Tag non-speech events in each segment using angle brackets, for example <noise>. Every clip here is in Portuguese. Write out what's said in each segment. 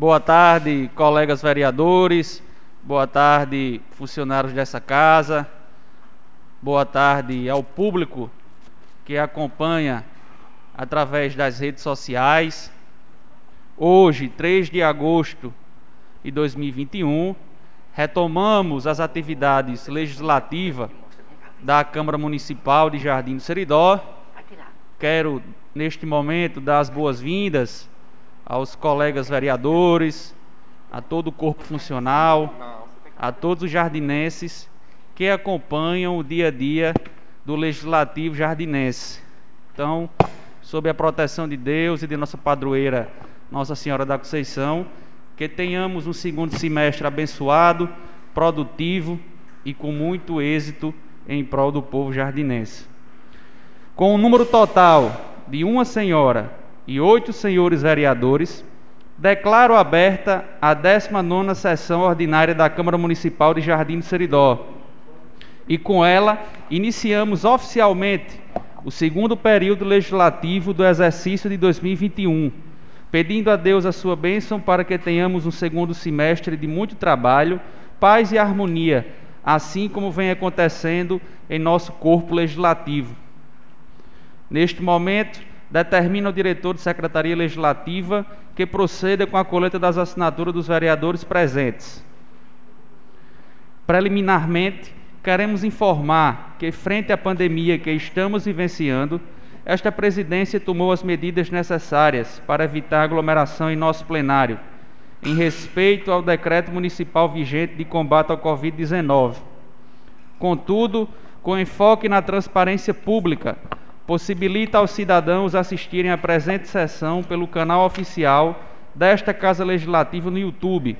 Boa tarde, colegas vereadores. Boa tarde, funcionários dessa casa. Boa tarde ao público que acompanha através das redes sociais. Hoje, 3 de agosto de 2021, retomamos as atividades legislativas da Câmara Municipal de Jardim do Seridó. Quero, neste momento, dar as boas-vindas aos colegas vereadores, a todo o corpo funcional, a todos os jardinenses que acompanham o dia a dia do Legislativo Jardinense. Então, sob a proteção de Deus e de nossa padroeira, Nossa Senhora da Conceição, que tenhamos um segundo semestre abençoado, produtivo e com muito êxito em prol do povo jardinense. Com o um número total de uma senhora e oito senhores vereadores, declaro aberta a 19ª sessão ordinária da Câmara Municipal de Jardim do Seridó. E com ela, iniciamos oficialmente o segundo período legislativo do exercício de 2021, pedindo a Deus a sua bênção para que tenhamos um segundo semestre de muito trabalho, paz e harmonia, assim como vem acontecendo em nosso corpo legislativo. Neste momento, determina o diretor de Secretaria Legislativa que proceda com a coleta das assinaturas dos vereadores presentes. Preliminarmente, queremos informar que, frente à pandemia que estamos vivenciando, esta presidência tomou as medidas necessárias para evitar aglomeração em nosso plenário, em respeito ao decreto municipal vigente de combate ao Covid-19. Contudo, com enfoque na transparência pública, possibilita aos cidadãos assistirem à presente sessão pelo canal oficial desta Casa Legislativa no YouTube,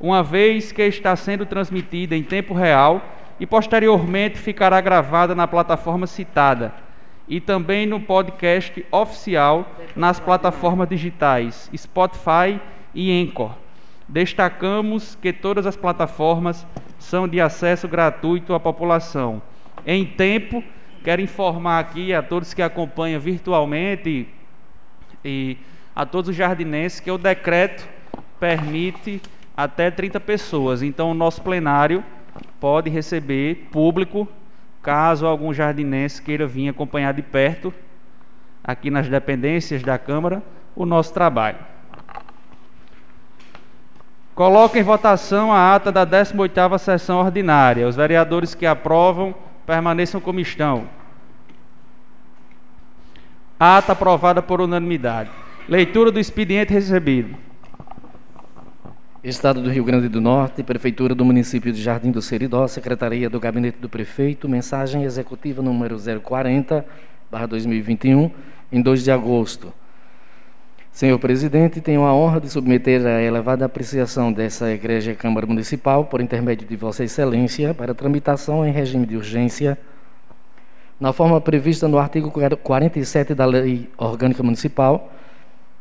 uma vez que está sendo transmitida em tempo real e posteriormente ficará gravada na plataforma citada e também no podcast oficial nas plataformas digitais Spotify e Anchor. Destacamos que todas as plataformas são de acesso gratuito à população. Em tempo Quero informar aqui a todos que acompanham virtualmente e a todos os jardinenses que o decreto permite até 30 pessoas. Então, o nosso plenário pode receber público, caso algum jardinense queira vir acompanhar de perto, aqui nas dependências da Câmara, o nosso trabalho. Coloco em votação a ata da 18ª sessão ordinária. Os vereadores que aprovam permaneçam como estão. Ata aprovada por unanimidade. Leitura do expediente recebido. Estado do Rio Grande do Norte, Prefeitura do Município de Jardim do Seridó, Secretaria do Gabinete do Prefeito, mensagem executiva número 040, barra 2021, em 2 de agosto. Senhor Presidente, tenho a honra de submeter a elevada apreciação dessa Igreja Câmara Municipal, por intermédio de Vossa Excelência, para tramitação em regime de urgência, na forma prevista no artigo 47 da Lei Orgânica Municipal,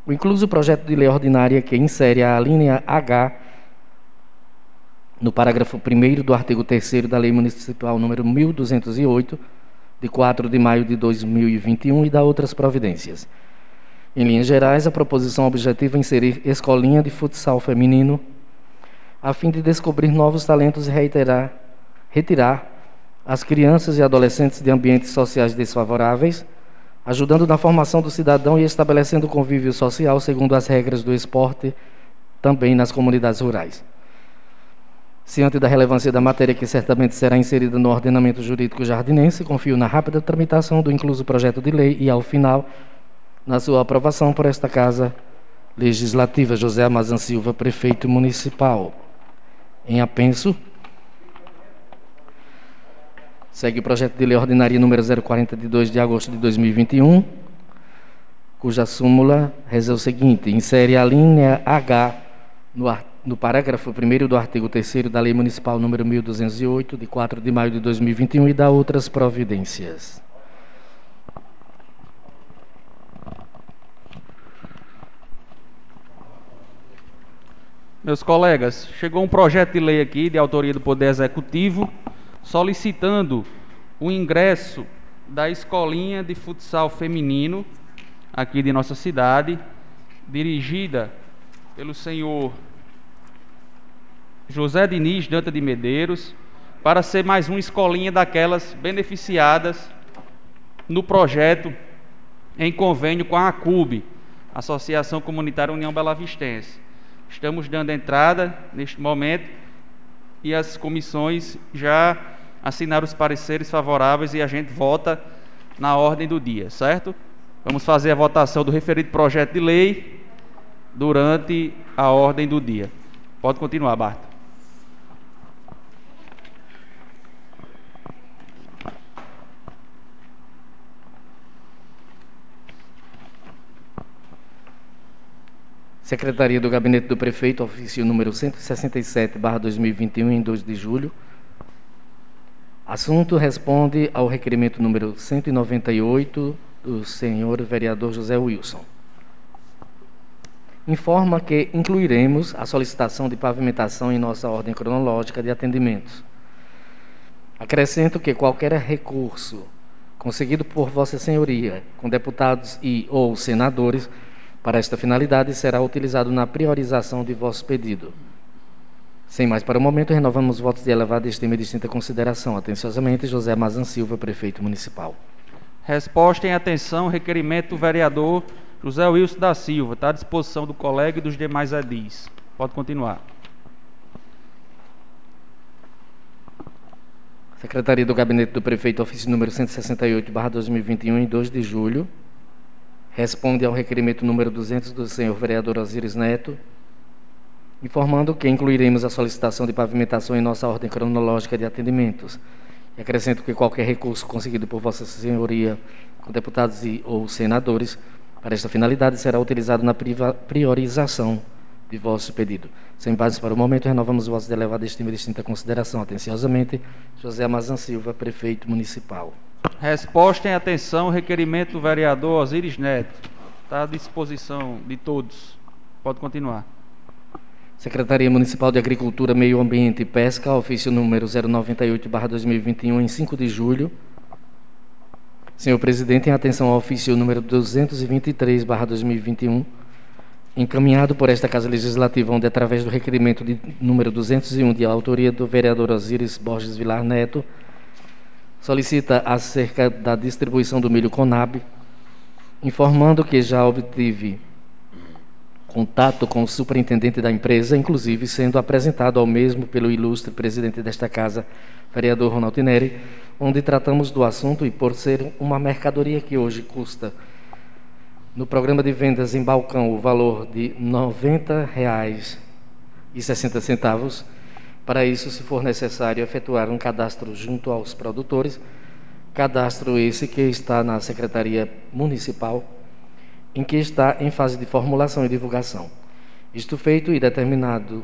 o incluso projeto de lei ordinária que insere a linha H no parágrafo 1 do artigo 3 da Lei Municipal número 1208, de 4 de maio de 2021 e da outras providências. Em linhas gerais, a proposição objetiva é inserir escolinha de futsal feminino a fim de descobrir novos talentos e reiterar, retirar as crianças e adolescentes de ambientes sociais desfavoráveis, ajudando na formação do cidadão e estabelecendo convívio social segundo as regras do esporte também nas comunidades rurais. Ciente da relevância da matéria que certamente será inserida no ordenamento jurídico jardinense, confio na rápida tramitação do incluso projeto de lei e, ao final, na sua aprovação por esta Casa Legislativa. José Amazan Silva, Prefeito Municipal. Em apenso, Segue o projeto de lei ordinária número 040 de 2 de agosto de 2021, cuja súmula reza o seguinte: insere a linha H no, no parágrafo 1 do artigo 3 da Lei Municipal número 1208, de 4 de maio de 2021 e dá outras providências. Meus colegas, chegou um projeto de lei aqui de autoria do Poder Executivo solicitando o ingresso da escolinha de futsal feminino aqui de nossa cidade, dirigida pelo senhor José Diniz Danta de Medeiros, para ser mais uma escolinha daquelas beneficiadas no projeto em convênio com a ACUB, Associação Comunitária União Bela Vistense. Estamos dando entrada neste momento e as comissões já assinaram os pareceres favoráveis e a gente vota na ordem do dia, certo? Vamos fazer a votação do referido projeto de lei durante a ordem do dia. Pode continuar, Barto. Secretaria do Gabinete do Prefeito, ofício número 167, barra 2021, em 2 de julho. Assunto responde ao requerimento número 198 do senhor vereador José Wilson. Informa que incluiremos a solicitação de pavimentação em nossa ordem cronológica de atendimentos. Acrescento que qualquer recurso conseguido por Vossa Senhoria, com deputados e ou senadores, para esta finalidade, será utilizado na priorização de vosso pedido. Sem mais para o momento, renovamos os votos de elevada estima e distinta consideração. Atenciosamente, José Mazan Silva, prefeito municipal. Resposta em atenção, requerimento do vereador José Wilson da Silva. Está à disposição do colega e dos demais edis. Pode continuar. Secretaria do Gabinete do Prefeito, ofício número 168, barra 2021, em 2 de julho responde ao requerimento número 200 do senhor vereador Osiris Neto, informando que incluiremos a solicitação de pavimentação em nossa ordem cronológica de atendimentos. E acrescento que qualquer recurso conseguido por Vossa Senhoria, com deputados e, ou senadores, para esta finalidade será utilizado na priorização de vosso pedido. Sem base para o momento, renovamos de elevada estima e distinta consideração. Atenciosamente, José Amazan Silva, prefeito municipal. Resposta em atenção, requerimento do vereador Osiris Neto. Está à disposição de todos. Pode continuar. Secretaria Municipal de Agricultura, Meio Ambiente e Pesca, ofício número 098-2021, em 5 de julho. Senhor presidente, em atenção ao ofício número 223-2021, encaminhado por esta Casa Legislativa, onde, através do requerimento de número 201, de autoria do vereador Osiris Borges Vilar Neto, solicita acerca da distribuição do milho Conab, informando que já obtive contato com o superintendente da empresa, inclusive sendo apresentado ao mesmo pelo ilustre presidente desta casa, vereador Ronaldo Neri, onde tratamos do assunto e por ser uma mercadoria que hoje custa no programa de vendas em balcão o valor de R$ 90,60 para isso, se for necessário efetuar um cadastro junto aos produtores, cadastro esse que está na Secretaria Municipal, em que está em fase de formulação e divulgação. Isto feito e determinado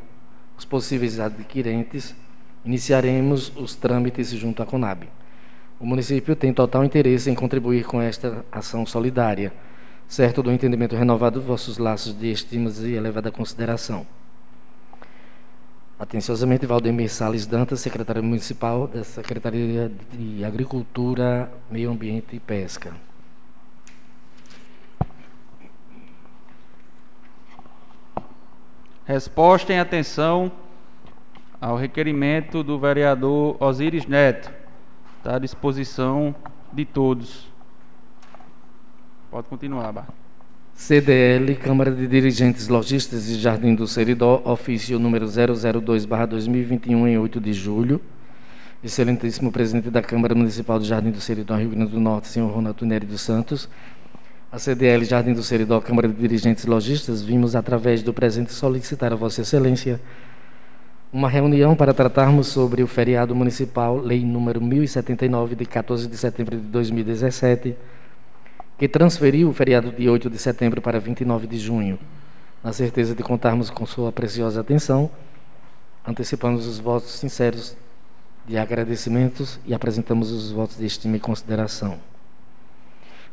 os possíveis adquirentes, iniciaremos os trâmites junto à Conab. O município tem total interesse em contribuir com esta ação solidária, certo do entendimento renovado vossos laços de estimas e elevada consideração. Atenciosamente, Valdemir Salles Dantas, secretário municipal da Secretaria de Agricultura, Meio Ambiente e Pesca. Resposta em atenção ao requerimento do vereador Osiris Neto. Está à disposição de todos. Pode continuar, Bar. CDL, Câmara de Dirigentes Logistas de Jardim do Seridó, ofício número 002-2021, em 8 de julho. Excelentíssimo presidente da Câmara Municipal de Jardim do Seridó, Rio Grande do Norte, senhor Ronaldo Neri dos Santos. A CDL Jardim do Seridó, Câmara de Dirigentes Logistas, vimos através do presente solicitar a Vossa Excelência uma reunião para tratarmos sobre o feriado municipal, lei número 1079, de 14 de setembro de 2017 que transferiu o feriado de 8 de setembro para 29 de junho. Na certeza de contarmos com sua preciosa atenção, antecipamos os votos sinceros de agradecimentos e apresentamos os votos de estima e consideração.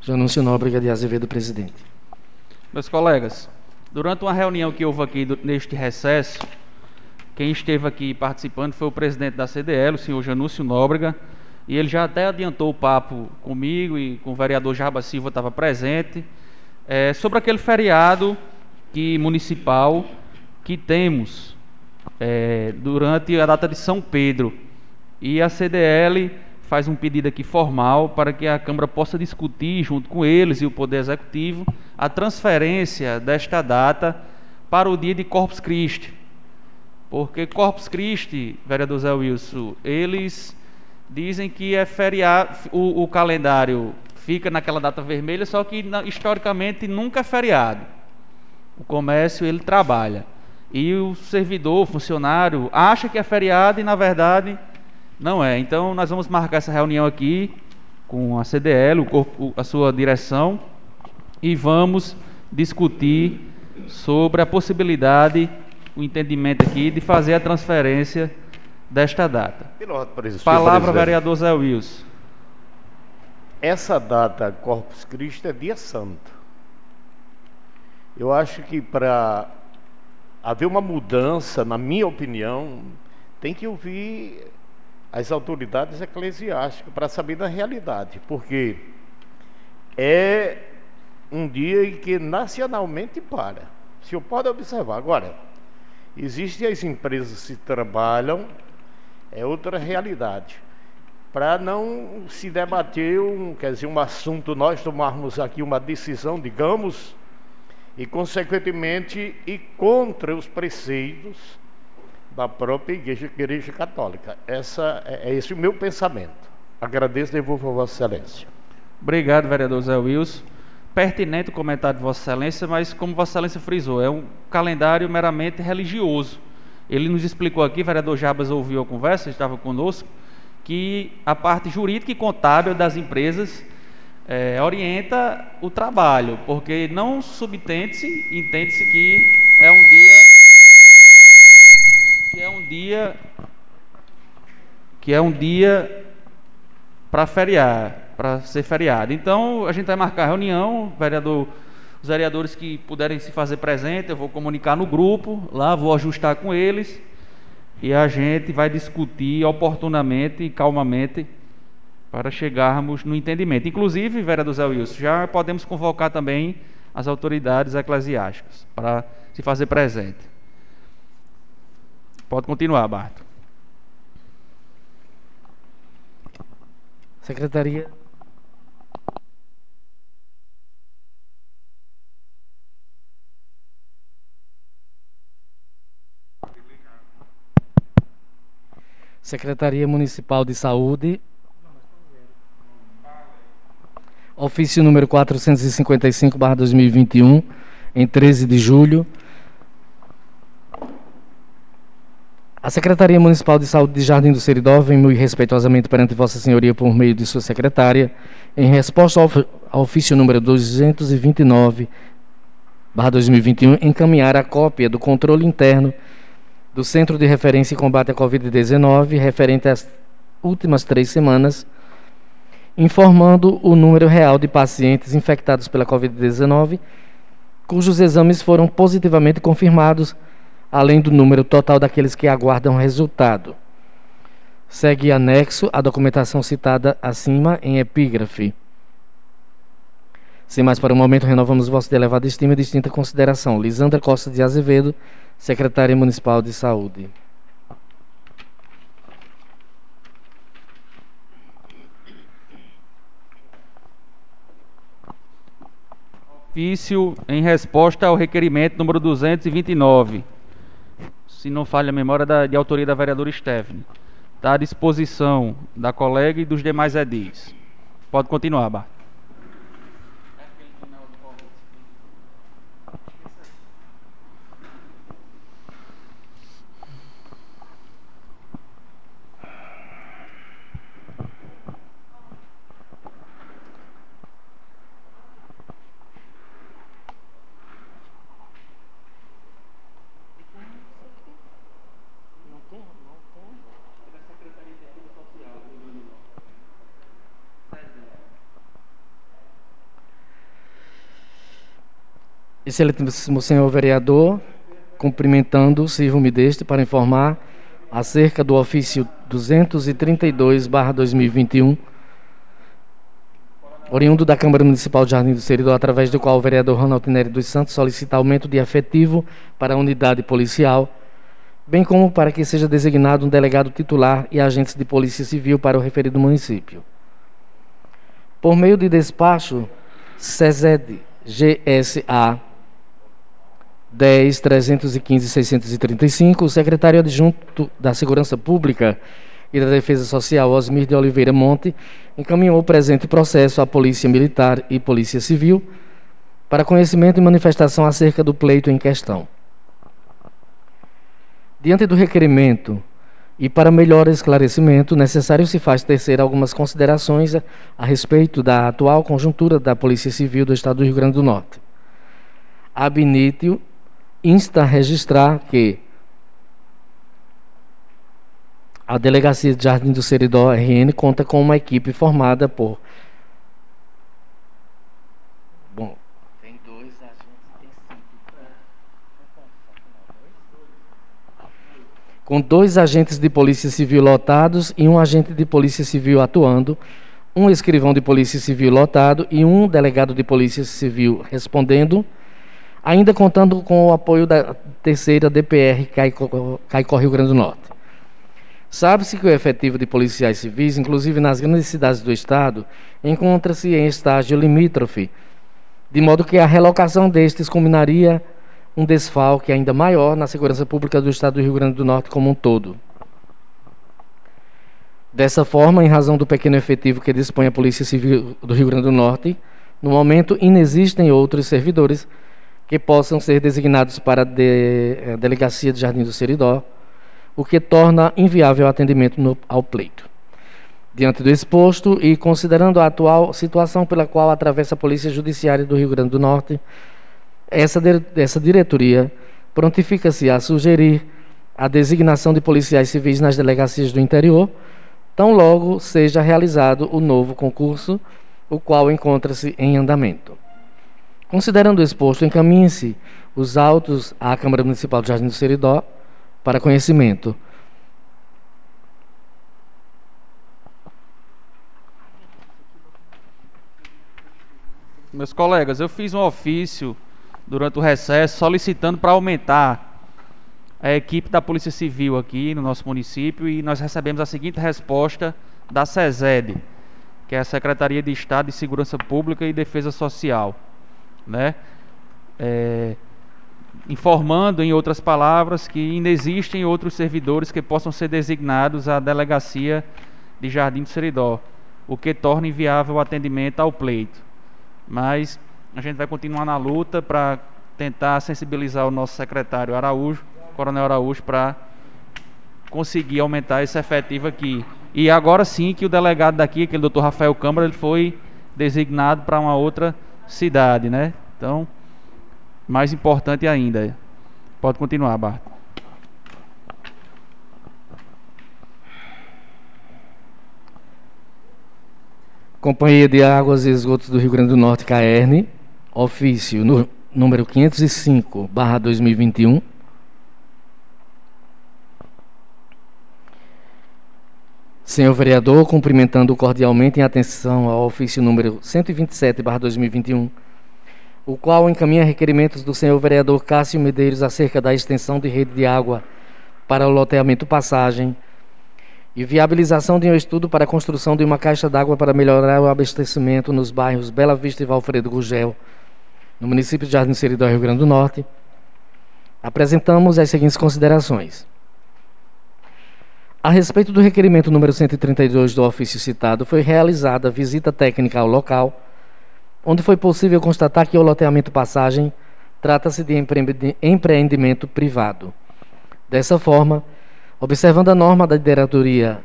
Janúncio Nóbrega de Azevedo, presidente. Meus colegas, durante uma reunião que houve aqui neste recesso, quem esteve aqui participando foi o presidente da CDL, o senhor Janúcio Nóbrega, e ele já até adiantou o papo comigo e com o vereador Jarba Silva estava presente, é, sobre aquele feriado que municipal que temos é, durante a data de São Pedro. E a CDL faz um pedido aqui formal para que a Câmara possa discutir, junto com eles e o Poder Executivo, a transferência desta data para o dia de Corpus Christi. Porque Corpus Christi, vereador Zé Wilson, eles dizem que é feriado, o, o calendário fica naquela data vermelha, só que historicamente nunca é feriado. O comércio ele trabalha. E o servidor, o funcionário, acha que é feriado e na verdade não é. Então nós vamos marcar essa reunião aqui com a CDL, o corpo, a sua direção, e vamos discutir sobre a possibilidade, o entendimento aqui de fazer a transferência desta data. Palavra vereador Zé Wilson. Essa data Corpus Christi é dia santo. Eu acho que para haver uma mudança, na minha opinião, tem que ouvir as autoridades eclesiásticas para saber da realidade, porque é um dia em que nacionalmente para. Se eu pode observar. Agora, existem as empresas que trabalham, é outra realidade. Para não se debater um, quer dizer, um assunto, nós tomarmos aqui uma decisão, digamos, e consequentemente e contra os preceitos da própria igreja, igreja católica. Essa é, é esse o meu pensamento. Agradeço e devolvo a Vossa Excelência. Obrigado, vereador Zé Wilson. Pertinente o comentário de Vossa Excelência, mas como Vossa Excelência frisou, é um calendário meramente religioso. Ele nos explicou aqui, vereador Jabas ouviu a conversa, estava conosco, que a parte jurídica e contábil das empresas é, orienta o trabalho, porque não subtende-se, entende-se que é um dia que é um dia que é um dia para feriar, para ser feriado. Então a gente vai marcar reunião, vereador, os vereadores que puderem se fazer presente, eu vou comunicar no grupo, lá vou ajustar com eles e a gente vai discutir oportunamente e calmamente para chegarmos no entendimento. Inclusive, vereador Zé Wilson, já podemos convocar também as autoridades eclesiásticas para se fazer presente. Pode continuar, Barto. Secretaria. Secretaria Municipal de Saúde ofício número 455/2021, em 13 de julho. A Secretaria Municipal de Saúde de Jardim do Seridó vem muito respeitosamente perante Vossa Senhoria por meio de sua secretária, em resposta ao, ao ofício número 229 2021, encaminhar a cópia do controle interno do Centro de Referência e Combate à Covid-19, referente às últimas três semanas, informando o número real de pacientes infectados pela Covid-19, cujos exames foram positivamente confirmados, além do número total daqueles que aguardam resultado. Segue anexo a documentação citada acima em epígrafe. Sem mais para o momento, renovamos vossa elevada estima e distinta consideração. Lisandra Costa de Azevedo, Secretária Municipal de Saúde. ofício em resposta ao requerimento número 229. Se não falha a memória da, de autoria da vereadora Stephanie. Está à disposição da colega e dos demais edis. Pode continuar, Bart. Excelentíssimo senhor vereador, cumprimentando, sirvo-me deste para informar acerca do ofício 232/2021, oriundo da Câmara Municipal de Jardim do Seridó, através do qual o vereador Ronaldo Nery dos Santos solicita aumento de efetivo para a unidade policial, bem como para que seja designado um delegado titular e agentes de polícia civil para o referido município. Por meio de despacho SESED GSA 10 315 635, o secretário adjunto da Segurança Pública e da Defesa Social, Osmir de Oliveira Monte, encaminhou o presente processo à Polícia Militar e Polícia Civil para conhecimento e manifestação acerca do pleito em questão. Diante do requerimento e para melhor esclarecimento, necessário se faz tecer algumas considerações a, a respeito da atual conjuntura da Polícia Civil do Estado do Rio Grande do Norte. Ab initio, insta a registrar que a Delegacia de Jardim do Seridó RN conta com uma equipe formada por. Bom, tem dois Com dois agentes de polícia civil lotados e um agente de polícia civil atuando, um escrivão de polícia civil lotado e um delegado de polícia civil respondendo, ainda contando com o apoio da terceira DPR Caicó Rio Grande do Norte. Sabe-se que o efetivo de policiais civis, inclusive nas grandes cidades do Estado, encontra-se em estágio limítrofe, de modo que a relocação destes culminaria um desfalque ainda maior na segurança pública do Estado do Rio Grande do Norte como um todo. Dessa forma, em razão do pequeno efetivo que dispõe a Polícia Civil do Rio Grande do Norte, no momento inexistem outros servidores que possam ser designados para a de, eh, Delegacia de Jardim do Seridó, o que torna inviável o atendimento no, ao pleito. Diante do exposto e considerando a atual situação pela qual atravessa a Polícia Judiciária do Rio Grande do Norte, essa, essa diretoria prontifica-se a sugerir a designação de policiais civis nas delegacias do interior, tão logo seja realizado o novo concurso, o qual encontra-se em andamento. Considerando o exposto, encaminhe-se os autos à Câmara Municipal de Jardim do Seridó, para conhecimento. Meus colegas, eu fiz um ofício durante o recesso solicitando para aumentar a equipe da Polícia Civil aqui no nosso município e nós recebemos a seguinte resposta da SESED, que é a Secretaria de Estado de Segurança Pública e Defesa Social, né? É, informando, em outras palavras, que ainda existem outros servidores que possam ser designados à delegacia de Jardim do Seridó, o que torna inviável o atendimento ao pleito. Mas a gente vai continuar na luta para tentar sensibilizar o nosso secretário Araújo, Coronel Araújo, para conseguir aumentar esse efetivo aqui. E agora sim que o delegado daqui, aquele doutor Rafael Câmara, ele foi designado para uma outra cidade, né? Então, mais importante ainda. Pode continuar, Bart. Companhia de Águas e Esgotos do Rio Grande do Norte, CAERN, ofício no, número 505, barra 2021. Senhor vereador, cumprimentando cordialmente em atenção ao ofício número 127, barra 2021, o qual encaminha requerimentos do senhor vereador Cássio Medeiros acerca da extensão de rede de água para o loteamento passagem e viabilização de um estudo para a construção de uma caixa d'água para melhorar o abastecimento nos bairros Bela Vista e Valfredo Gugel, no município de Jardim Seridó, Rio Grande do Norte, apresentamos as seguintes considerações. A respeito do requerimento número 132 do ofício citado, foi realizada visita técnica ao local onde foi possível constatar que o loteamento passagem trata-se de empreendimento privado. Dessa forma, observando a norma da diretoria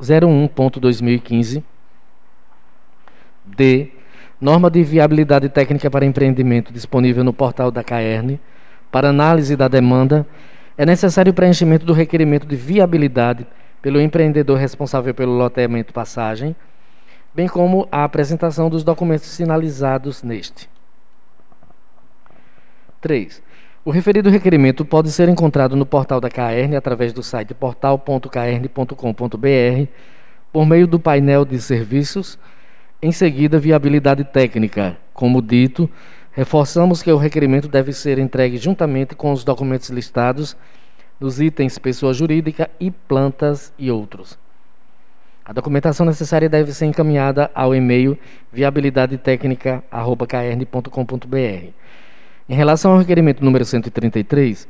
01.2015, D, norma de viabilidade técnica para empreendimento disponível no portal da CAERN, para análise da demanda, é necessário o preenchimento do requerimento de viabilidade pelo empreendedor responsável pelo loteamento passagem, bem como a apresentação dos documentos sinalizados neste. 3. O referido requerimento pode ser encontrado no portal da CAERN através do site portal.caern.com.br por meio do painel de serviços Em seguida, viabilidade técnica. Como dito, reforçamos que o requerimento deve ser entregue juntamente com os documentos listados nos itens pessoa jurídica e plantas e outros. A documentação necessária deve ser encaminhada ao e-mail viabilidadetecnica@caern.com.br. Em relação ao requerimento número 133,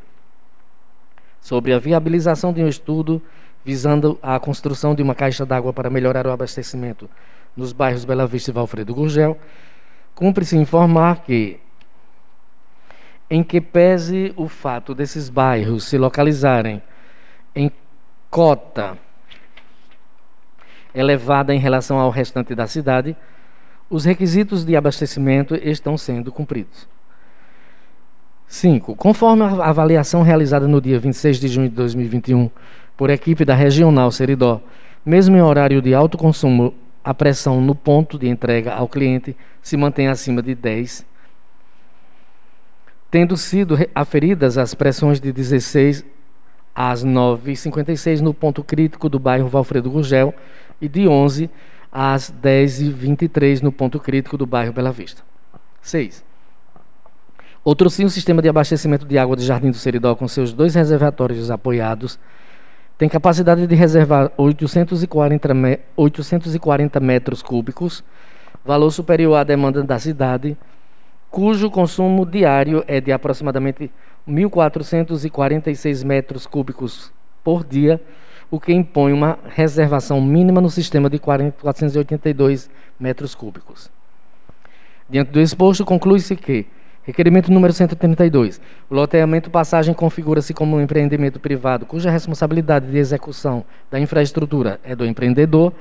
sobre a viabilização de um estudo visando a construção de uma caixa d'água para melhorar o abastecimento nos bairros Bela Vista e Valfredo Gurgel, cumpre-se informar que, em que pese o fato desses bairros se localizarem em cota elevada em relação ao restante da cidade, os requisitos de abastecimento estão sendo cumpridos. 5. Conforme a avaliação realizada no dia 26 de junho de 2021 por equipe da Regional Seridó, mesmo em horário de alto consumo, a pressão no ponto de entrega ao cliente se mantém acima de 10, tendo sido aferidas as pressões de 16 às 9h56 no ponto crítico do bairro Valfredo Gurgel e de 11 às 10h23 no ponto crítico do bairro Bela Vista. 6. Outro sim, o sistema de abastecimento de água de Jardim do Seridó, com seus dois reservatórios apoiados, tem capacidade de reservar 840, 840 metros cúbicos, valor superior à demanda da cidade, cujo consumo diário é de aproximadamente 1.446 metros cúbicos por dia, o que impõe uma reservação mínima no sistema de 482 metros cúbicos. Diante do exposto, conclui-se que Requerimento número 132. O loteamento passagem configura-se como um empreendimento privado cuja responsabilidade de execução da infraestrutura é do empreendedor,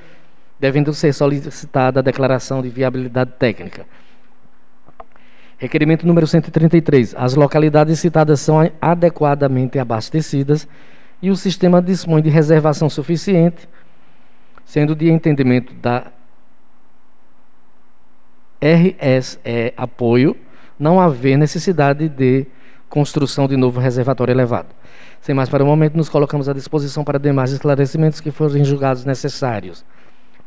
devendo ser solicitada a declaração de viabilidade técnica. Requerimento número 133. As localidades citadas são adequadamente abastecidas e o sistema dispõe de reservação suficiente, sendo de entendimento da RSE Apoio não haver necessidade de construção de novo reservatório elevado. Sem mais para o momento, nos colocamos à disposição para demais esclarecimentos que forem julgados necessários.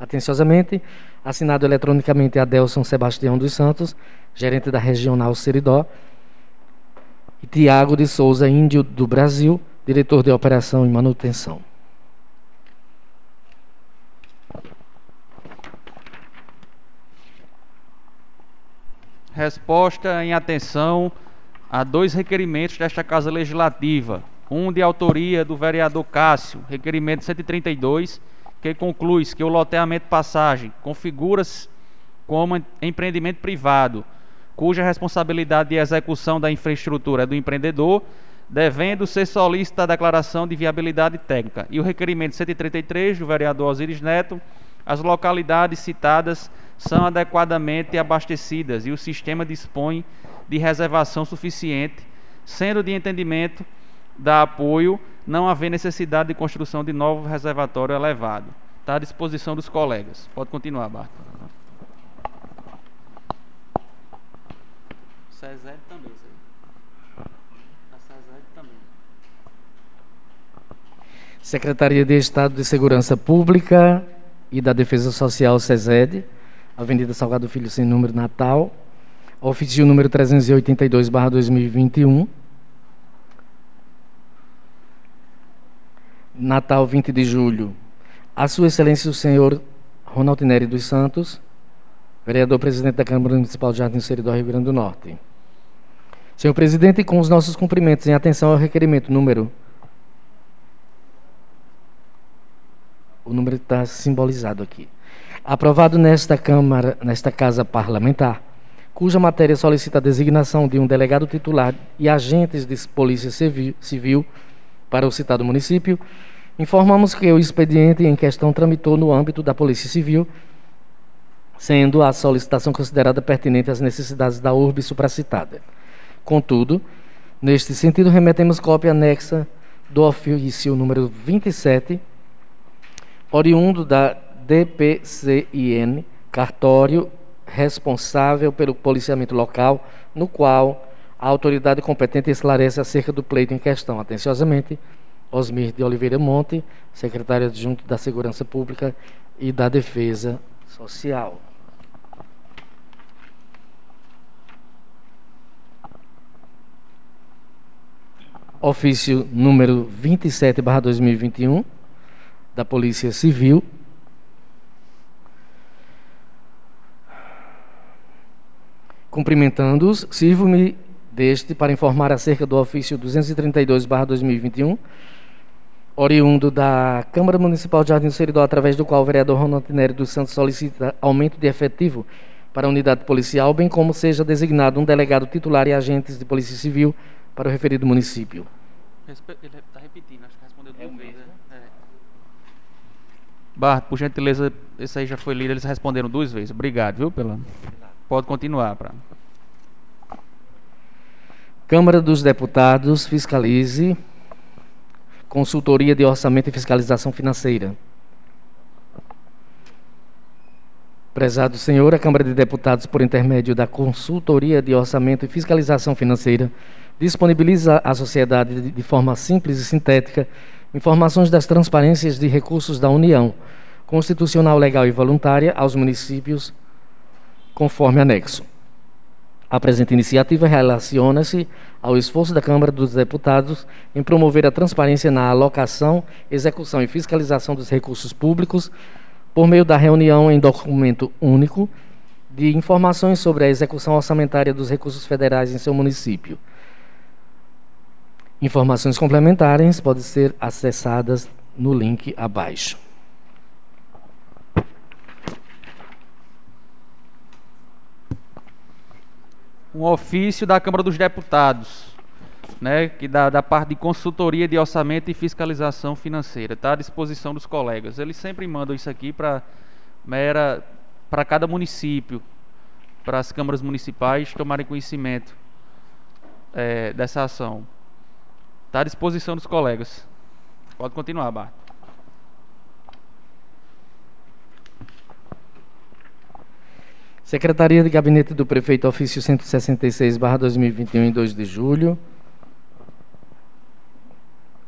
Atenciosamente, assinado eletronicamente Adelson Sebastião dos Santos, gerente da Regional Seridó, e Tiago de Souza Índio do Brasil, diretor de operação e manutenção. Resposta em atenção a dois requerimentos desta Casa Legislativa. Um de autoria do vereador Cássio, requerimento 132, que conclui que o loteamento passagem configura-se como empreendimento privado, cuja responsabilidade de execução da infraestrutura é do empreendedor, devendo ser solícita a declaração de viabilidade técnica. E o requerimento 133 do vereador Osiris Neto, as localidades citadas são adequadamente abastecidas e o sistema dispõe de reservação suficiente, sendo de entendimento da apoio não haver necessidade de construção de novo reservatório elevado. Está à disposição dos colegas. Pode continuar, Bart. César também, também. Secretaria de Estado de Segurança Pública e da Defesa Social, SESED Avenida Salgado Filho, sem número, Natal. Ofício número 382, barra 2021. Natal, 20 de julho. A Sua Excelência o Senhor Ronaldo Neri dos Santos, vereador presidente da Câmara Municipal de Jardim Seridó, Rio Grande do Norte. Senhor presidente, com os nossos cumprimentos em atenção ao requerimento número. O número está simbolizado aqui aprovado nesta Câmara, nesta Casa Parlamentar, cuja matéria solicita a designação de um delegado titular e agentes de polícia civil para o citado município, informamos que o expediente em questão tramitou no âmbito da Polícia Civil, sendo a solicitação considerada pertinente às necessidades da urbe supracitada. Contudo, neste sentido, remetemos cópia anexa do ofício número 27, oriundo da DPCIN, cartório responsável pelo policiamento local, no qual a autoridade competente esclarece acerca do pleito em questão. Atenciosamente, Osmir de Oliveira Monte, secretário adjunto da Segurança Pública e da Defesa Social. Ofício número 27/2021 da Polícia Civil, Cumprimentando-os, sirvo-me deste para informar acerca do ofício 232, 2021, oriundo da Câmara Municipal de Jardim do Seridó, através do qual o vereador Ronaldo Nery dos Santos solicita aumento de efetivo para a unidade policial, bem como seja designado um delegado titular e agentes de polícia civil para o referido município. Ele está repetindo, acho que respondeu duas vezes. Né? É. Barra, por gentileza, esse aí já foi lido, eles responderam duas vezes. Obrigado, viu? Pela... Pode continuar. Pra... Câmara dos Deputados fiscalize consultoria de orçamento e fiscalização financeira. Prezado senhor, a Câmara de Deputados, por intermédio da Consultoria de Orçamento e Fiscalização Financeira, disponibiliza à sociedade de forma simples e sintética informações das transparências de recursos da União, constitucional, legal e voluntária, aos municípios, conforme anexo. A presente iniciativa relaciona-se ao esforço da Câmara dos Deputados em promover a transparência na alocação, execução e fiscalização dos recursos públicos por meio da reunião em documento único de informações sobre a execução orçamentária dos recursos federais em seu município. Informações complementares podem ser acessadas no link abaixo. Um ofício da Câmara dos Deputados, né, que dá da parte de consultoria de orçamento e fiscalização financeira, está à disposição dos colegas. Eles sempre mandam isso aqui para mera para cada município, para as câmaras municipais tomarem conhecimento é, dessa ação. Está à disposição dos colegas. Pode continuar, Bart. Secretaria de Gabinete do Prefeito, ofício 166, 2021, em 2 de julho.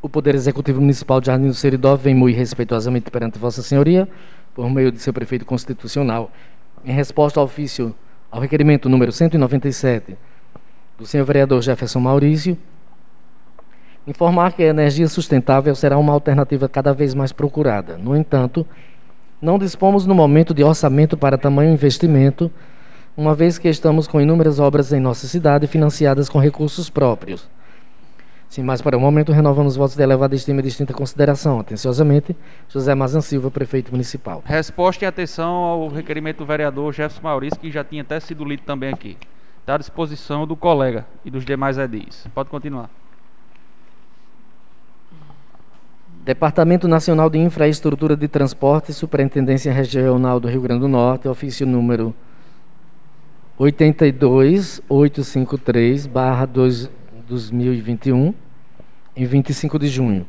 O Poder Executivo Municipal de Jardim do Seridó vem muito respeitosamente perante Vossa Senhoria, por meio de seu prefeito constitucional, em resposta ao ofício, ao requerimento número 197 do senhor vereador Jefferson Maurício, informar que a energia sustentável será uma alternativa cada vez mais procurada. No entanto, não dispomos no momento de orçamento para tamanho investimento, uma vez que estamos com inúmeras obras em nossa cidade financiadas com recursos próprios. Sim, mas para o momento renovamos votos de elevada estima e distinta consideração. Atenciosamente, José Mazan Silva, prefeito municipal. Resposta e atenção ao requerimento do vereador Jefferson Maurício, que já tinha até sido lido também aqui. Está à disposição do colega e dos demais edis. Pode continuar. Departamento Nacional de Infraestrutura de Transporte, Superintendência Regional do Rio Grande do Norte, ofício número 82853, barra 2021, em 25 de junho.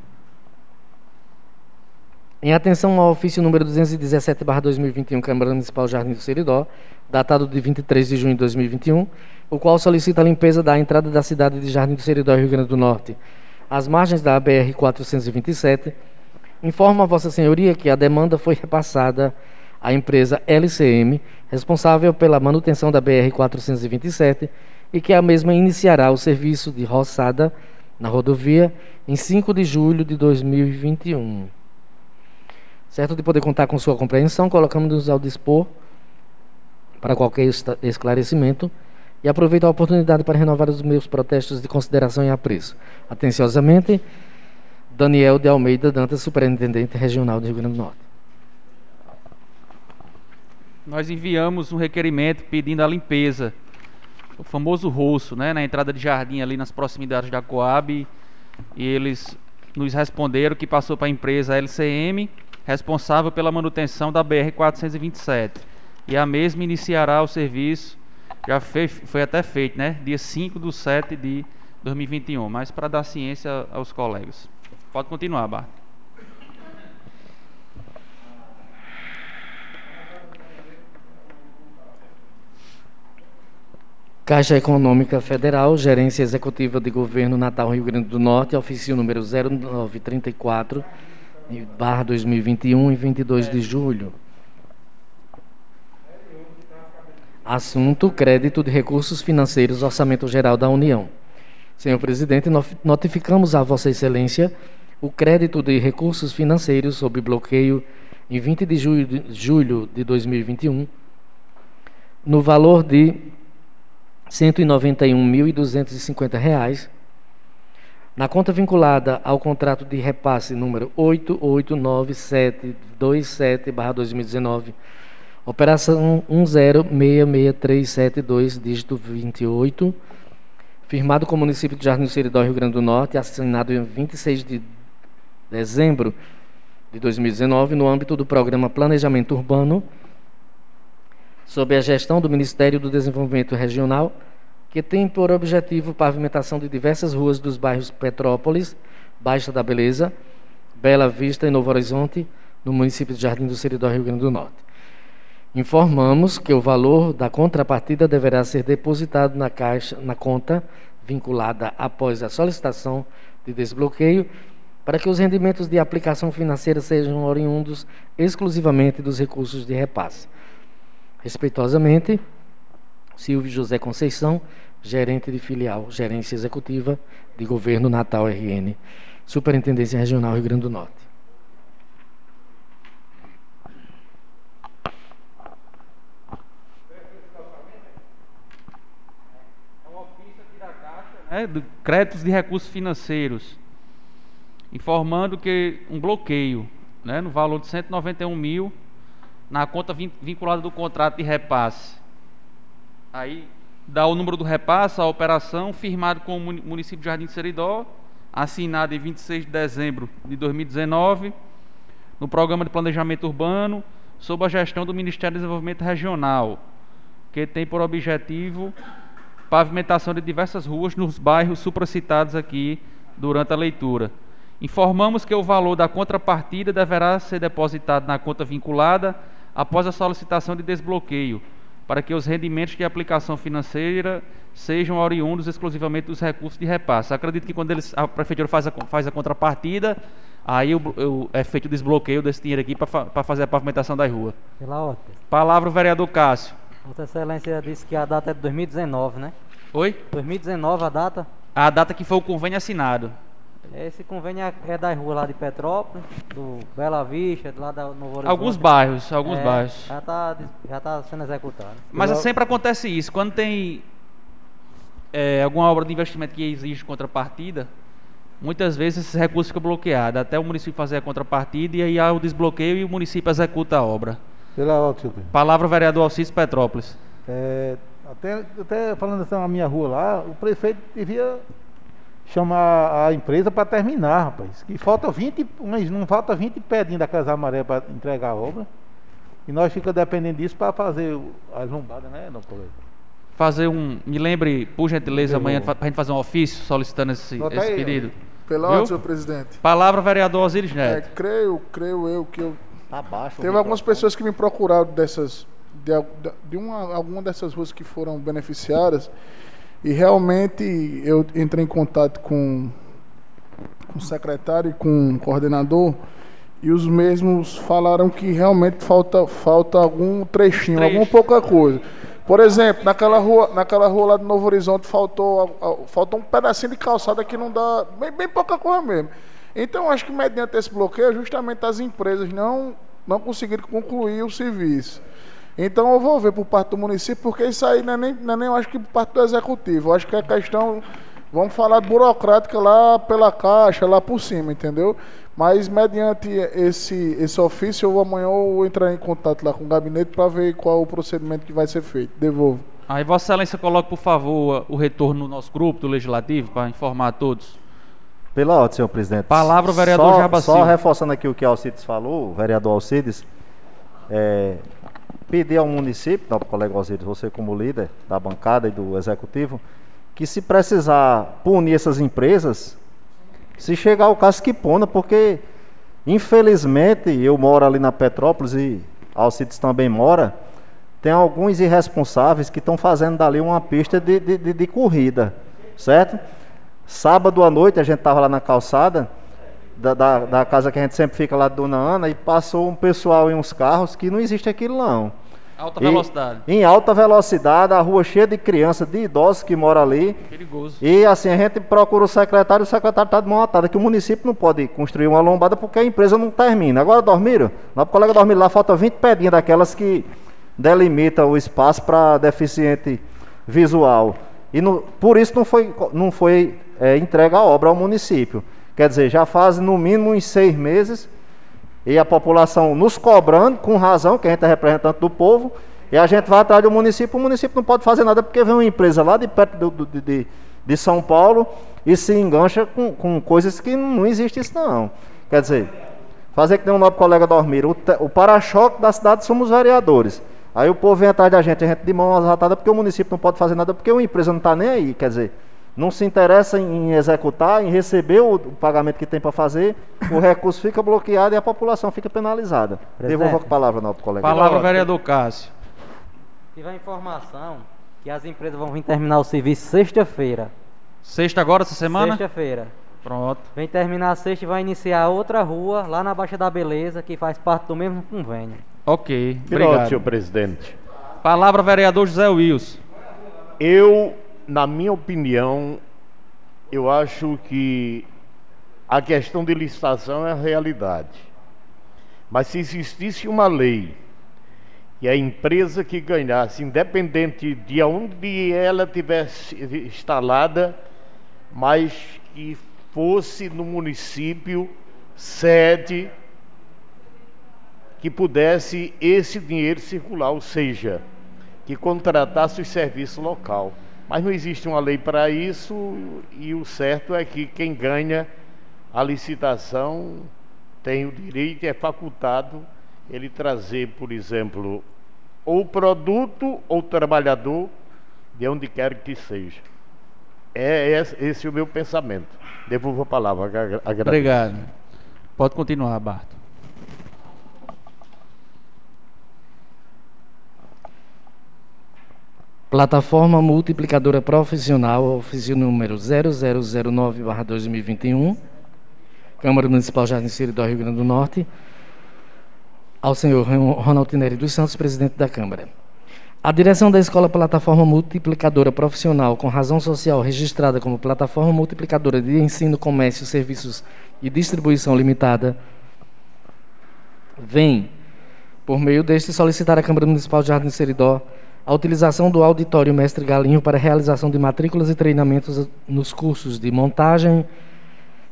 Em atenção ao ofício número 217, barra 2021, Câmara Municipal Jardim do Seridó, datado de 23 de junho de 2021, o qual solicita a limpeza da entrada da cidade de Jardim do Seridó, Rio Grande do Norte, às margens da BR-427, informa a Vossa Senhoria que a demanda foi repassada à empresa LCM, responsável pela manutenção da BR-427, e que a mesma iniciará o serviço de roçada na rodovia em 5 de julho de 2021. Certo de poder contar com sua compreensão, colocamos-nos ao dispor para qualquer esclarecimento e aproveito a oportunidade para renovar os meus protestos de consideração e apreço. Atenciosamente, Daniel de Almeida Dantas, Superintendente Regional do Rio Grande do Norte. Nós enviamos um requerimento pedindo a limpeza, o famoso roço, né, na entrada de jardim ali nas proximidades da Coab, e eles nos responderam que passou para a empresa LCM, responsável pela manutenção da BR 427, e a mesma iniciará o serviço já foi, foi até feito, né? Dia 5 de 7 de 2021, mas para dar ciência aos colegas. Pode continuar, Bart. Caixa Econômica Federal, Gerência Executiva de Governo Natal Rio Grande do Norte, ofício número 0934, barra 2021, em 22 de julho. Assunto: crédito de recursos financeiros, Orçamento Geral da União. Senhor presidente, notificamos a Vossa Excelência o crédito de recursos financeiros sob bloqueio em 20 de julho de, julho de 2021, no valor de R$ 191.250, na conta vinculada ao contrato de repasse número 8892727-2019, operação 10666372, dígito 28, firmado com o município de Jardim do Seridó, Rio Grande do Norte, assinado em 26 de dezembro de 2019, no âmbito do programa Planejamento Urbano, sob a gestão do Ministério do Desenvolvimento Regional, que tem por objetivo pavimentação de diversas ruas dos bairros Petrópolis, Baixa da Beleza, Bela Vista e Novo Horizonte, no município de Jardim do Seridó, Rio Grande do Norte. Informamos que o valor da contrapartida deverá ser depositado na caixa, na conta vinculada após a solicitação de desbloqueio, para que os rendimentos de aplicação financeira sejam oriundos exclusivamente dos recursos de repasse. Respeitosamente, Silvio José Conceição, gerente de filial, gerência executiva de governo Natal RN, Superintendência Regional Rio Grande do Norte. É, de créditos de recursos financeiros, informando que um bloqueio né, no valor de 191 mil na conta vinculada do contrato de repasse. Aí dá o número do repasse, a operação, firmado com o município de Jardim de Seridó, assinado em 26 de dezembro de 2019, no programa de planejamento urbano, sob a gestão do Ministério do Desenvolvimento Regional, que tem por objetivo pavimentação de diversas ruas nos bairros supracitados aqui durante a leitura. Informamos que o valor da contrapartida deverá ser depositado na conta vinculada após a solicitação de desbloqueio, para que os rendimentos de aplicação financeira sejam oriundos exclusivamente dos recursos de repasse. Acredito que quando eles, a prefeitura faz a, faz a contrapartida, aí o, o, é feito o desbloqueio desse dinheiro aqui para fazer a pavimentação das ruas. Pela ordem. Palavra o vereador Cássio. Vossa Excelência disse que a data é de 2019, né? Oi? 2019 a data? A data que foi o convênio assinado. Esse convênio é, é das ruas lá de Petrópolis, do Bela Vista, lá da Novo Horizonte. Alguns bairros, alguns é, bairros. Já está já tá sendo executado. Mas Eu... sempre acontece isso. Quando tem é, alguma obra de investimento que exige contrapartida, muitas vezes esses recursos ficam bloqueados, até o município fazer a contrapartida e aí há o desbloqueio e o município executa a obra. Pela ordem, Palavra vereador Alcides Petrópolis. É, até, até falando assim, na minha rua lá, o prefeito devia chamar a empresa para terminar, rapaz. Que falta 20, mas não falta 20 pedinhos da Casa Amarela para entregar a obra. E nós ficamos dependendo disso para fazer as lombadas, né, não colega? Fazer um. Me lembre, por gentileza, amanhã, para a gente fazer um ofício solicitando esse, esse aí, pedido. Pela ordem, senhor presidente. Palavra, vereador Osiris Neto. É, creio, creio eu que eu Abaixo. Teve algumas pessoas que me procuraram dessas de, de uma, alguma dessas ruas que foram beneficiadas e realmente eu entrei em contato com, o secretário e com o coordenador e os mesmos falaram que realmente falta, falta algum trechinho, Trecho. alguma pouca coisa. Por exemplo, naquela rua, naquela rua lá do Novo Horizonte faltou, faltou um pedacinho de calçada que não dá, bem, bem pouca coisa mesmo. Então, acho que mediante esse bloqueio, justamente as empresas não, não conseguiram concluir o serviço. Então, eu vou ver por parte do município, porque isso aí não é nem, não é nem eu acho que por parte do executivo. Eu acho que é questão, vamos falar burocrática lá pela caixa, lá por cima, entendeu? Mas, mediante esse, esse ofício, eu amanhã eu vou entrar em contato lá com o gabinete para ver qual o procedimento que vai ser feito. Devolvo. Aí, Vossa Excelência, coloque, por favor, o retorno no nosso grupo do Legislativo, para informar a todos. Pela ordem, senhor presidente. Palavra o vereador só. Só reforçando aqui o que Alcides falou, o vereador Alcides, é, pedir ao município, ao colega Alcides, você como líder da bancada e do executivo, que se precisar punir essas empresas, se chegar o caso que puna, porque infelizmente eu moro ali na Petrópolis e Alcides também mora, tem alguns irresponsáveis que estão fazendo dali uma pista de, de, de, de corrida, certo? Sábado à noite a gente estava lá na calçada da, da, da, casa que a gente sempre fica lá de Dona Ana e passou um pessoal em uns carros que não existe aquilo não. Alta E- velocidade. Em alta velocidade, a rua cheia de crianças, de idosos que moram ali. Perigoso. E assim, a gente procura o secretário, o secretário está de mão atada, que o município não pode construir uma lombada porque a empresa não termina. Agora dormiram? Nosso colega dormiu lá, falta 20 pedinhas daquelas que delimitam o espaço para deficiente visual. E no- por isso não foi, não foi é, entregue a obra ao município. Quer dizer, já faz no mínimo uns seis meses e a população nos cobrando, com razão, que a gente é representante do povo, e a gente vai atrás do município, o município não pode fazer nada porque vem uma empresa lá de perto do- do- de, de- São Paulo e se engancha com, com coisas que não existe isso não. Quer dizer, fazer que nem o nosso colega dormir, o, o para-choque da cidade somos vereadores. Aí o povo vem atrás da gente, a gente de mão atada porque o município não pode fazer nada, porque uma empresa não está nem aí, quer dizer, não se interessa em executar, em receber o, pagamento que tem para fazer, o <laughs> recurso fica bloqueado e a população fica penalizada. Presidente. Devolvo a palavra, nosso colega. Palavra, vereador Cássio. Tive a informação que as empresas vão vir terminar o serviço sexta-feira. Sexta agora, essa semana? Sexta-feira. Pronto. Vem terminar a sexta e vai iniciar outra rua lá na Baixa da Beleza, que faz parte do mesmo convênio. Ok. Pronto, Obrigado. senhor presidente. Palavra, vereador José Wilson. Eu, na minha opinião, eu acho que a questão de licitação é a realidade. Mas se existisse uma lei e a empresa que ganhasse, independente de onde ela tivesse instalada, mas que fosse no município sede que pudesse esse dinheiro circular, ou seja, que contratasse o serviço local. Mas não existe uma lei para isso e o certo é que quem ganha a licitação tem o direito, é facultado ele trazer, por exemplo, ou produto ou trabalhador de onde quer que seja. É esse, esse o meu pensamento. Devolvo a palavra. agra- agradeço. Obrigado. Pode continuar, Barto. Plataforma Multiplicadora Profissional, ofício número 0009-2021, Câmara Municipal Jardim Seridó, Rio Grande do Norte, ao senhor Ron- Ronald Neri dos Santos, presidente da Câmara. A direção da Escola Plataforma Multiplicadora Profissional, com razão social registrada como Plataforma Multiplicadora de Ensino, Comércio, Serviços e Distribuição Limitada, vem, por meio deste, solicitar à Câmara Municipal de Jardim Seridó a utilização do auditório Mestre Galinho para realização de matrículas e treinamentos nos cursos de montagem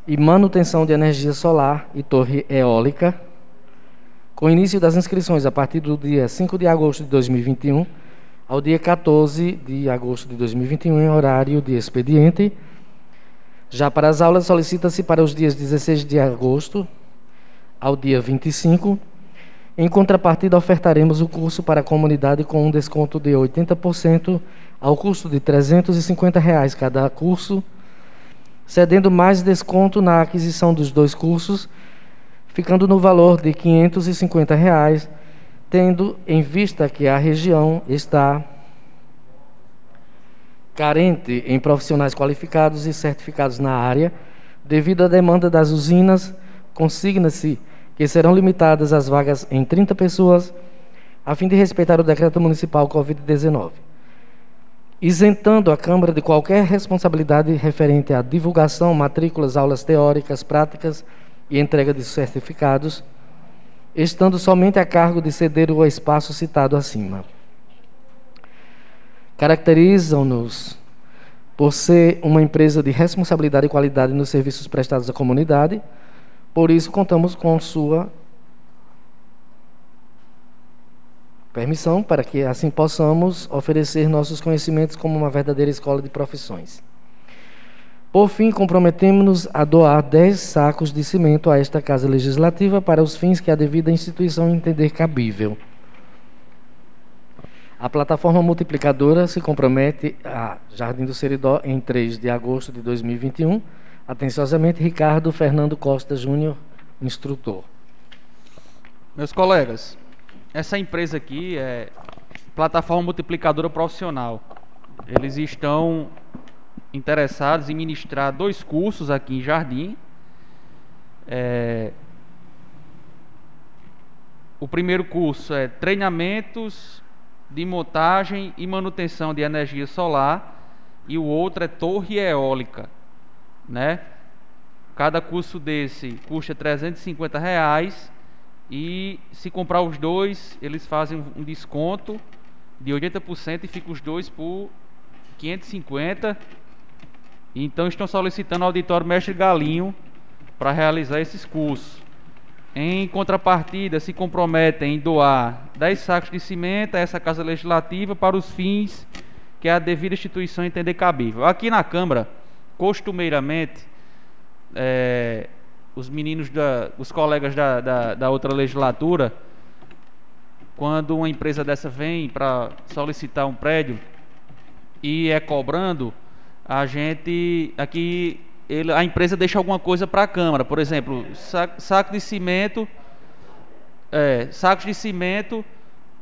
e manutenção de energia solar e torre eólica, com início das inscrições a partir do dia 5 de agosto de 2021 ao dia 14 de agosto de 2021, em horário de expediente. Já para as aulas, solicita-se para os dias 16 de agosto ao dia 25. Em contrapartida, ofertaremos o curso para a comunidade com um desconto de 80% ao custo de 350 reais cada curso, cedendo mais desconto na aquisição dos dois cursos, ficando no valor de 550 reais, tendo em vista que a região está carente em profissionais qualificados e certificados na área, devido à demanda das usinas, consigna-se que serão limitadas as vagas em 30 pessoas, a fim de respeitar o decreto municipal Covid-19, isentando a Câmara de qualquer responsabilidade referente à divulgação, matrículas, aulas teóricas, práticas e entrega de certificados, estando somente a cargo de ceder o espaço citado acima. Caracterizam-nos por ser uma empresa de responsabilidade e qualidade nos serviços prestados à comunidade, por isso contamos com sua permissão para que assim possamos oferecer nossos conhecimentos como uma verdadeira escola de profissões. Por fim, comprometemos-nos a doar 10 sacos de cimento a esta Casa Legislativa para os fins que a devida instituição entender cabível. A plataforma multiplicadora se compromete a Jardim do Seridó em 3 de agosto de 2021. Atenciosamente, Ricardo Fernando Costa Júnior, instrutor. Meus colegas, essa empresa aqui é plataforma multiplicadora profissional. Eles estão interessados em ministrar dois cursos aqui em Jardim. É, O primeiro curso é treinamentos de montagem e manutenção de energia solar e o outro é torre eólica, né? Cada curso desse custa 350 reais e se comprar os dois, eles fazem um desconto de 80% e fica os dois por 550. Então estão solicitando ao auditório Mestre Galinho para realizar esses cursos. Em contrapartida, se comprometem em doar 10 sacos de cimento a essa Casa Legislativa para os fins que a devida instituição entender cabível. Aqui na Câmara, costumeiramente, é, os meninos, da, os colegas da, da, da outra legislatura, quando uma empresa dessa vem para solicitar um prédio e é cobrando, a gente aqui ele, a empresa deixa alguma coisa para a Câmara, por exemplo, saco, saco de cimento, é, sacos de cimento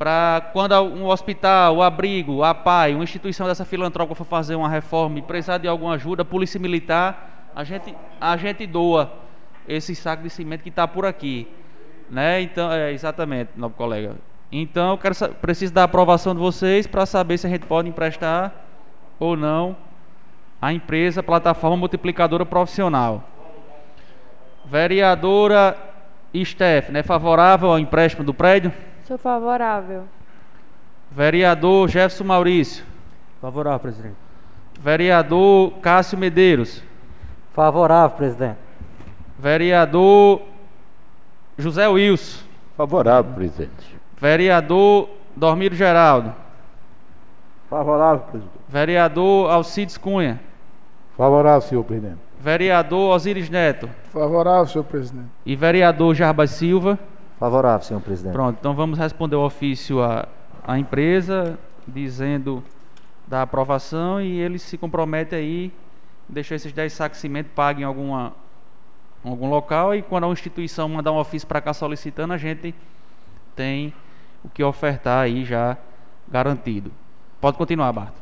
para quando um hospital, o abrigo, a PAI, uma instituição dessa filantrópica for fazer uma reforma e precisar de alguma ajuda, polícia militar, a gente, a gente doa esse saco de cimento que está por aqui, né? Então, é, exatamente, novo colega. Então, eu quero, preciso da aprovação de vocês para saber se a gente pode emprestar ou não a empresa plataforma multiplicadora profissional. Vereadora Stephanie, é favorável ao empréstimo do prédio? Sou favorável. Vereador Jefferson Maurício. Favorável, presidente. Vereador Cássio Medeiros. Favorável, presidente. Vereador José Wilson. Favorável, presidente. Vereador Dormiro Geraldo. Favorável, presidente. Vereador Alcides Cunha. Favorável, senhor presidente. Vereador Osiris Neto. Favorável, senhor presidente. E vereador Jarbas Silva. Favorável, senhor presidente. Pronto, então vamos responder o ofício à, à empresa, dizendo da aprovação e eles se comprometem aí, deixar esses 10 sacos de cimento paguem em alguma, algum local e quando a instituição mandar um ofício para cá solicitando, a gente tem o que ofertar aí já garantido. Pode continuar, Barto.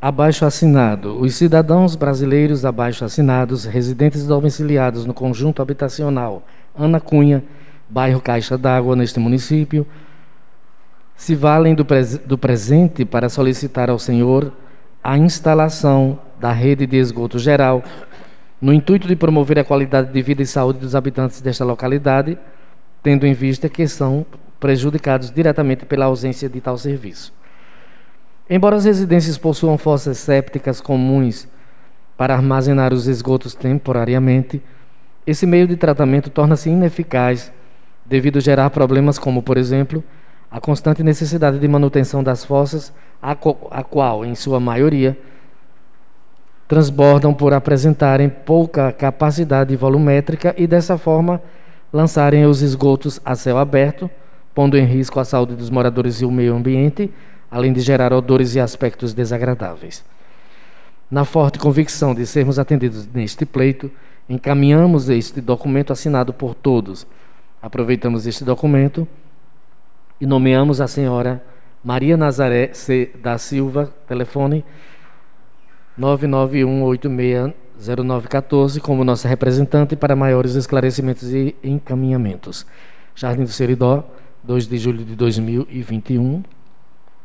Abaixo assinado. Os cidadãos brasileiros abaixo assinados, residentes domiciliados no conjunto habitacional Ana Cunha, bairro Caixa d'Água, neste município, se valem do, pres do presente para solicitar ao Senhor a instalação da rede de esgoto geral, no intuito de promover a qualidade de vida e saúde dos habitantes desta localidade, tendo em vista que são prejudicados diretamente pela ausência de tal serviço. Embora as residências possuam fossas sépticas comuns para armazenar os esgotos temporariamente, esse meio de tratamento torna-se ineficaz devido a gerar problemas como, por exemplo, a constante necessidade de manutenção das fossas, a, a qual, em sua maioria, transbordam por apresentarem pouca capacidade volumétrica e, dessa forma, lançarem os esgotos a céu aberto, pondo em risco a saúde dos moradores e o meio ambiente, além de gerar odores e aspectos desagradáveis. Na forte convicção de sermos atendidos neste pleito, encaminhamos este documento assinado por todos. Aproveitamos este documento e nomeamos a senhora Maria Nazaré C. da Silva, telefone 991860914, como nossa representante para maiores esclarecimentos e encaminhamentos. Jardim do Seridó, 2 de julho de 2021,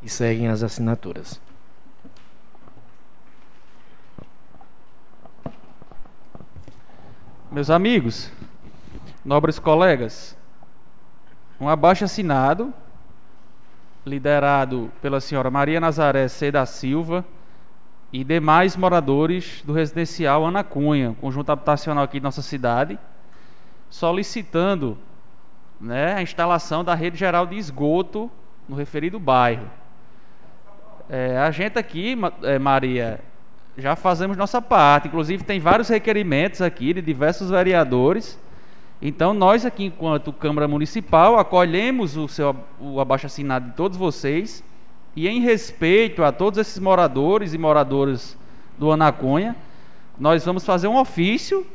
e seguem as assinaturas. Meus amigos, nobres colegas, um abaixo assinado, liderado pela senhora Maria Nazaré C. da Silva e demais moradores do residencial Ana Cunha, conjunto habitacional aqui de nossa cidade, solicitando né, a instalação da rede geral de esgoto no referido bairro. É, a gente aqui, é, Maria, já fazemos nossa parte. Inclusive, tem vários requerimentos aqui de diversos vereadores. Então, nós aqui, enquanto Câmara Municipal, acolhemos o, seu, o abaixo-assinado de todos vocês e, em respeito a todos esses moradores e moradoras do Anaconha, nós vamos fazer um ofício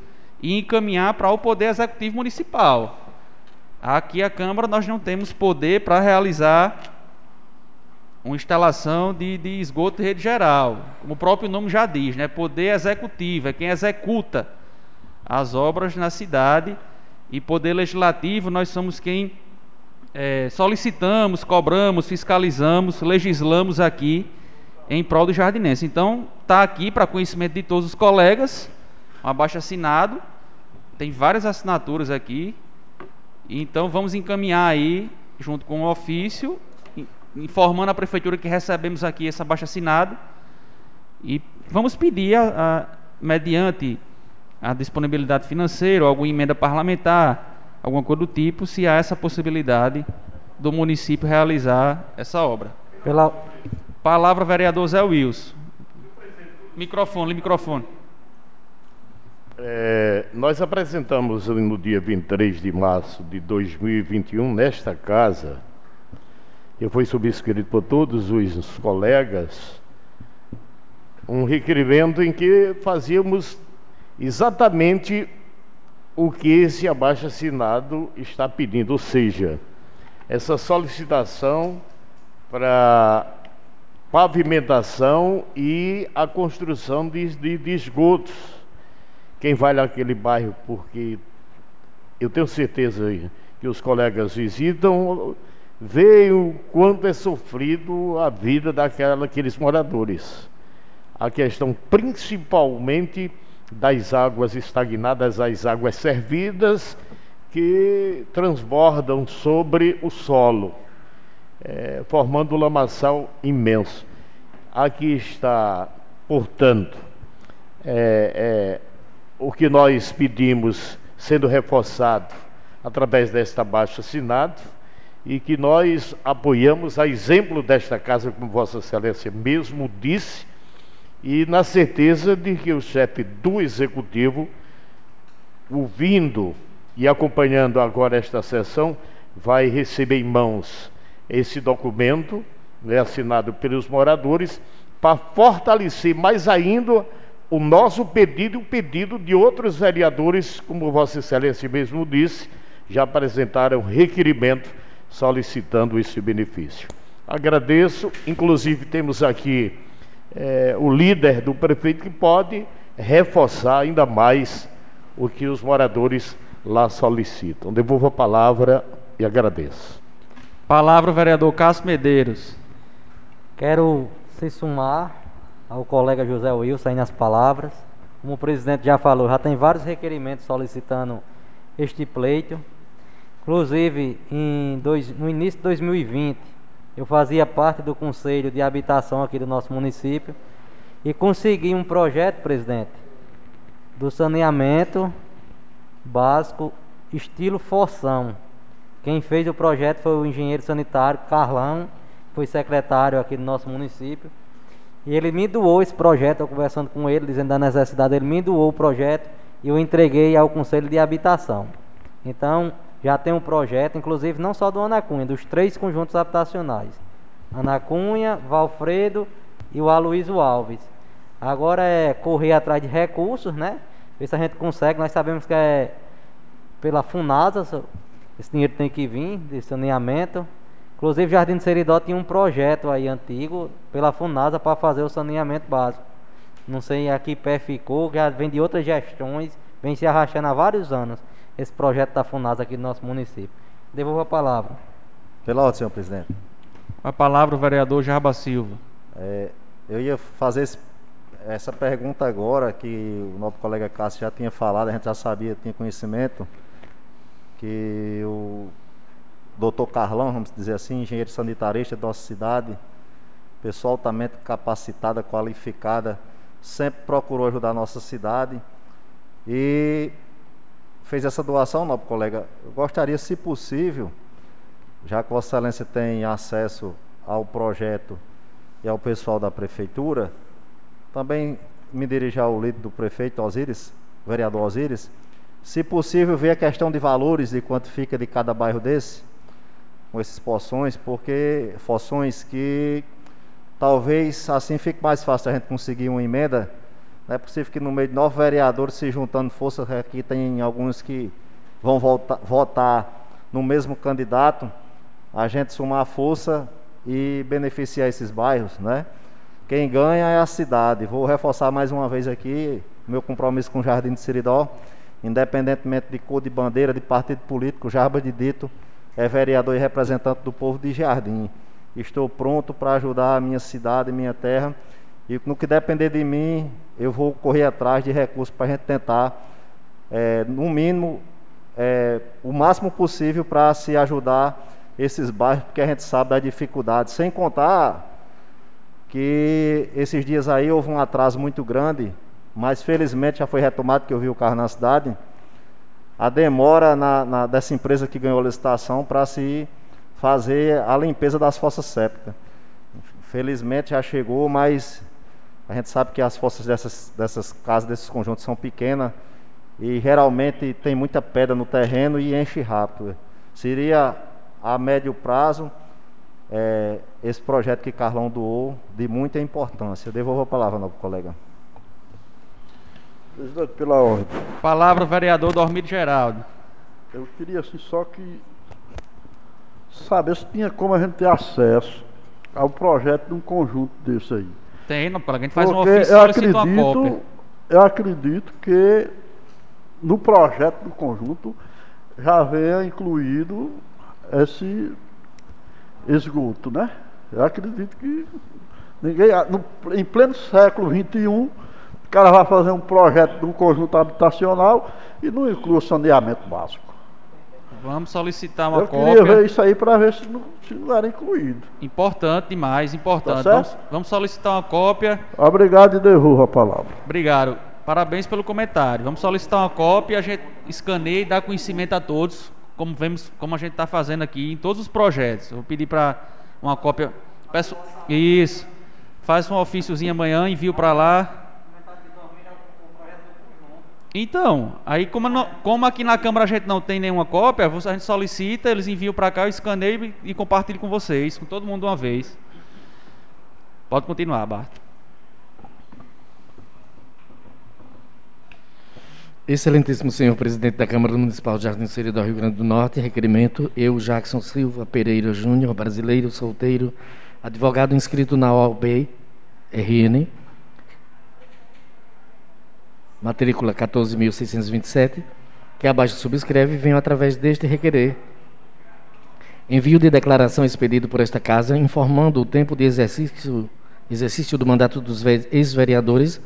e encaminhar para o Poder Executivo Municipal. Aqui, a Câmara, nós não temos poder para realizar uma instalação de, de esgoto de rede geral. Como o próprio nome já diz, né? poder executivo, é quem executa as obras na cidade. E poder legislativo, nós somos quem é, solicitamos, cobramos, fiscalizamos, legislamos aqui em prol do jardinense. Então, está aqui para conhecimento de todos os colegas, um abaixo assinado, tem várias assinaturas aqui, então vamos encaminhar aí, junto com o ofício, informando a prefeitura que recebemos aqui esse abaixo assinado, e vamos pedir, a, a, mediante a disponibilidade financeira, alguma emenda parlamentar, alguma coisa do tipo, se há essa possibilidade do município realizar essa obra. Pela palavra, vereador Zé Wilson. Microfone, microfone. É, nós apresentamos no dia 23 de março de 2021, nesta casa, e foi subscrito por todos os colegas, um requerimento em que fazíamos exatamente o que esse abaixo assinado está pedindo, ou seja, essa solicitação para pavimentação e a construção de, de, de esgotos. Quem vai naquele bairro, porque eu tenho certeza que os colegas visitam, veem o quanto é sofrido a vida daqueles moradores. A questão principalmente das águas estagnadas às águas servidas que transbordam sobre o solo, é, formando um lamaçal imenso. Aqui está, portanto, é, é, o que nós pedimos sendo reforçado através desta baixa assinado e que nós apoiamos a exemplo desta casa, como Vossa Excelência mesmo disse, e na certeza de que o chefe do executivo, ouvindo e acompanhando agora esta sessão, vai receber em mãos esse documento, né, assinado pelos moradores, para fortalecer mais ainda o nosso pedido e o pedido de outros vereadores, como Vossa Excelência mesmo disse, já apresentaram requerimento solicitando esse benefício. Agradeço, inclusive temos aqui é, o líder do prefeito que pode reforçar ainda mais o que os moradores lá solicitam. Devolvo a palavra e agradeço. Palavra, vereador Cássio Medeiros. Quero se sumar ao colega José Wilson aí nas palavras. Como o presidente já falou, já tem vários requerimentos solicitando este pleito. Inclusive, dois, no início de 2020, eu fazia parte do conselho de habitação aqui do nosso município e consegui um projeto, presidente, do saneamento básico estilo forção. Quem fez o projeto foi o engenheiro sanitário Carlão, foi secretário aqui do nosso município. E ele me doou esse projeto, eu conversando com ele, dizendo da necessidade, ele me doou o projeto e eu entreguei ao Conselho de Habitação. Então, já tem um projeto, inclusive não só do Anacunha, dos três conjuntos habitacionais. Anacunha, Valfredo e o Aloysio Alves. Agora é correr atrás de recursos, né? Ver se a gente consegue. Nós sabemos que é pela FUNASA, esse dinheiro tem que vir, de saneamento. Inclusive, Jardim do Seridó tinha um projeto aí antigo pela FUNASA para fazer o saneamento básico. Não sei a que pé ficou, já vem de outras gestões, vem se arrastando há vários anos esse projeto da FUNASA aqui no nosso município. Devolvo a palavra. Pela ordem, senhor presidente. A palavra o vereador Jarba Silva. É, eu ia fazer esse, essa pergunta agora, que o nosso colega Cássio já tinha falado, a gente já sabia, tinha conhecimento, que o doutor Carlão, vamos dizer assim, engenheiro sanitarista da nossa cidade, pessoa altamente capacitada, qualificada, sempre procurou ajudar a nossa cidade. E fez essa doação, nobre colega, eu gostaria, se possível, já que Vossa Excelência tem acesso ao projeto e ao pessoal da prefeitura, também me dirigir ao líder do prefeito Osíris, vereador Osíris, se possível ver a questão de valores e quanto fica de cada bairro desse, com esses poções, porque poções que talvez assim fique mais fácil a gente conseguir uma emenda não é possível que no meio de nove vereadores se juntando forças, aqui tem alguns que vão votar, no mesmo candidato, a gente somar força e beneficiar esses bairros, né? Quem ganha é a cidade. Vou reforçar mais uma vez aqui meu compromisso com o Jardim de Siridó, independentemente de cor de bandeira, de partido político, Jarba de Dito é vereador e representante do povo de Jardim. Estou pronto para ajudar a minha cidade, minha terra. E no que depender de mim, eu vou correr atrás de recursos para a gente tentar, é, no mínimo, é, o máximo possível para se ajudar esses bairros, porque a gente sabe da dificuldade. Sem contar que esses dias aí houve um atraso muito grande, mas felizmente já foi retomado, que eu vi o carro na cidade, a demora na, na, dessa empresa que ganhou a licitação para se fazer a limpeza das fossas sépticas. Felizmente já chegou, mas a gente sabe que as fossas dessas, dessas casas, desses conjuntos são pequenas e geralmente tem muita pedra no terreno e enche rápido. Seria a médio prazo é, esse projeto que Carlão doou de muita importância. Eu devolvo a palavra ao colega. Presidente, pela ordem. Palavra, vereador Dormido Geraldo. Eu queria assim só que saber se tinha como a gente ter acesso ao projeto de um conjunto desse aí. Tem, não, a gente faz Porque um ofício eu uma cópia. acredito, eu acredito que no projeto do conjunto já venha incluído esse esgoto, né? Eu acredito que ninguém, no- em pleno século XXI, o cara vai fazer um projeto de um conjunto habitacional e não inclui o saneamento básico. Vamos solicitar uma Eu queria cópia. ver isso aí para ver se não, se não era incluído. Importante demais, importante. Tá vamos, vamos solicitar uma cópia. Obrigado e devolvo a palavra. Obrigado. Parabéns pelo comentário. Vamos solicitar uma cópia, a gente escaneia e dá conhecimento a todos, como vemos, como a gente está fazendo aqui em todos os projetos. Eu vou pedir para uma cópia. Peço isso. Faz um ofíciozinho amanhã, envio para lá. Então, aí como, não- como aqui na Câmara a gente não tem nenhuma cópia, a gente solicita, eles enviam para cá, eu escaneio e, compartilho com vocês, com todo mundo de uma vez. Pode continuar, Bart. Excelentíssimo senhor presidente da Câmara Municipal de Jardim Serio do Rio Grande do Norte, requerimento, eu, Jackson Silva Pereira Júnior, brasileiro, solteiro, advogado inscrito na OAB, RN, matrícula 14.627, que abaixo subscreve, venho através deste requerer. Envio de declaração expedido por esta Casa, informando o tempo de exercício, exercício do mandato dos ve- ex-vereadores,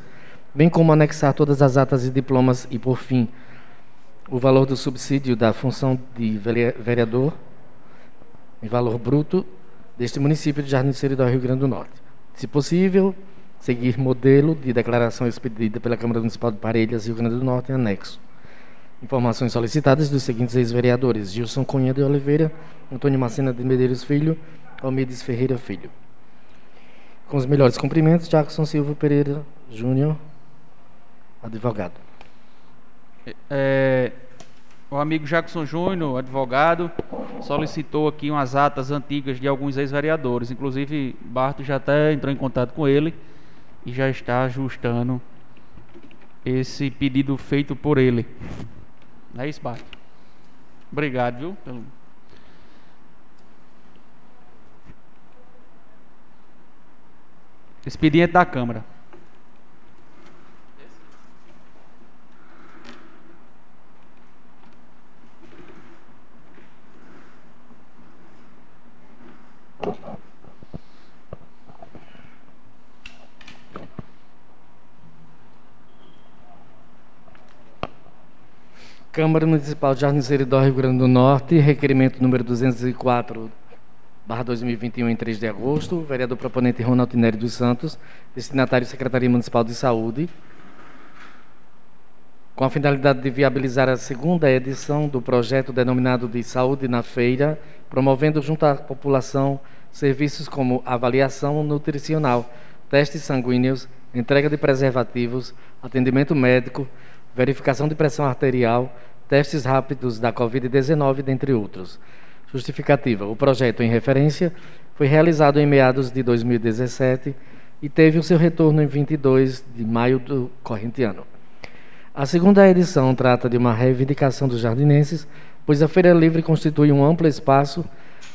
bem como anexar todas as atas e diplomas e, por fim, o valor do subsídio da função de vere- vereador em valor bruto deste município de Jardim Seridó, Rio Grande do Norte. Se possível, seguir modelo de declaração expedida pela Câmara Municipal de Parelhas, Rio Grande do Norte, em anexo. Informações solicitadas dos seguintes ex-vereadores: Gilson Cunha de Oliveira, Antônio Macena de Medeiros Filho, Almides Ferreira Filho. Com os melhores cumprimentos, Jackson Silva Pereira Júnior, advogado. É, o amigo Jackson Júnior, advogado, solicitou aqui umas atas antigas de alguns ex-vereadores. Inclusive, Barto já até entrou em contato com ele e já está ajustando esse pedido feito por ele. Não é isso, Barto? Obrigado, viu? Expediente da Câmara. Câmara Municipal de Jardim Seridó, Rio Grande do Norte, requerimento número 204, barra 2021, em 3 de agosto. Vereador proponente Ronaldo Nery dos Santos, destinatário Secretaria Municipal de Saúde, com a finalidade de viabilizar a segunda edição do projeto denominado de Saúde na Feira, promovendo junto à população serviços como avaliação nutricional, testes sanguíneos, entrega de preservativos, atendimento médico, verificação de pressão arterial, testes rápidos da Covid-19, dentre outros. Justificativa: o projeto em referência foi realizado em meados de 2017 e teve o seu retorno em 22 de maio do corrente ano. A segunda edição trata de uma reivindicação dos jardinenses, pois a Feira Livre constitui um amplo espaço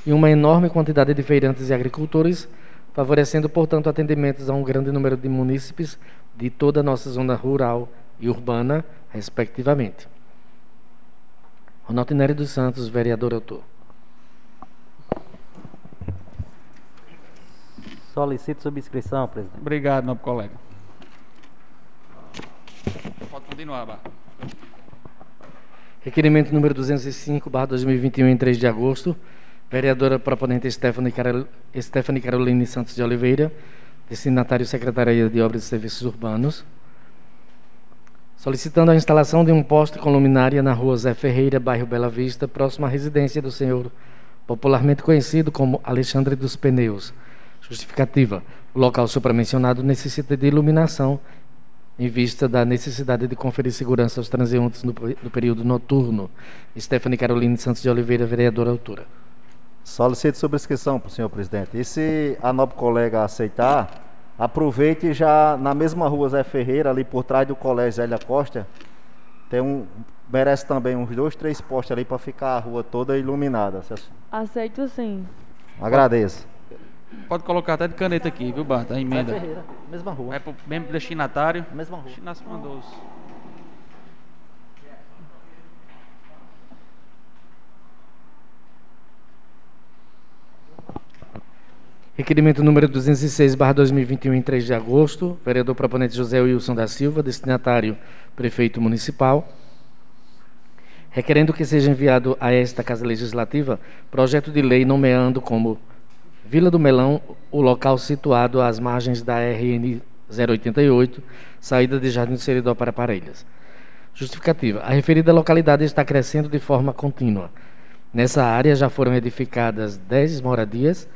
e uma enorme quantidade de feirantes e agricultores, favorecendo, portanto, atendimentos a um grande número de munícipes de toda a nossa zona rural e urbana, respectivamente. Ronaldo Nery dos Santos, vereador autor. Solicito subscrição, presidente. Obrigado, nobre colega. Pode continuar, Bar. Requerimento número 205, barra 2021, em 3 de agosto. Vereadora proponente Stephanie, Carol, Stephanie Caroline Santos de Oliveira, destinatário Secretaria de Obras e Serviços Urbanos solicitando a instalação de um poste com luminária na rua Zé Ferreira, bairro Bela Vista, próximo à residência do senhor, popularmente conhecido como Alexandre dos Pneus. Justificativa: o local supramencionado necessita de iluminação em vista da necessidade de conferir segurança aos transeuntes no, no período noturno. Stephanie Caroline Santos de Oliveira, vereadora altura. Solicito o senhor presidente. E se a nobre colega aceitar, aproveite já na mesma rua Zé Ferreira, ali por trás do colégio Zélia Costa, tem um. Merece também uns dois, três postes ali para ficar a rua toda iluminada. Aceito sim. Agradeço. Pode colocar até de caneta aqui, viu, Bart? A emenda. Zé Ferreira, mesma rua. É pro mesmo destinatário. Mesma rua. Inácio mandou. Requerimento número 206, barra 2021, em 3 de agosto. Vereador proponente José Wilson da Silva, destinatário Prefeito Municipal. Requerendo que seja enviado a esta Casa Legislativa projeto de lei nomeando como Vila do Melão o local situado às margens da RN 088, saída de Jardim do Seridó para Parelhas. Justificativa. A referida localidade está crescendo de forma contínua. Nessa área já foram edificadas 10 moradias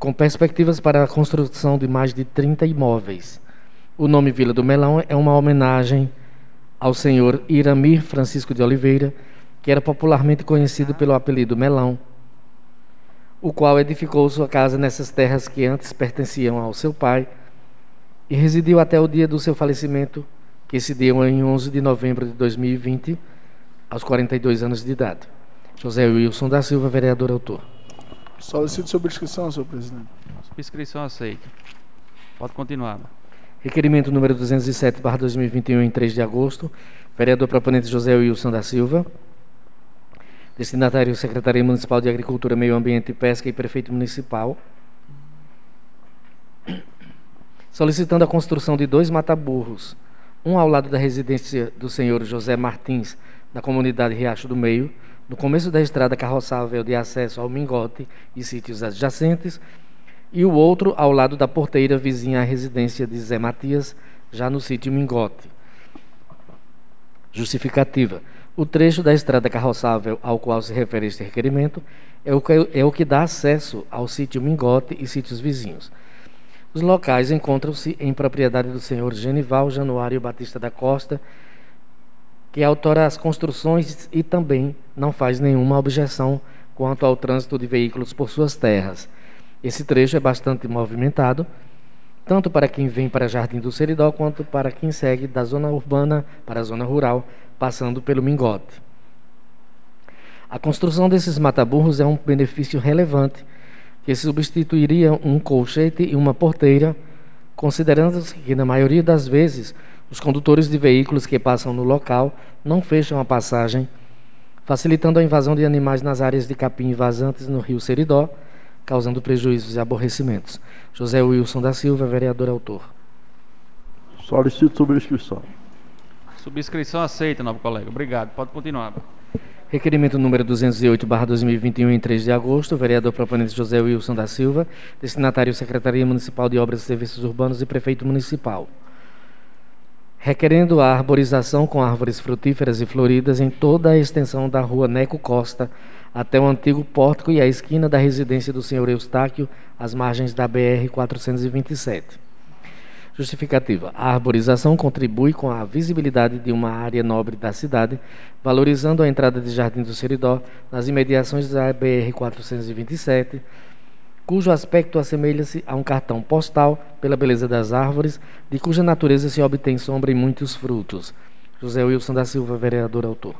com perspectivas para a construção de mais de 30 imóveis. O nome Vila do Melão é uma homenagem ao senhor Iramir Francisco de Oliveira, que era popularmente conhecido pelo apelido Melão, o qual edificou sua casa nessas terras que antes pertenciam ao seu pai e residiu até o dia do seu falecimento, que se deu em 11 de novembro de 2020, aos 42 anos de idade. José Wilson da Silva, vereador autor. Solicito subscrição, senhor presidente. Subscrição aceita. Pode continuar. Requerimento número 207, barra 2021, em 3 de agosto. Vereador proponente José Wilson da Silva. Destinatário Secretaria Municipal de Agricultura, Meio Ambiente, Pesca e Prefeito Municipal. Solicitando a construção de dois mataburros, um ao lado da residência do senhor José Martins, da comunidade Riacho do Meio, no começo da estrada carroçável de acesso ao Mingote e sítios adjacentes, e o outro ao lado da porteira vizinha à residência de Zé Matias, já no sítio Mingote. Justificativa. O trecho da estrada carroçável ao qual se refere este requerimento é o que, é o que dá acesso ao sítio Mingote e sítios vizinhos. Os locais encontram-se em propriedade do senhor Genival Januário Batista da Costa, que autora as construções e também não faz nenhuma objeção quanto ao trânsito de veículos por suas terras. Esse trecho é bastante movimentado, tanto para quem vem para Jardim do Seridó quanto para quem segue da zona urbana para a zona rural, passando pelo Mingote. A construção desses mataburros é um benefício relevante que substituiria um colchete e uma porteira, considerando-se que, na maioria das vezes, os condutores de veículos que passam no local não fecham a passagem, facilitando a invasão de animais nas áreas de capim vazantes no rio Seridó, causando prejuízos e aborrecimentos. José Wilson da Silva, vereador autor. Solicito subscrição. Subscrição aceita, novo colega. Obrigado. Pode continuar. Requerimento número 208, barra 2021, em 3 de agosto, vereador proponente José Wilson da Silva, destinatário Secretaria Municipal de Obras e Serviços Urbanos e Prefeito Municipal requerendo a arborização com árvores frutíferas e floridas em toda a extensão da rua Neco Costa, até o antigo pórtico e a esquina da residência do senhor Eustáquio, às margens da BR-427. Justificativa. A arborização contribui com a visibilidade de uma área nobre da cidade, valorizando a entrada de Jardim do Seridó nas imediações da BR-427, cujo aspecto assemelha-se a um cartão postal pela beleza das árvores, de cuja natureza se obtém sombra e muitos frutos. José Wilson da Silva, vereador autor.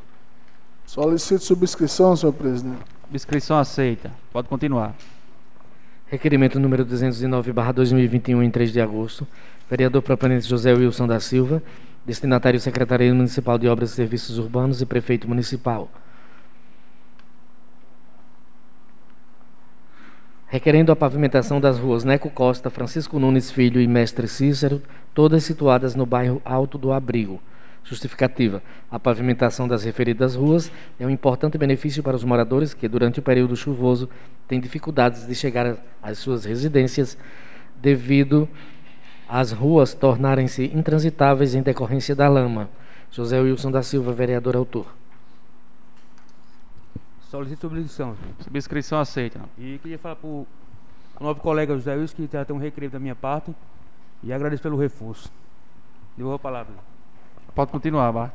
Solicito subscrição, senhor presidente. Subscrição aceita. Pode continuar. Requerimento número 209/2021 em 3 de agosto. Vereador proponente José Wilson da Silva, destinatário Secretaria Municipal de Obras e Serviços Urbanos e prefeito municipal. Requerendo a pavimentação das ruas Neco Costa, Francisco Nunes Filho e Mestre Cícero, todas situadas no bairro Alto do Abrigo. Justificativa: a pavimentação das referidas ruas é um importante benefício para os moradores que, durante o período chuvoso, têm dificuldades de chegar às suas residências devido às ruas tornarem-se intransitáveis em decorrência da lama. José Wilson da Silva, vereador autor. Solicito subscrição. Subscrição aceita. E queria falar para o novo colega José Wilson que já tem um recreio da minha parte e agradeço pelo reforço. Devolvo a palavra. Pode continuar, Bart.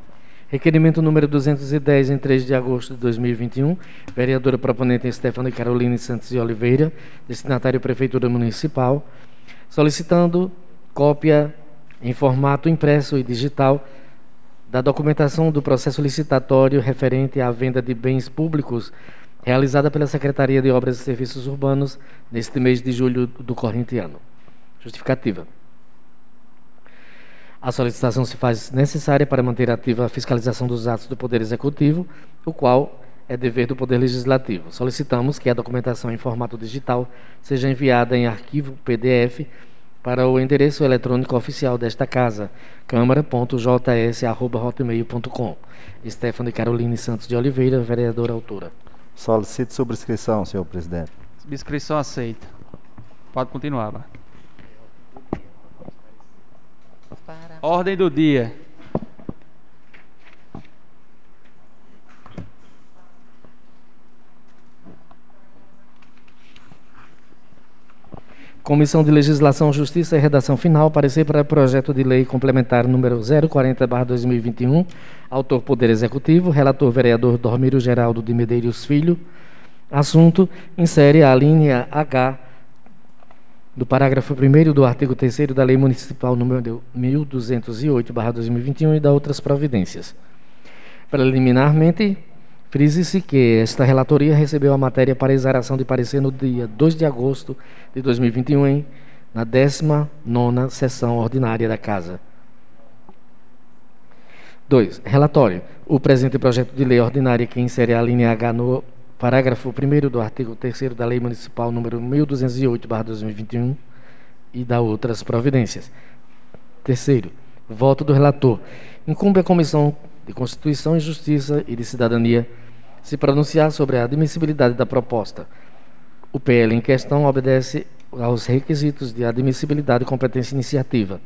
Requerimento número 210, em 3 de agosto de 2021. Vereadora proponente Stefano Caroline Santos de Oliveira, destinatário Prefeitura Municipal, solicitando cópia em formato impresso e digital da documentação do processo licitatório referente à venda de bens públicos realizada pela Secretaria de Obras e Serviços Urbanos neste mês de julho do corrente ano. Justificativa. A solicitação se faz necessária para manter ativa a fiscalização dos atos do Poder Executivo, o qual é dever do Poder Legislativo. Solicitamos que a documentação em formato digital seja enviada em arquivo PDF para o endereço eletrônico oficial desta casa, câmara.js.hotmail.com. Stephanie Caroline Santos de Oliveira, vereadora autora. Solicito subscrição, senhor presidente. Subscrição aceita. Pode continuar, Bart. Ordem do dia. Comissão de Legislação, Justiça e Redação Final, parecer para o projeto de lei complementar número 040/2021, autor Poder Executivo, relator vereador Dormiro Geraldo de Medeiros Filho. Assunto: insere a linha H do parágrafo 1 do artigo 3 da Lei Municipal número 1208/2021 e da outras providências. Preliminarmente, Frise-se que esta relatoria recebeu a matéria para exaração de parecer no dia 2 de agosto de 2021, em, na 19 sessão ordinária da Casa. 2. Relatório. O presente projeto de lei ordinária que insere a linha H no parágrafo 1 do artigo 3 da Lei Municipal número 1208/2021 e da outras providências. Terceiro, voto do relator. Incumbe à Comissão de Constituição e Justiça e de Cidadania se pronunciar sobre a admissibilidade da proposta. O PL em questão obedece aos requisitos de admissibilidade, competência e iniciativa.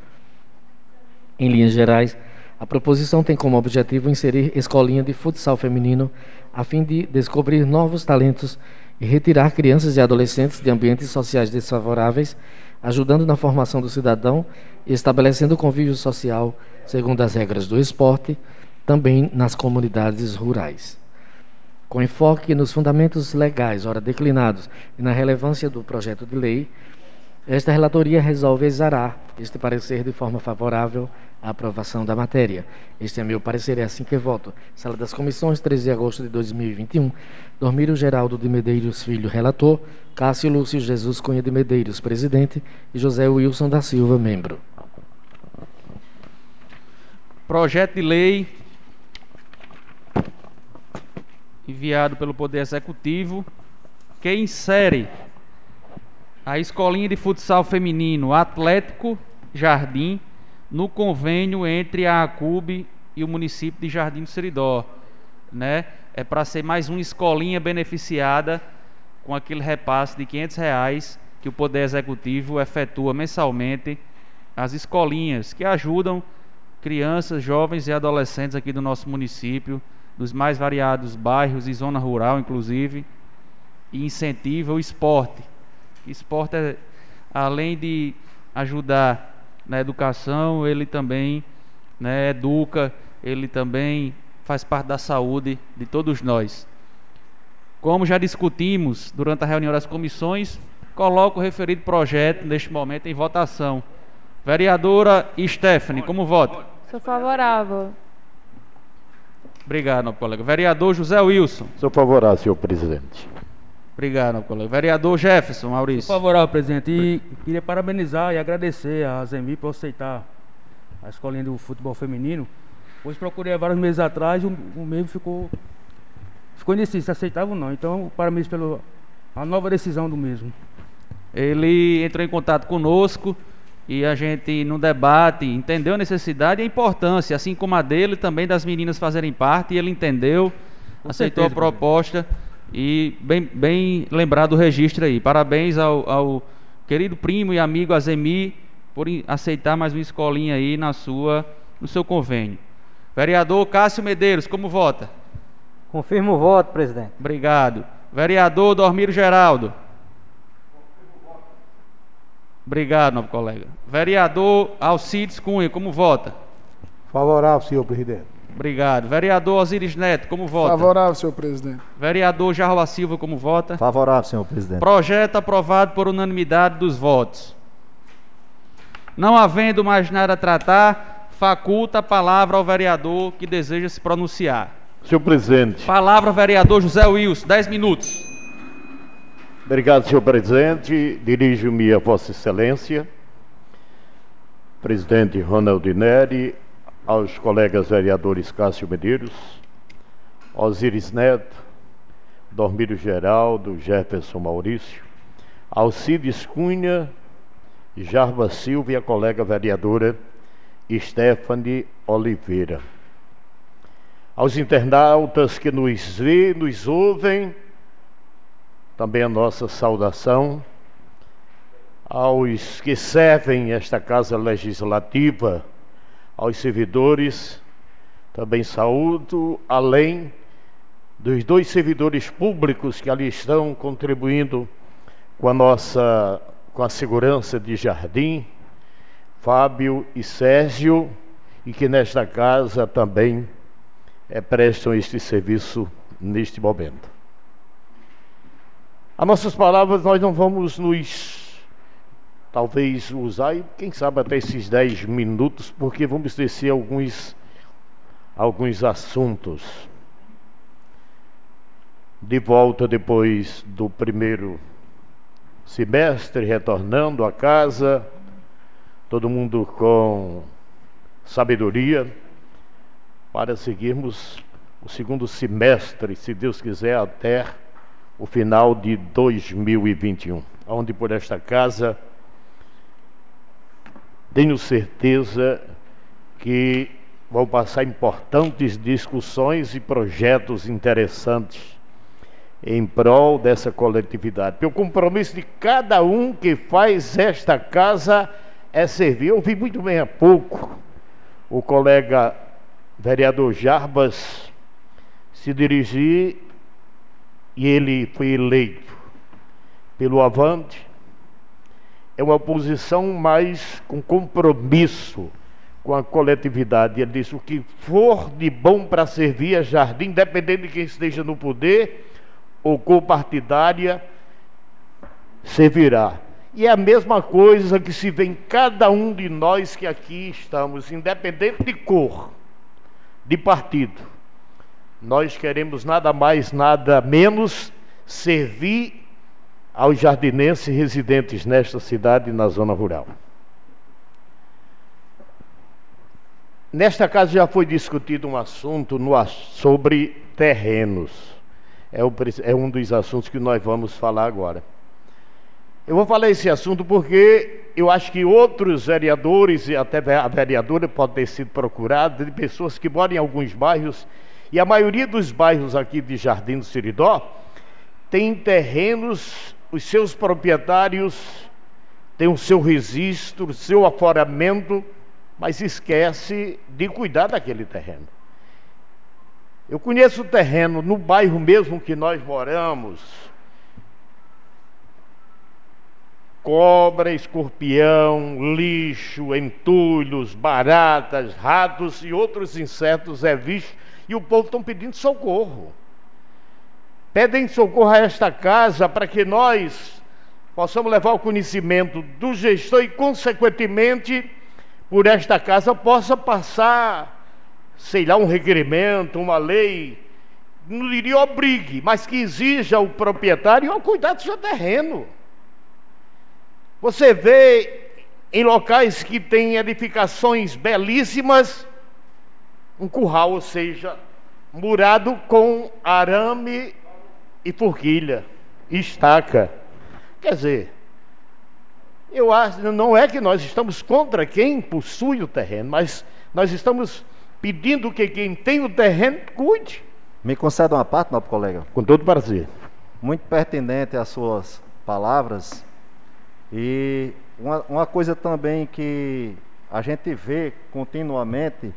Em linhas gerais, a proposição tem como objetivo inserir escolinha de futsal feminino a fim de descobrir novos talentos e retirar crianças e adolescentes de ambientes sociais desfavoráveis, ajudando na formação do cidadão e estabelecendo convívio social segundo as regras do esporte, também nas comunidades rurais com enfoque nos fundamentos legais, ora declinados, e na relevância do projeto de lei, esta relatoria resolve exarar este parecer de forma favorável à aprovação da matéria. Este é meu parecer, é assim que voto. Sala das Comissões, 13 de agosto de 2021. Dormiro Geraldo de Medeiros Filho, relator. Cássio Lúcio Jesus Cunha de Medeiros, presidente. E José Wilson da Silva, membro. Projeto de lei enviado pelo Poder Executivo, que insere a escolinha de futsal feminino Atlético Jardim no convênio entre a ACUB e o município de Jardim do Seridó, né? É para ser mais uma escolinha beneficiada com aquele repasse de 500 reais que o Poder Executivo efetua mensalmente às escolinhas que ajudam crianças, jovens e adolescentes aqui do nosso município dos mais variados bairros e zona rural, inclusive, e incentiva o esporte. esporte, é, além de ajudar na educação, ele também né, educa, ele também faz parte da saúde de todos nós. Como já discutimos durante a reunião das comissões, coloco o referido projeto neste momento em votação. Vereadora Stephanie, como vota? Sou favorável. Obrigado, colega. Vereador José Wilson. Sou favorável, senhor presidente. Obrigado, colega. Vereador Jefferson Maurício. Sou favorável, presidente. E queria parabenizar e agradecer a Zemi por aceitar a escolinha do futebol feminino. Pois procurei há vários meses atrás e o, o mesmo ficou, ficou indeciso se aceitava ou não. Então, parabéns pela nova decisão do mesmo. ele entrou em contato conosco e a gente, no debate, entendeu a necessidade e a importância, assim como a dele, também das meninas fazerem parte, e ele entendeu, Com aceitou certeza, a proposta e bem, bem lembrado o registro aí. Parabéns ao, ao querido primo e amigo Azemi por aceitar mais uma escolinha aí na sua, no seu convênio. Vereador Cássio Medeiros, como vota? Confirmo o voto, presidente. Obrigado. Vereador Dormiro Geraldo. Obrigado, novo colega. Vereador Alcides Cunha, como vota? Favorável, senhor presidente. Obrigado. Vereador Osiris Neto, como vota? Favorável, senhor presidente. Vereador Jarroa Silva, como vota? Favorável, senhor presidente. Projeto aprovado por unanimidade dos votos. Não havendo mais nada a tratar, faculta a palavra ao vereador que deseja se pronunciar. Senhor presidente. Palavra, vereador José Wilson, 10 minutos. Obrigado, senhor presidente. Dirijo-me a Vossa Excelência, presidente Ronald Neri, aos colegas vereadores Cássio Medeiros, Osíris Neto, Dormírio Geraldo, Jefferson Maurício, Alcides Cunha, Jarva Silva e a colega vereadora Stephanie Oliveira. Aos internautas que nos vê, nos ouvem, também a nossa saudação aos que servem esta Casa Legislativa, aos servidores, também saúdo, além dos dois servidores públicos que ali estão contribuindo com a nossa com a segurança de jardim, Fábio e Sérgio, e que nesta casa também eh, prestam este serviço neste momento. As nossas palavras nós não vamos nos talvez usar e quem sabe até esses 10 minutos, porque vamos descer alguns alguns assuntos. De volta depois do primeiro semestre, retornando a casa, todo mundo com sabedoria, para seguirmos o segundo semestre, se Deus quiser, até o final de 2021, onde por esta casa tenho certeza que vão passar importantes discussões e projetos interessantes em prol dessa coletividade. Porque o compromisso de cada um que faz esta casa é servir. Eu vi muito bem há pouco o colega vereador Jarbas se dirigir e ele foi eleito pelo Avante. É uma posição mais com compromisso com a coletividade. Ele disse: o que for de bom para servir a jardim, independente de quem esteja no poder ou compartidária, servirá. E é a mesma coisa que se vê em cada um de nós que aqui estamos, independente de cor, de partido. Nós queremos nada mais, nada menos servir aos jardinenses residentes nesta cidade e na zona rural. Nesta casa já foi discutido um assunto no, sobre terrenos. É, o, é um dos assuntos que nós vamos falar agora. Eu vou falar esse assunto porque eu acho que outros vereadores e até a vereadora pode ter sido procurada de pessoas que moram em alguns bairros e a maioria dos bairros aqui de Jardim do Seridó tem terrenos, os seus proprietários têm o seu registro, o seu aforamento, mas esquece de cuidar daquele terreno. Eu conheço o terreno no bairro mesmo que nós moramos. Cobra, escorpião, lixo, entulhos, baratas, ratos e outros insetos é visto e o povo estão pedindo socorro. Pedem socorro a esta casa para que nós possamos levar o conhecimento do gestor e, consequentemente, por esta casa possa passar, sei lá, um requerimento, uma lei, não diria obrigue, mas que exija o proprietário ao cuidar do seu terreno. Você vê em locais que têm edificações belíssimas, um curral, ou seja, murado com arame e forquilha, estaca. Quer dizer, Eu acho, não é que nós estamos contra quem possui o terreno, mas nós estamos pedindo que quem tem o terreno cuide. Me conceda uma parte, nobre colega? Com todo prazer. Muito pertinente as suas palavras. E uma, uma coisa também que a gente vê continuamente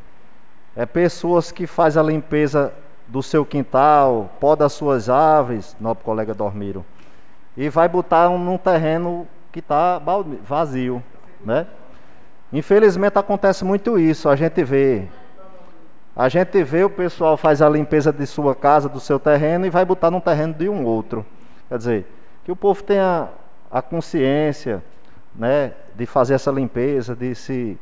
é pessoas que fazem a limpeza do seu quintal, poda as suas árvores, nobre colega Dormiro, e vai botar um, num terreno que está vazio, né? Infelizmente acontece muito isso, a gente vê. A gente vê o pessoal faz a limpeza de sua casa, do seu terreno e vai botar num terreno de um outro. Quer dizer, que o povo tenha a consciência, né, de fazer essa limpeza, de se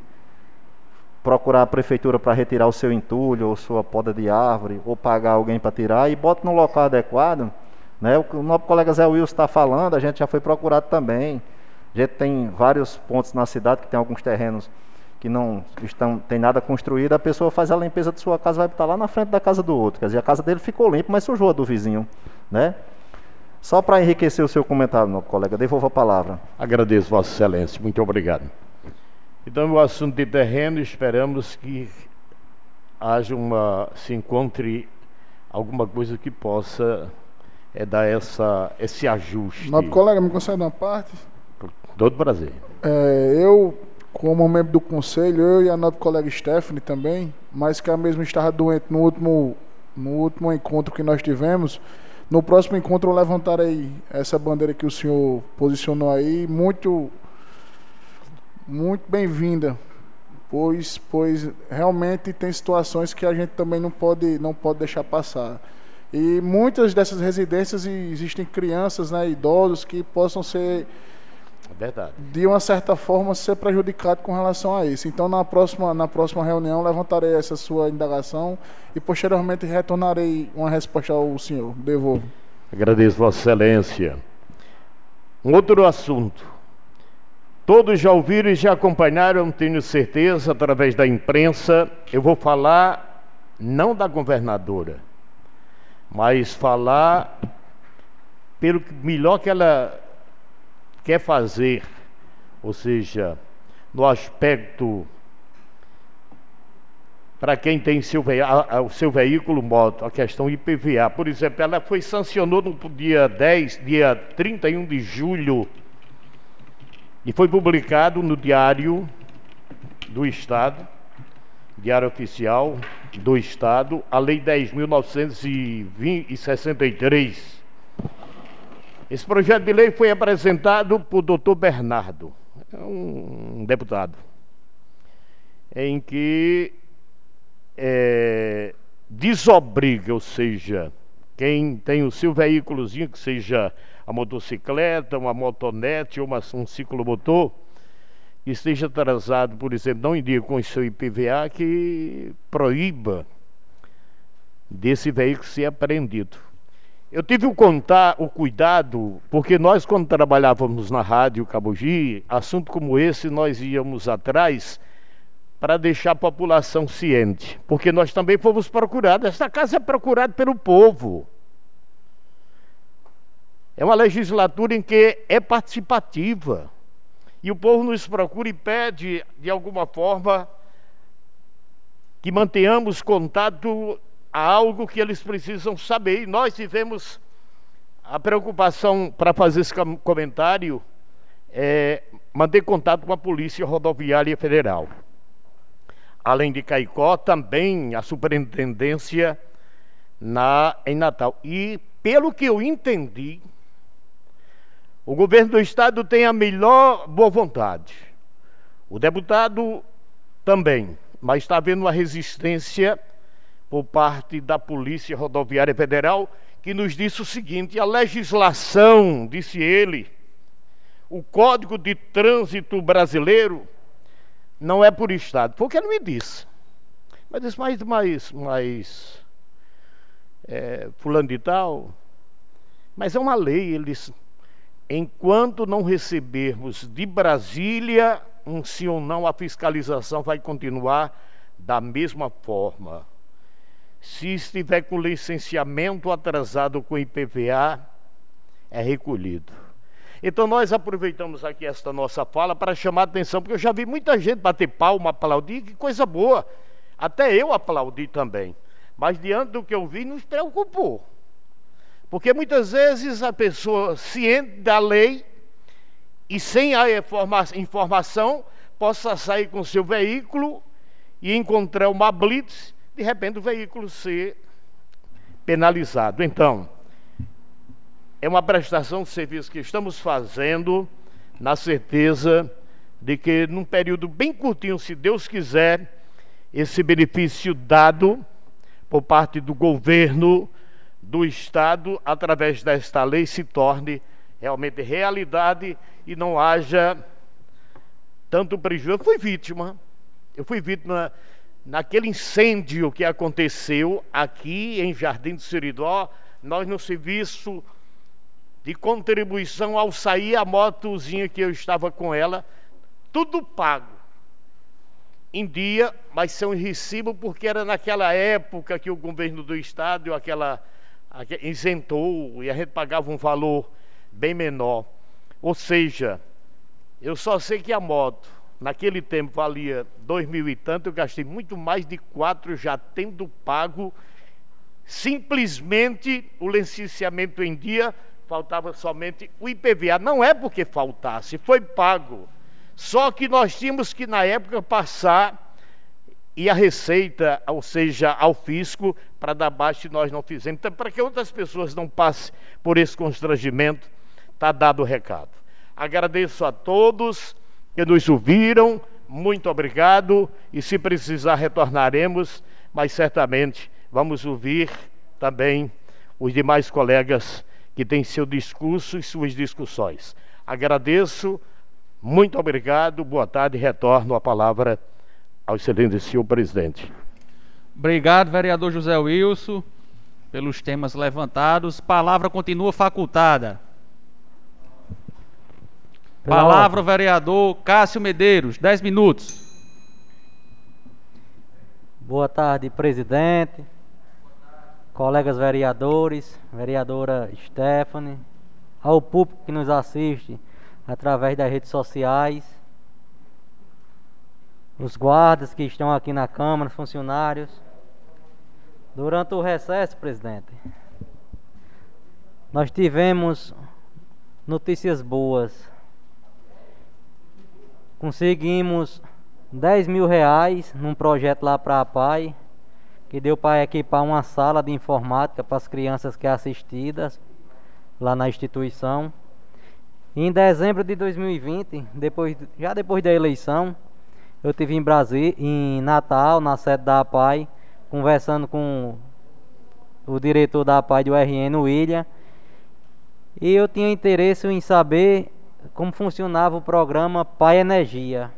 procurar a prefeitura para retirar o seu entulho ou sua poda de árvore, ou pagar alguém para tirar e bota no local adequado. Né? O nosso colega Zé Wilson está falando, a gente já foi procurado também. A gente tem vários pontos na cidade que tem alguns terrenos que não estão, tem nada construído, a pessoa faz a limpeza de sua casa, vai estar lá na frente da casa do outro. Quer dizer, a casa dele ficou limpa, mas sujou a do vizinho. Né? Só para enriquecer o seu comentário, meu colega, devolvo a palavra. Agradeço, Vossa Excelência. Muito obrigado. Então, o assunto de terreno, esperamos que haja uma. se encontre alguma coisa que possa é, dar essa, esse ajuste. Nobre colega, me concede uma parte? Todo prazer. É, eu, como membro do conselho, eu e a nobre colega Stephanie também, mas que a mesma estava doente no último, no último encontro que nós tivemos. No próximo encontro eu levantarei essa bandeira que o senhor posicionou aí, muito muito bem-vinda, pois pois realmente tem situações que a gente também não pode não pode deixar passar. E muitas dessas residências existem crianças, né, idosos que possam ser é verdade. de uma certa forma ser prejudicado com relação a isso. Então na próxima na próxima reunião levantarei essa sua indagação e posteriormente retornarei uma resposta ao senhor. Devolvo. Agradeço Vossa Excelência. Um outro assunto. Todos já ouviram e já acompanharam, tenho certeza, através da imprensa. Eu vou falar não da governadora, mas falar pelo melhor que ela quer fazer, ou seja, no aspecto para quem tem seu, o seu veículo moto, a questão IPVA. Por exemplo, ela foi sancionou no dia 10, dia 31 de julho, e foi publicado no Diário do Estado, Diário Oficial do Estado, a Lei 10.963. Esse projeto de lei foi apresentado por doutor Bernardo, é um deputado, em que é, desobriga, ou seja, quem tem o seu veículozinho, que seja motocicleta, uma motonete ou um ciclomotor, esteja atrasado, por exemplo, não indica com o seu IPVA, que proíba desse veículo ser apreendido. Eu tive o, contar, o cuidado, porque nós, quando trabalhávamos na rádio Cabugi, assunto como esse, nós íamos atrás para deixar a população ciente, porque nós também fomos procurados. Esta casa é procurada pelo povo. É uma legislatura em que é participativa. E o povo nos procura e pede, de alguma forma, que mantenhamos contato a algo que eles precisam saber. E nós tivemos a preocupação para fazer esse comentário, é, manter contato com a Polícia Rodoviária Federal além de Caicó, também a superintendência na, em Natal. E, pelo que eu entendi, o governo do estado tem a melhor boa vontade. O deputado também, mas está havendo uma resistência por parte da Polícia Rodoviária Federal que nos disse o seguinte: a legislação, disse ele, o Código de Trânsito Brasileiro não é por Estado. Foi o que ele me disse. Mas disse, mais, mais, mais é, fulano de tal. Mas é uma lei, ele disse, enquanto não recebermos de Brasília um sim ou não, a fiscalização vai continuar da mesma forma. Se estiver com licenciamento atrasado com IPVA, é recolhido. Então nós aproveitamos aqui esta nossa fala para chamar a atenção, porque eu já vi muita gente bater palma, aplaudir, que coisa boa. Até eu aplaudi também. Mas diante do que eu vi, nos preocupou. Porque muitas vezes a pessoa ciente da lei e sem a informação possa sair com seu veículo e encontrar uma blitz, de repente o veículo ser penalizado. Então, é uma prestação de serviço que estamos fazendo na certeza de que num período bem curtinho, se Deus quiser, esse benefício dado por parte do governo do estado através desta lei se torne realmente realidade e não haja tanto prejuízo. Eu fui vítima, eu fui vítima naquele incêndio que aconteceu aqui em Jardim do Seridó, nós no serviço de contribuição ao sair a motozinha que eu estava com ela, tudo pago. Em dia, mas são recibo porque era naquela época que o governo do estado aquela, isentou e a gente pagava um valor bem menor. Ou seja, eu só sei que a moto naquele tempo valia dois mil e tanto, eu gastei muito mais de quatro já tendo pago simplesmente o licenciamento em dia faltava somente o IPVA. Não é porque faltasse, foi pago. Só que nós tínhamos que, na época, passar e a receita, ou seja, ao fisco, para dar baixa e nós não fizemos. Então, para que outras pessoas não passem por esse constrangimento, está dado o recado. Agradeço a todos que nos ouviram, muito obrigado, e se precisar retornaremos, mas certamente vamos ouvir também os demais colegas que tem seu discurso e suas discussões. Agradeço, muito obrigado, boa tarde, retorno a palavra ao excelente senhor presidente. Obrigado, vereador José Wilson, pelos temas levantados. Palavra continua facultada. Palavra, vereador Cássio Medeiros, 10 minutos. Boa tarde, presidente, colegas vereadores, vereadora Stephanie, ao público que nos assiste através das redes sociais, os guardas que estão aqui na Câmara, funcionários. Durante o recesso, presidente, nós tivemos notícias boas. Conseguimos 10 mil reais num projeto lá para a PAI que deu para equipar uma sala de informática para as crianças que é assistidas lá na instituição. Em dezembro de 2020, depois, já depois da eleição, eu tive em Brasília, em Natal, na sede da APAI, conversando com o diretor da APAI do RN, William, e eu tinha interesse em saber como funcionava o programa Pai Energia.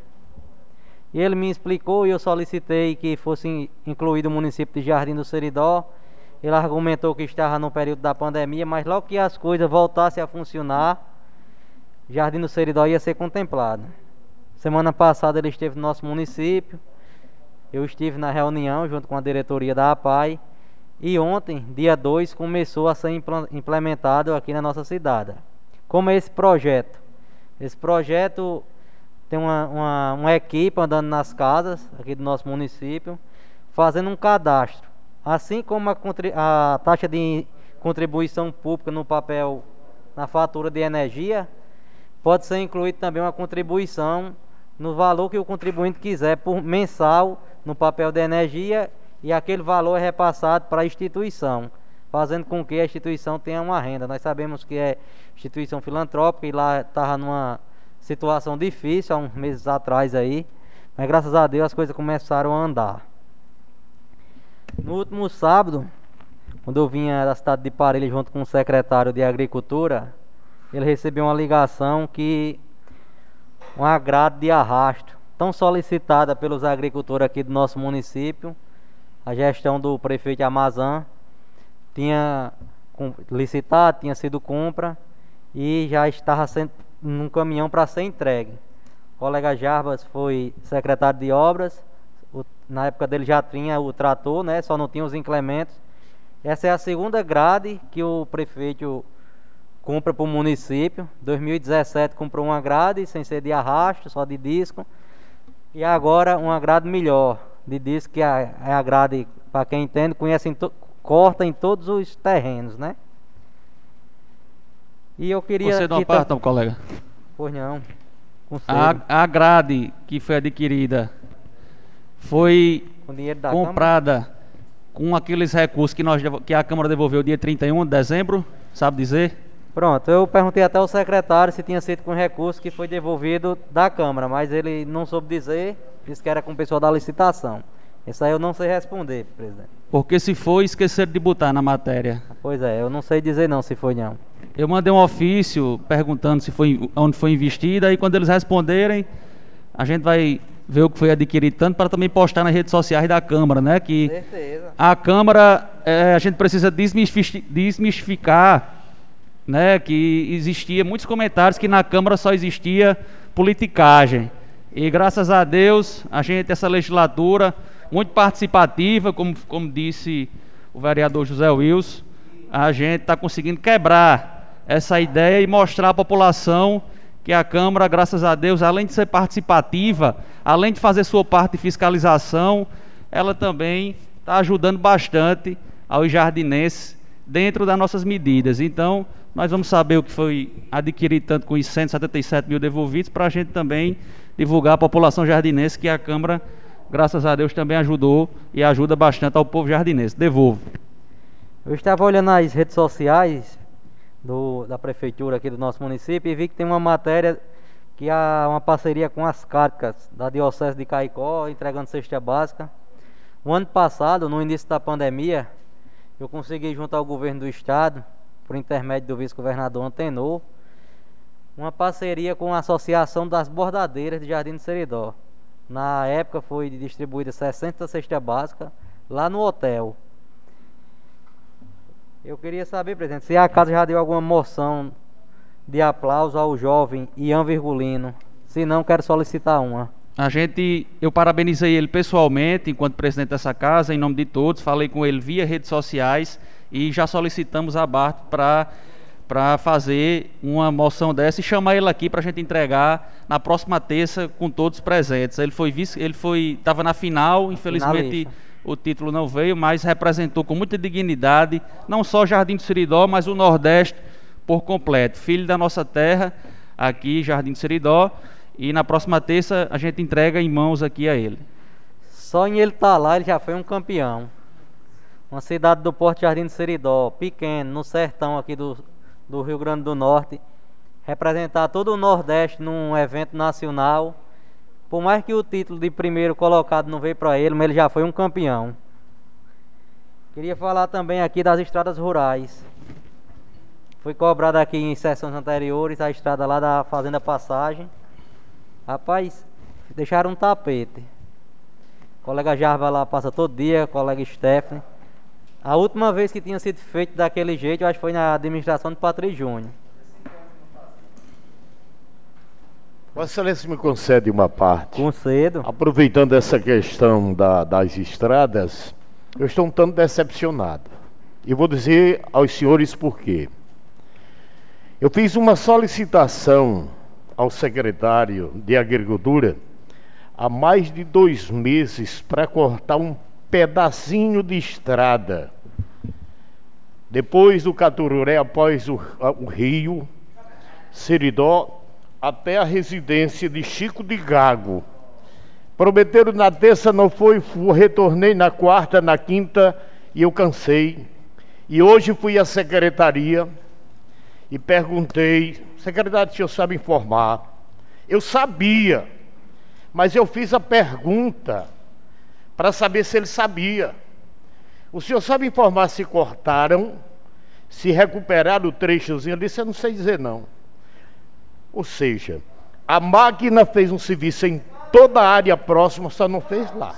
E ele me explicou e eu solicitei que fosse incluído o município de Jardim do Seridó. Ele argumentou que estava no período da pandemia, mas logo que as coisas voltassem a funcionar, Jardim do Seridó ia ser contemplado. Semana passada ele esteve no nosso município. Eu estive na reunião junto com a diretoria da APAI. E ontem, dia 2, começou a ser implementado aqui na nossa cidade. Como é esse projeto? Esse projeto tem uma, uma, uma equipe andando nas casas aqui do nosso município, fazendo um cadastro. Assim como a, a taxa de contribuição pública no papel, na fatura de energia, pode ser incluída também uma contribuição no valor que o contribuinte quiser por mensal no papel de energia e aquele valor é repassado para a instituição, fazendo com que a instituição tenha uma renda. Nós sabemos que é instituição filantrópica e lá estava numa situação difícil há uns meses atrás aí, mas graças a Deus as coisas começaram a andar. No último sábado, quando eu vinha da cidade de Parelha junto com o secretário de Agricultura, ele recebeu uma ligação que um agrado de arrasto, tão solicitada pelos agricultores aqui do nosso município, a gestão do prefeito Amazã tinha licitado, tinha sido compra e já estava sendo num caminhão para ser entregue. O colega Jarbas foi secretário de obras, o, na época dele já tinha o trator, né, só não tinha os inclementos. Essa é a segunda grade que o prefeito compra para o município. 2017 comprou uma grade sem ser de arrasto, só de disco. E agora uma grade melhor, de disco que é a grade, para quem entende, conhece, em corta em todos os terrenos, né? E eu queria. Você não parte, não, colega? Pois não. A, a grade que foi adquirida foi comprada Câmara? com aqueles recursos que, nós, que a Câmara devolveu dia 31 de dezembro, sabe dizer? Pronto, eu perguntei até ao secretário se tinha sido com recurso que foi devolvido da Câmara, mas ele não soube dizer, disse que era com o pessoal da licitação. Isso aí eu não sei responder, presidente. Porque se foi, esqueceram de botar na matéria. Pois é, eu não sei dizer não se foi não. Eu mandei um ofício perguntando se foi onde foi investida e quando eles responderem, a gente vai ver o que foi adquirido tanto para também postar nas redes sociais da Câmara, né? Que Certeza. a Câmara, é, a gente precisa desmistificar, né? Que existia muitos comentários que na Câmara só existia politicagem. E graças a Deus, a gente, essa legislatura, muito participativa, como, como disse o vereador José Wilson, a gente está conseguindo quebrar essa ideia e mostrar à população que a Câmara, graças a Deus, além de ser participativa, além de fazer sua parte de fiscalização, ela também está ajudando bastante aos jardinenses dentro das nossas medidas. Então, nós vamos saber o que foi adquirido tanto com os 177 mil devolvidos, para a gente também divulgar à população jardinense que a Câmara, graças a Deus, também ajudou e ajuda bastante ao povo jardinense. Devolvo. Eu estava olhando nas redes sociais, do, da prefeitura aqui do nosso município e vi que tem uma matéria que há uma parceria com as Cárticas da Diocese de Caicó, entregando cesta básica. O ano passado, no início da pandemia, eu consegui junto ao governo do estado, por intermédio do vice-governador Antenor, uma parceria com a Associação das Bordadeiras de Jardim do Seridó. Na época foi distribuída 60 cesta básica lá no hotel. Eu queria saber, presidente, se a casa já deu alguma moção de aplauso ao jovem Ian Virgulino. Se não, quero solicitar uma. A gente, eu parabenizei ele pessoalmente, enquanto presidente dessa casa, em nome de todos, falei com ele via redes sociais e já solicitamos a BART para para fazer uma moção dessa e chamar ele aqui para a gente entregar na próxima terça com todos presentes. Ele foi vice, ele foi estava na final, infelizmente o título não veio, mas representou com muita dignidade, não só Jardim do Seridó, mas o Nordeste por completo. Filho da nossa terra, aqui, Jardim do Seridó, e na próxima terça a gente entrega em mãos aqui a ele. Só em ele estar tá lá, ele já foi um campeão. Uma cidade do Porto Jardim do Seridó, pequeno, no sertão aqui do, do Rio Grande do Norte, representar todo o Nordeste num evento nacional por mais que o título de primeiro colocado não veio para ele, mas ele já foi um campeão. Queria falar também aqui das estradas rurais. Foi cobrada aqui em sessões anteriores a estrada lá da Fazenda Passagem. Rapaz, deixaram um tapete. O colega Jarva lá passa todo dia, colega Stephanie. A última vez que tinha sido feito daquele jeito, eu acho que foi na administração do Patrício Júnior. Vossa Excelência me concede uma parte. Concedo. Aproveitando essa questão da, das estradas, eu estou um tanto decepcionado. E vou dizer aos senhores por quê. Eu fiz uma solicitação ao secretário de Agricultura há mais de dois meses para cortar um pedacinho de estrada. Depois do Catururé, após o, o rio, Seridó até a residência de Chico de Gago. Prometeram na terça, não foi, retornei na quarta, na quinta e eu cansei. E hoje fui à secretaria e perguntei, secretário, o senhor sabe informar? Eu sabia, mas eu fiz a pergunta para saber se ele sabia. O senhor sabe informar se cortaram, se recuperaram o trechozinho? Ele disse, eu não sei dizer não. Ou seja, a máquina fez um serviço em toda a área próxima, só não fez lá.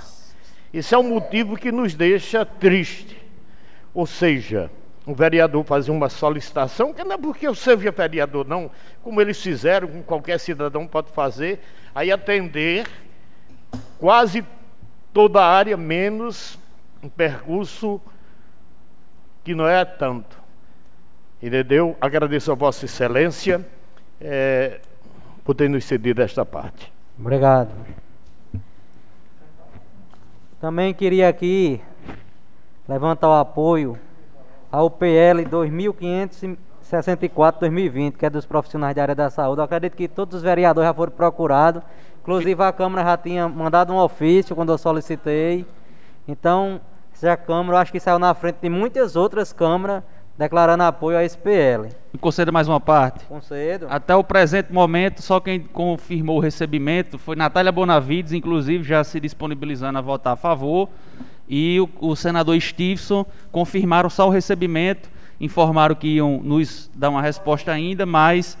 Isso é um motivo que nos deixa triste. Ou seja, um vereador fazer uma solicitação, que não é porque eu seja vereador, não, como eles fizeram, com qualquer cidadão pode fazer, aí atender quase toda a área, menos um percurso que não é tanto. Entendeu? Agradeço a Vossa Excelência é, por ter nos cedido esta parte. Obrigado. Também queria aqui levantar o apoio ao PL 2564-2020, que é dos profissionais da área da saúde. Eu acredito que todos os vereadores já foram procurados. Inclusive a Câmara já tinha mandado um ofício quando eu solicitei. Então, essa Câmara, eu acho que saiu na frente de muitas outras câmaras declarando apoio à SPL. Me conceda mais uma parte. Concedo. Até o presente momento, só quem confirmou o recebimento foi Natália Bonavides, inclusive já se disponibilizando a votar a favor, e o, o senador Stevenson confirmaram só o recebimento, informaram que iam nos dar uma resposta ainda, mas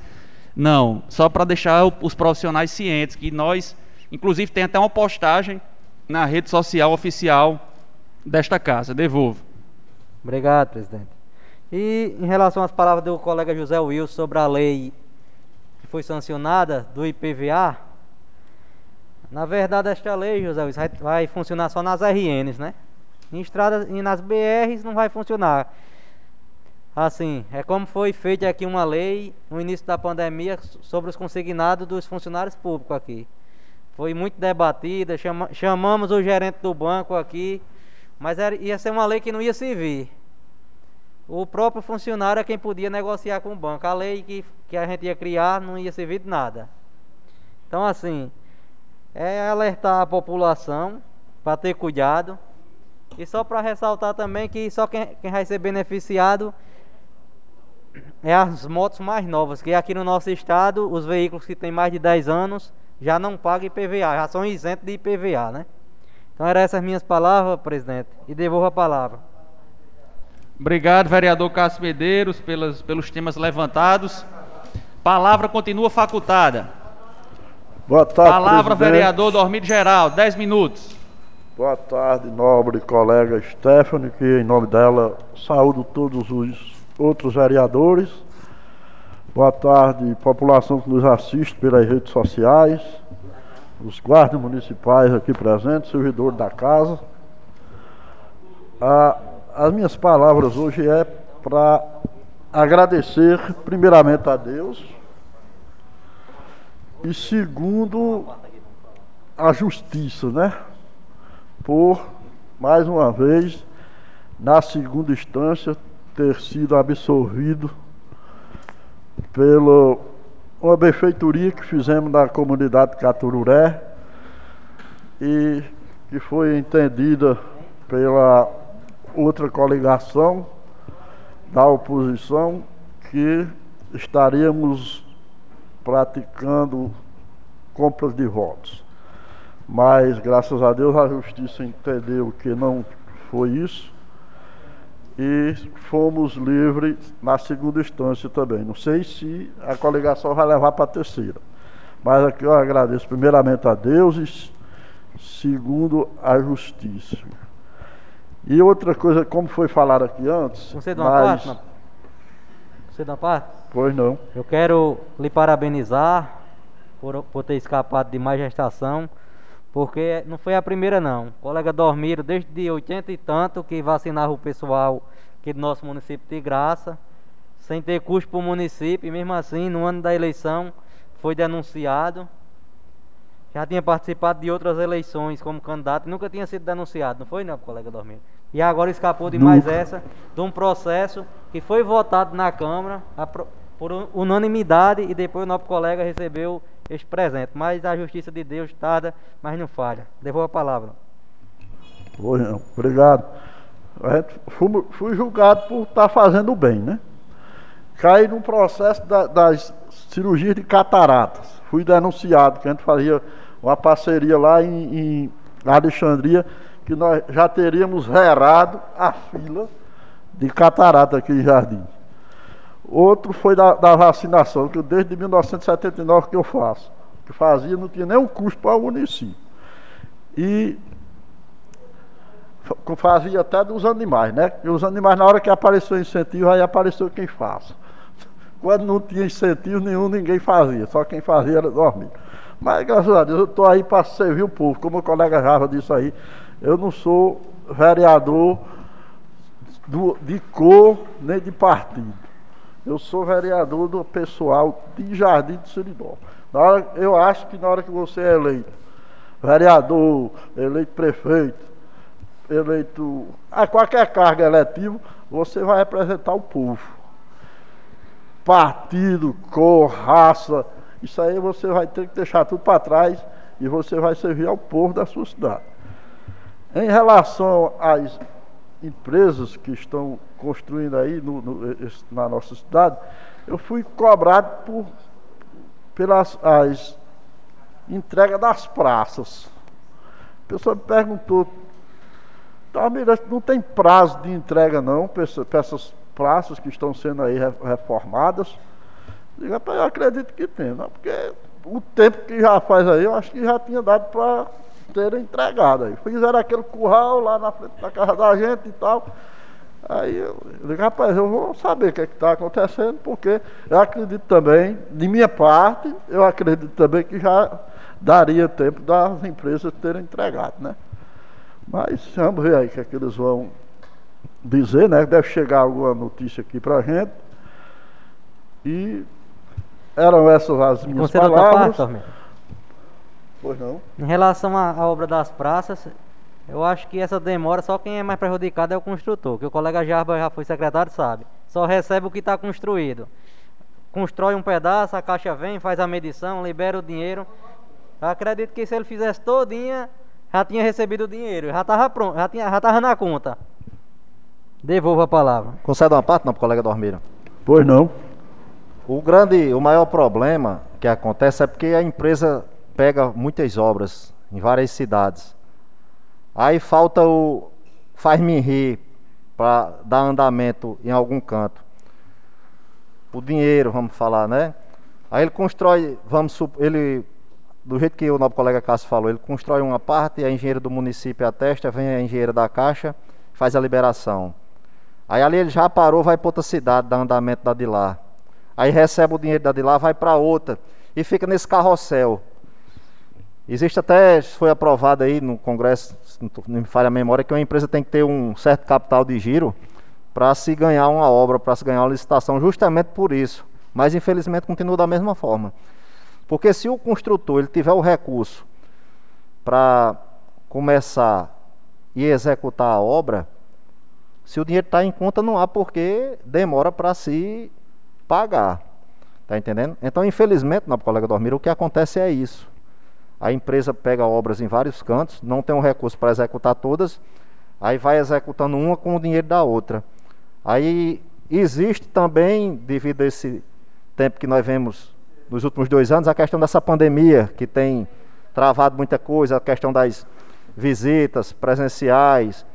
não, só para deixar os profissionais cientes que nós, inclusive tem até uma postagem na rede social oficial desta casa. Devolvo. Obrigado, presidente. E em relação às palavras do colega José Wilson sobre a lei que foi sancionada do IPVA, na verdade esta lei, José vai, vai funcionar só nas RNs, né? Em estradas e nas BRs não vai funcionar. Assim, é como foi feita aqui uma lei no início da pandemia sobre os consignados dos funcionários públicos aqui. Foi muito debatida, chama, chamamos o gerente do banco aqui, mas era, ia ser uma lei que não ia servir o próprio funcionário é quem podia negociar com o banco. A lei que, que a gente ia criar não ia servir de nada. Então, assim, é alertar a população para ter cuidado. E só para ressaltar também que só quem, quem vai ser beneficiado é as motos mais novas, que aqui no nosso estado, os veículos que têm mais de 10 anos já não pagam IPVA, já são isentos de IPVA, né? Então eram essas minhas palavras, presidente, e devolvo a palavra. Obrigado, vereador Cássio Medeiros, pelas, pelos temas levantados. Palavra continua facultada. Boa tarde, Palavra, presidente. vereador Dormido Geral, 10 minutos. Boa tarde, nobre colega Stephanie, que em nome dela saúdo todos os outros vereadores. Boa tarde, população que nos assiste pelas redes sociais, os guardas municipais aqui presentes, servidores da casa. A as minhas palavras hoje é para agradecer primeiramente a Deus e segundo a justiça, né? Por mais uma vez na segunda instância ter sido absolvido pela uma benfeitoria que fizemos na comunidade Catururé e que foi entendida pela outra coligação da oposição que estaríamos praticando compras de votos. Mas, graças a Deus, a justiça entendeu que não foi isso e fomos livres na segunda instância também. Não sei se a coligação vai levar para a terceira. Mas aqui eu agradeço primeiramente a Deus e segundo a justiça. E outra coisa, como foi falado aqui antes. Você dá uma mas... Você dá uma parte? Pois não. Eu quero lhe parabenizar por, por ter escapado de mais gestação, porque não foi a primeira não. O colega Dormiro, desde 80 e tanto, que vacinava o pessoal aqui do nosso município de graça, sem ter custo para o município, e mesmo assim, no ano da eleição, foi denunciado. Já tinha participado de outras eleições como candidato e nunca tinha sido denunciado, não foi, não, colega Dormiro? E agora escapou de mais essa, de um processo que foi votado na Câmara por unanimidade e depois o nosso colega recebeu este presente. Mas a justiça de Deus tarda, mas não falha. Devolvo a palavra. Não, obrigado. Fui, julgado por estar fazendo bem, né? Caí no processo da, das cirurgias de cataratas. Fui denunciado, que a gente fazia uma parceria lá em, em Alexandria que nós já teríamos zerado a fila de catarata aqui em Jardim. Outro foi da, da vacinação, que desde 1979 que eu faço. Que fazia, não tinha nenhum custo para o município. E fazia até dos animais, né? E os animais, na hora que apareceu incentivo, aí apareceu quem faça. Quando não tinha incentivo nenhum, ninguém fazia, só quem fazia era dormir. Mas graças a Deus eu estou aí para servir o povo, como o colega Java disse aí, eu não sou vereador do, de cor nem de partido. Eu sou vereador do pessoal de Jardim do Seridó. Na hora, eu acho que na hora que você é eleito, vereador, eleito prefeito, eleito a qualquer cargo eletivo, você vai representar o povo. Partido, cor, raça, isso aí você vai ter que deixar tudo para trás e você vai servir ao povo da sua cidade. Em relação às empresas que estão construindo aí no, no, na nossa cidade, eu fui cobrado por, pelas as entregas das praças. A pessoa me perguntou, Almirante, não tem prazo de entrega não para essas praças que estão sendo aí reformadas? Eu acredito que tem, não, porque o tempo que já faz aí, eu acho que já tinha dado para ter entregado aí. Fizeram aquele curral lá na frente da casa da gente e tal. Aí eu digo, rapaz, eu vou saber o que é está acontecendo, porque eu acredito também, de minha parte, eu acredito também que já daria tempo das empresas terem entregado, né? Mas vamos ver aí o que é que eles vão dizer, né? Deve chegar alguma notícia aqui pra gente. E eram essas as minhas Conselho palavras. Parte, pois não. Em relação à, à obra das praças, eu acho que essa demora, só quem é mais prejudicado é o construtor, que o colega Jarba já foi secretário, sabe. Só recebe o que está construído. Constrói um pedaço, a caixa vem, faz a medição, libera o dinheiro. Eu acredito que se ele fizesse todinha, já tinha recebido o dinheiro, já estava pronto, já, tinha, já tava na conta. Devolvo a palavra. Concede uma parte, não, pro colega Dormiro? Pois não. O grande, o maior problema que acontece é porque a empresa pega muitas obras em várias cidades. Aí falta o faz-me rir para dar andamento em algum canto. O dinheiro, vamos falar, né? Aí ele constrói, vamos ele do jeito que o nosso colega Cássio falou, ele constrói uma parte, a engenheira do município atesta, vem a engenheira da caixa, faz a liberação. Aí ali ele já parou, vai para outra cidade, dá andamento da de lá. Aí recebe o dinheiro da de lá, vai para outra e fica nesse carrossel. Existe até, foi aprovado aí no Congresso, não me falha a memória, que uma empresa tem que ter um certo capital de giro para se ganhar uma obra, para se ganhar uma licitação, justamente por isso. Mas infelizmente continua da mesma forma. Porque se o construtor ele tiver o recurso para começar e executar a obra, se o dinheiro está em conta, não há porque demora para se pagar. Tá entendendo? Então, infelizmente, na colega Dormir, o que acontece é isso. A empresa pega obras em vários cantos, não tem um recurso para executar todas, aí vai executando uma com o dinheiro da outra. Aí existe também, devido a esse tempo que nós vemos nos últimos dois anos, a questão dessa pandemia, que tem travado muita coisa, a questão das visitas presenciais,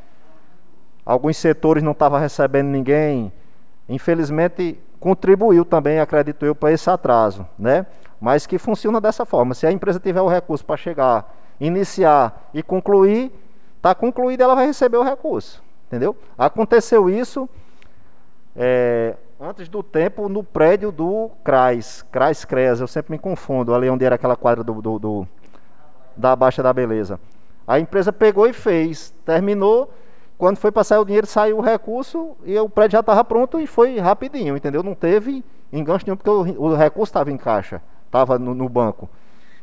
alguns setores não estavam recebendo ninguém. Infelizmente, contribuiu também, acredito eu, para esse atraso, né? mas que funciona dessa forma. Se a empresa tiver o recurso para chegar, iniciar e concluir, está concluída, ela vai receber o recurso. Entendeu? Aconteceu isso é, antes do tempo no prédio do CRAS, CRAS CREAS, eu sempre me confundo, ali onde era aquela quadra do, do, do da Baixa da Beleza. A empresa pegou e fez, terminou, quando foi passar o dinheiro, saiu o recurso e o prédio já estava pronto e foi rapidinho, entendeu? Não teve enganche nenhum, porque o, o recurso estava em caixa estava no, no, banco.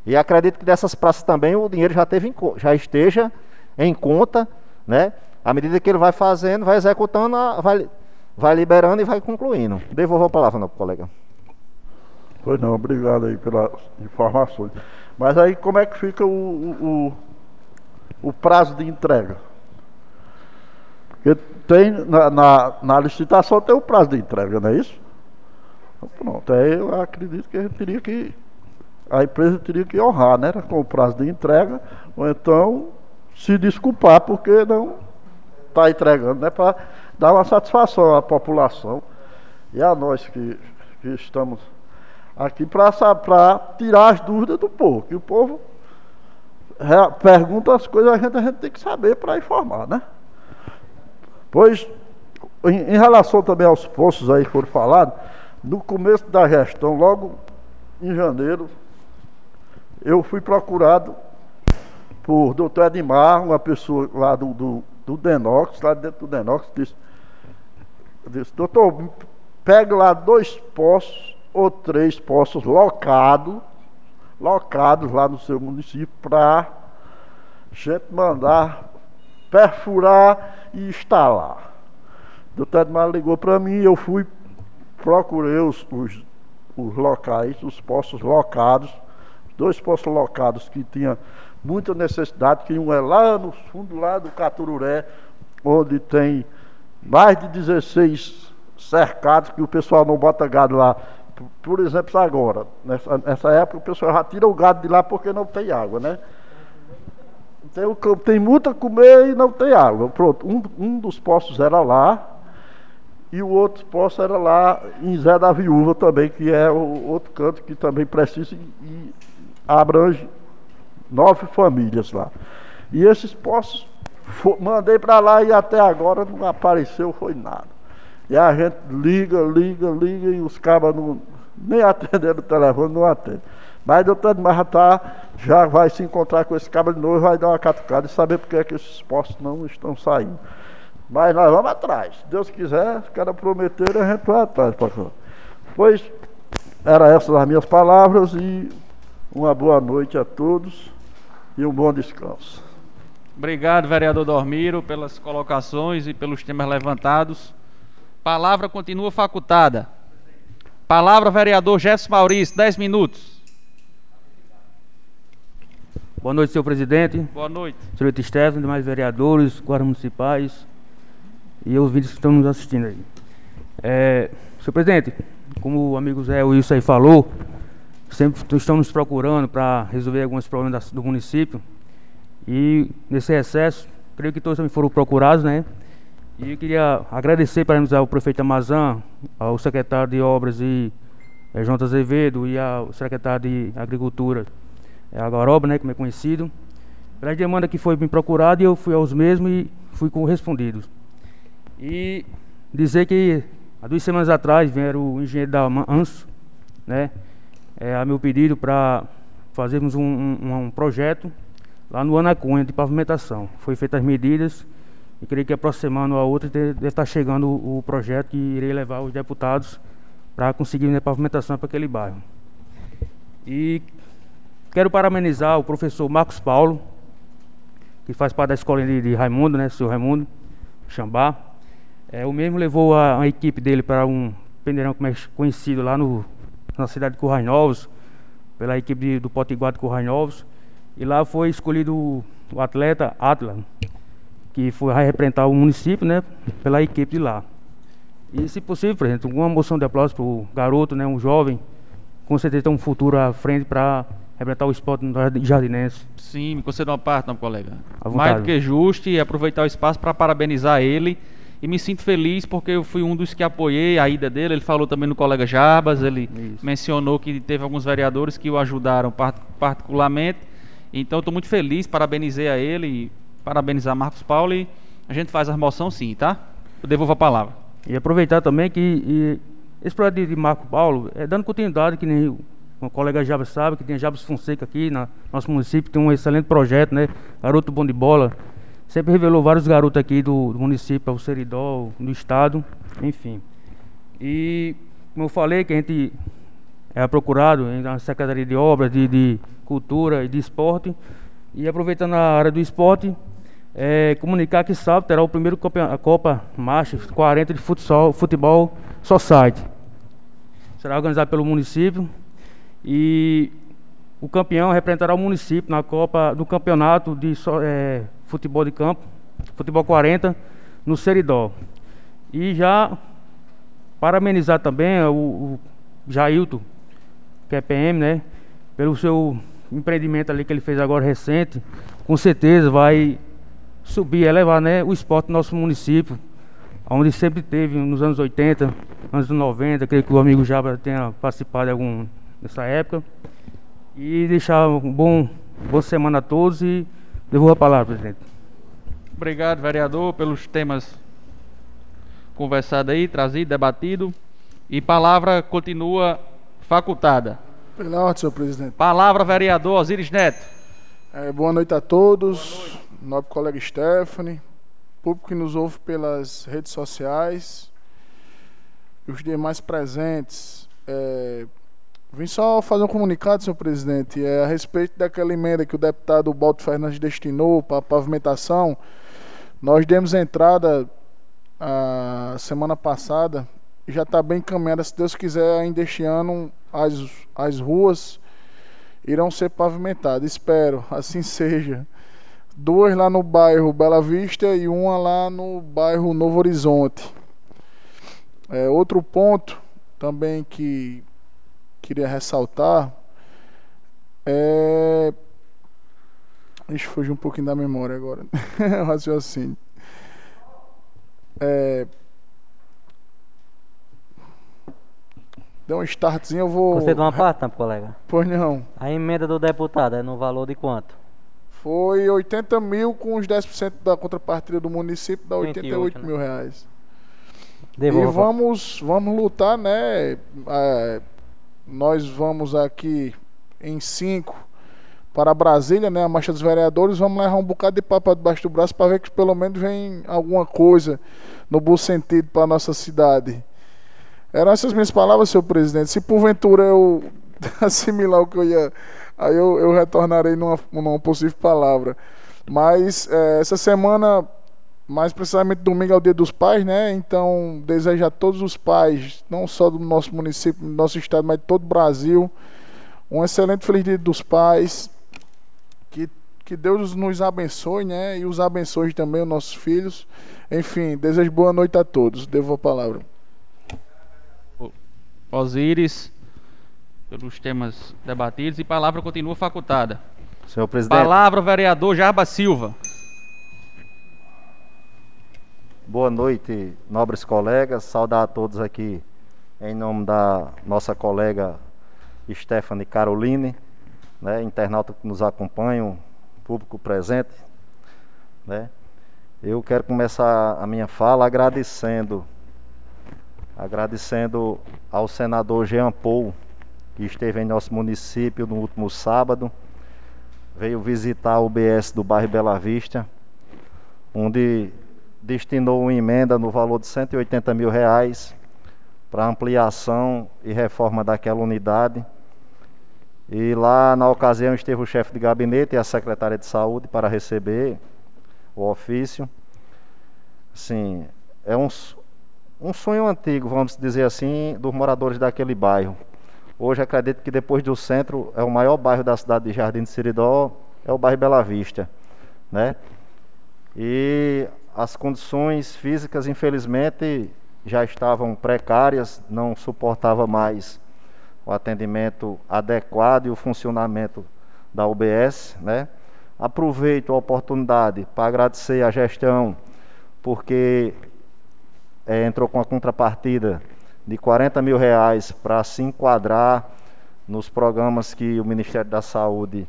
E acredito que dessas praças também o dinheiro já, teve já esteja em conta, né? À medida que ele vai fazendo, vai executando, vai, vai liberando e vai concluindo. Devolvo a palavra, não, colega. Pois não, obrigado aí pelas informações. Mas aí como é que fica o, o, o prazo de entrega? Porque tem na, na, na, licitação tem o prazo de entrega, não é isso? Então, pronto, aí eu acredito que a gente teria que a empresa teria que honrar, né? Com o prazo de entrega, ou então se desculpar porque não está entregando, né? Para dar uma satisfação à população e a nós que, que estamos aqui para tirar as dúvidas do povo. Que o povo pergunta as coisas, a gente, a gente tem que saber para informar, né? Pois, em, em relação também aos postos aí que foram falados, no começo da gestão, logo em janeiro, eu fui procurado por doutor Edmar, uma pessoa lá do, do, do Denox, lá dentro do Denox, disse, disse doutor, pegue lá dois poços ou três poços locados, locados lá no seu município, para gente mandar perfurar e instalar. O doutor Edmar ligou para mim, eu fui, procurei os, os, os locais, os poços locados, dois poços locados que tinha muita necessidade, que um é lá no fundo lá do Catururé, onde tem mais de 16 cercados que o pessoal não bota gado lá. Por exemplo, agora, nessa, nessa época o pessoal já tira o gado de lá porque não tem água, né? Tem, tem muito a comer e não tem água. Pronto, um, um dos postos era lá, e o outro posto era lá em Zé da Viúva também, que é o outro canto que também precisa e abrange nove famílias lá. E esses postos mandei para lá e até agora não apareceu, foi nada. E a gente liga, liga, liga e os cabas nem atendendo o telefone, não atendem. Mas doutor Marra tá, já vai se encontrar com esse cabo de novo vai dar uma catucada e saber porque é que esses postos não estão saindo. Mas nós vamos atrás. Se Deus quiser, os caras prometeram, a gente vai atrás, pastor. Pois, eram essas as minhas palavras e uma boa noite a todos e um bom descanso. Obrigado, vereador Dormiro, pelas colocações e pelos temas levantados. Palavra continua facultada. Palavra, vereador Gerson Maurício, 10 minutos. Boa noite, senhor presidente. Boa noite. Senhor Stefano, demais vereadores, guardas municipais e os vídeos que estão nos assistindo aí. É, senhor presidente, como o amigo Zé Wilson aí falou, sempre estão nos procurando para resolver alguns problemas do município. E nesse recesso, creio que todos também foram procurados, né? E eu queria agradecer para ao prefeito Amazã, ao secretário de Obras e é, João Azevedo e ao secretário de Agricultura, é, Agaroba, né, como é conhecido, pela demanda que foi me procurada eu fui aos mesmos e fui correspondido. E dizer que há duas semanas atrás vieram o engenheiro da ANSO, né, é, a meu pedido para fazermos um, um, um projeto lá no Anacunha de pavimentação. Foi feitas as medidas e creio que aproximando a outra deve estar chegando o projeto que irei levar os deputados para conseguir a pavimentação para aquele bairro. E quero parabenizar o professor Marcos Paulo, que faz parte da escola de, Raimundo, né, seu Raimundo Xambá. É, o mesmo levou a, a equipe dele para um pendeirão é conhecido lá no, na cidade de Currais Novos, pela equipe de, do Potiguar de Currais Novos. E lá foi escolhido o, o atleta Atlan, que foi representar o município, né, pela equipe de lá. E se possível, presidente, uma moção de aplauso para o garoto, né, um jovem, com certeza tem um futuro à frente para representar o esporte no jardinense. Sim, me conceda uma parte, não, colega. Mais do que justo e aproveitar o espaço para parabenizar ele. E me sinto feliz porque eu fui um dos que apoiei a ida dele. Ele falou também no colega Jarbas, ele Isso. mencionou que teve alguns vereadores que o ajudaram particularmente então estou muito feliz, parabenizei a ele, e parabenizar Marcos Paulo e a gente faz a moção sim, tá? Eu devolvo a palavra. E aproveitar também que e, esse projeto de Marco Paulo é dando continuidade, que nem o colega Jabas sabe, que tem Jabas Fonseca aqui no nosso município, tem um excelente projeto, né? Garoto Bom de Bola. Sempre revelou vários garotos aqui do, do município, o Seridó, do estado, enfim. E como eu falei, que a gente é procurado na Secretaria de Obras, de, de Cultura e de Esporte. E aproveitando a área do esporte, é, comunicar que sábado terá o primeiro Copa, a Copa Marcha 40 de futsal, Futebol Society. Será organizado pelo município e o campeão representará o município na Copa do Campeonato de é, Futebol de Campo, Futebol 40, no Seridó. E já parabenizar também o, o Jailton, que é PM, né? Pelo seu empreendimento ali que ele fez agora recente, com certeza vai subir, elevar né, o esporte do nosso município, onde sempre teve nos anos 80, anos 90, creio que o amigo Jabra tenha participado de algum nessa época. E deixar um bom boa semana a todos e devolvo a palavra, presidente. Obrigado, vereador, pelos temas conversados aí, trazido, debatido. E palavra continua facultada. Pela ordem, senhor presidente. Palavra, vereador Osiris Neto. É, boa noite a todos. Boa noite. Nobre colega Stephanie, público que nos ouve pelas redes sociais. os demais presentes, é, vim só fazer um comunicado, senhor presidente, é, a respeito daquela emenda que o deputado Balto Fernandes destinou para a pavimentação. Nós demos entrada a semana passada e já está bem encaminhada. Se Deus quiser, ainda este ano as, as ruas irão ser pavimentadas. Espero, assim <laughs> seja. Duas lá no bairro Bela Vista e uma lá no bairro Novo Horizonte. É, outro ponto também que queria ressaltar é. Deixa eu fugir um pouquinho da memória agora. o <laughs> raciocínio. É... Deu um startzinho, eu vou. Você deu uma parte, não, colega? Pois não. A emenda do deputado é no valor de quanto? Foi 80 mil com os 10% da contrapartida do município, dá 88 28, mil reais. Devolva. E vamos, vamos lutar, né? É, nós vamos aqui em cinco para Brasília, né? A marcha dos vereadores, vamos levar um bocado de papo debaixo do braço para ver que pelo menos vem alguma coisa no bom sentido para a nossa cidade. Eram essas minhas palavras, senhor presidente. Se porventura eu <laughs> assimilar o que eu ia, aí eu, eu retornarei numa, numa possível palavra. Mas eh, essa semana, mais precisamente domingo é o Dia dos Pais, né? Então desejo a todos os pais, não só do nosso município, do nosso estado, mas de todo o Brasil, um excelente feliz Dia dos Pais. Que, que Deus nos abençoe, né? E os abençoe também os nossos filhos. Enfim, desejo boa noite a todos. Devo a palavra. Osíris, pelos temas debatidos e palavra continua facultada. Senhor presidente. Palavra, vereador Jarba Silva. Boa noite, nobres colegas. Saudar a todos aqui em nome da nossa colega Stephanie Caroline, né, internauta que nos acompanha, público presente. Né. Eu quero começar a minha fala agradecendo, agradecendo ao senador Jean Paul, que esteve em nosso município no último sábado, veio visitar o UBS do bairro Bela Vista, onde destinou uma emenda no valor de 180 mil reais para ampliação e reforma daquela unidade. E lá na ocasião esteve o chefe de gabinete e a secretária de saúde para receber o ofício. Sim, é um, um sonho antigo, vamos dizer assim, dos moradores daquele bairro. Hoje acredito que depois do centro é o maior bairro da cidade de Jardim de Seridó, é o bairro Bela Vista, né? E as condições físicas, infelizmente, já estavam precárias, não suportava mais o atendimento adequado e o funcionamento da UBS, né? Aproveito a oportunidade para agradecer à gestão, porque eh, entrou com a contrapartida de 40 mil reais para se enquadrar nos programas que o Ministério da Saúde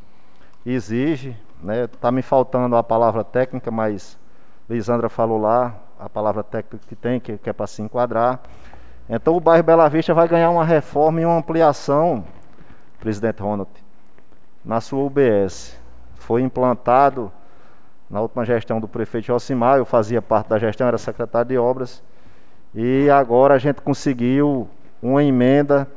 exige, né? Tá me faltando a palavra técnica, mas Lisandra falou lá a palavra técnica que tem, que, que é para se enquadrar. Então o bairro Bela Vista vai ganhar uma reforma e uma ampliação, presidente Ronald, na sua UBS. Foi implantado na última gestão do prefeito Josimar, eu fazia parte da gestão, era secretário de obras, e agora a gente conseguiu uma emenda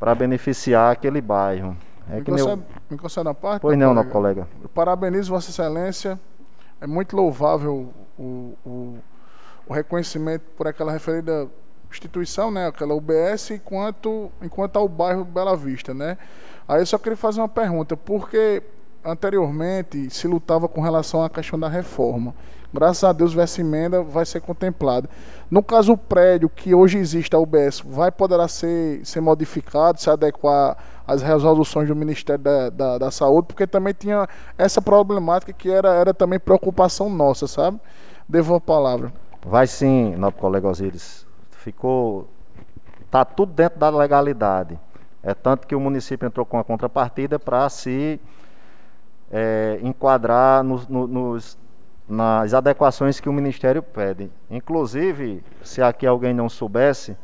para beneficiar aquele bairro. É me, que meu... concede, me concede a parte? Pois meu não, não, colega. Eu parabenizo Vossa Excelência. É muito louvável o, o, o reconhecimento por aquela referida instituição, né, aquela UBS, enquanto, enquanto ao bairro Bela Vista, né? Aí eu só queria fazer uma pergunta, porque anteriormente se lutava com relação à questão da reforma. Graças a Deus essa emenda vai ser contemplada. No caso o prédio que hoje existe a UBS, vai poderá ser, ser modificado, se adequar às resoluções do Ministério da, da, da Saúde, porque também tinha essa problemática que era, era também preocupação nossa, sabe? Devo a palavra. Vai sim, nobre colega Osíris. Ficou. Está tudo dentro da legalidade. É tanto que o município entrou com a contrapartida para se é, enquadrar no- nos- nas adequações que o Ministério pede. Inclusive, se aqui alguém não soubesse,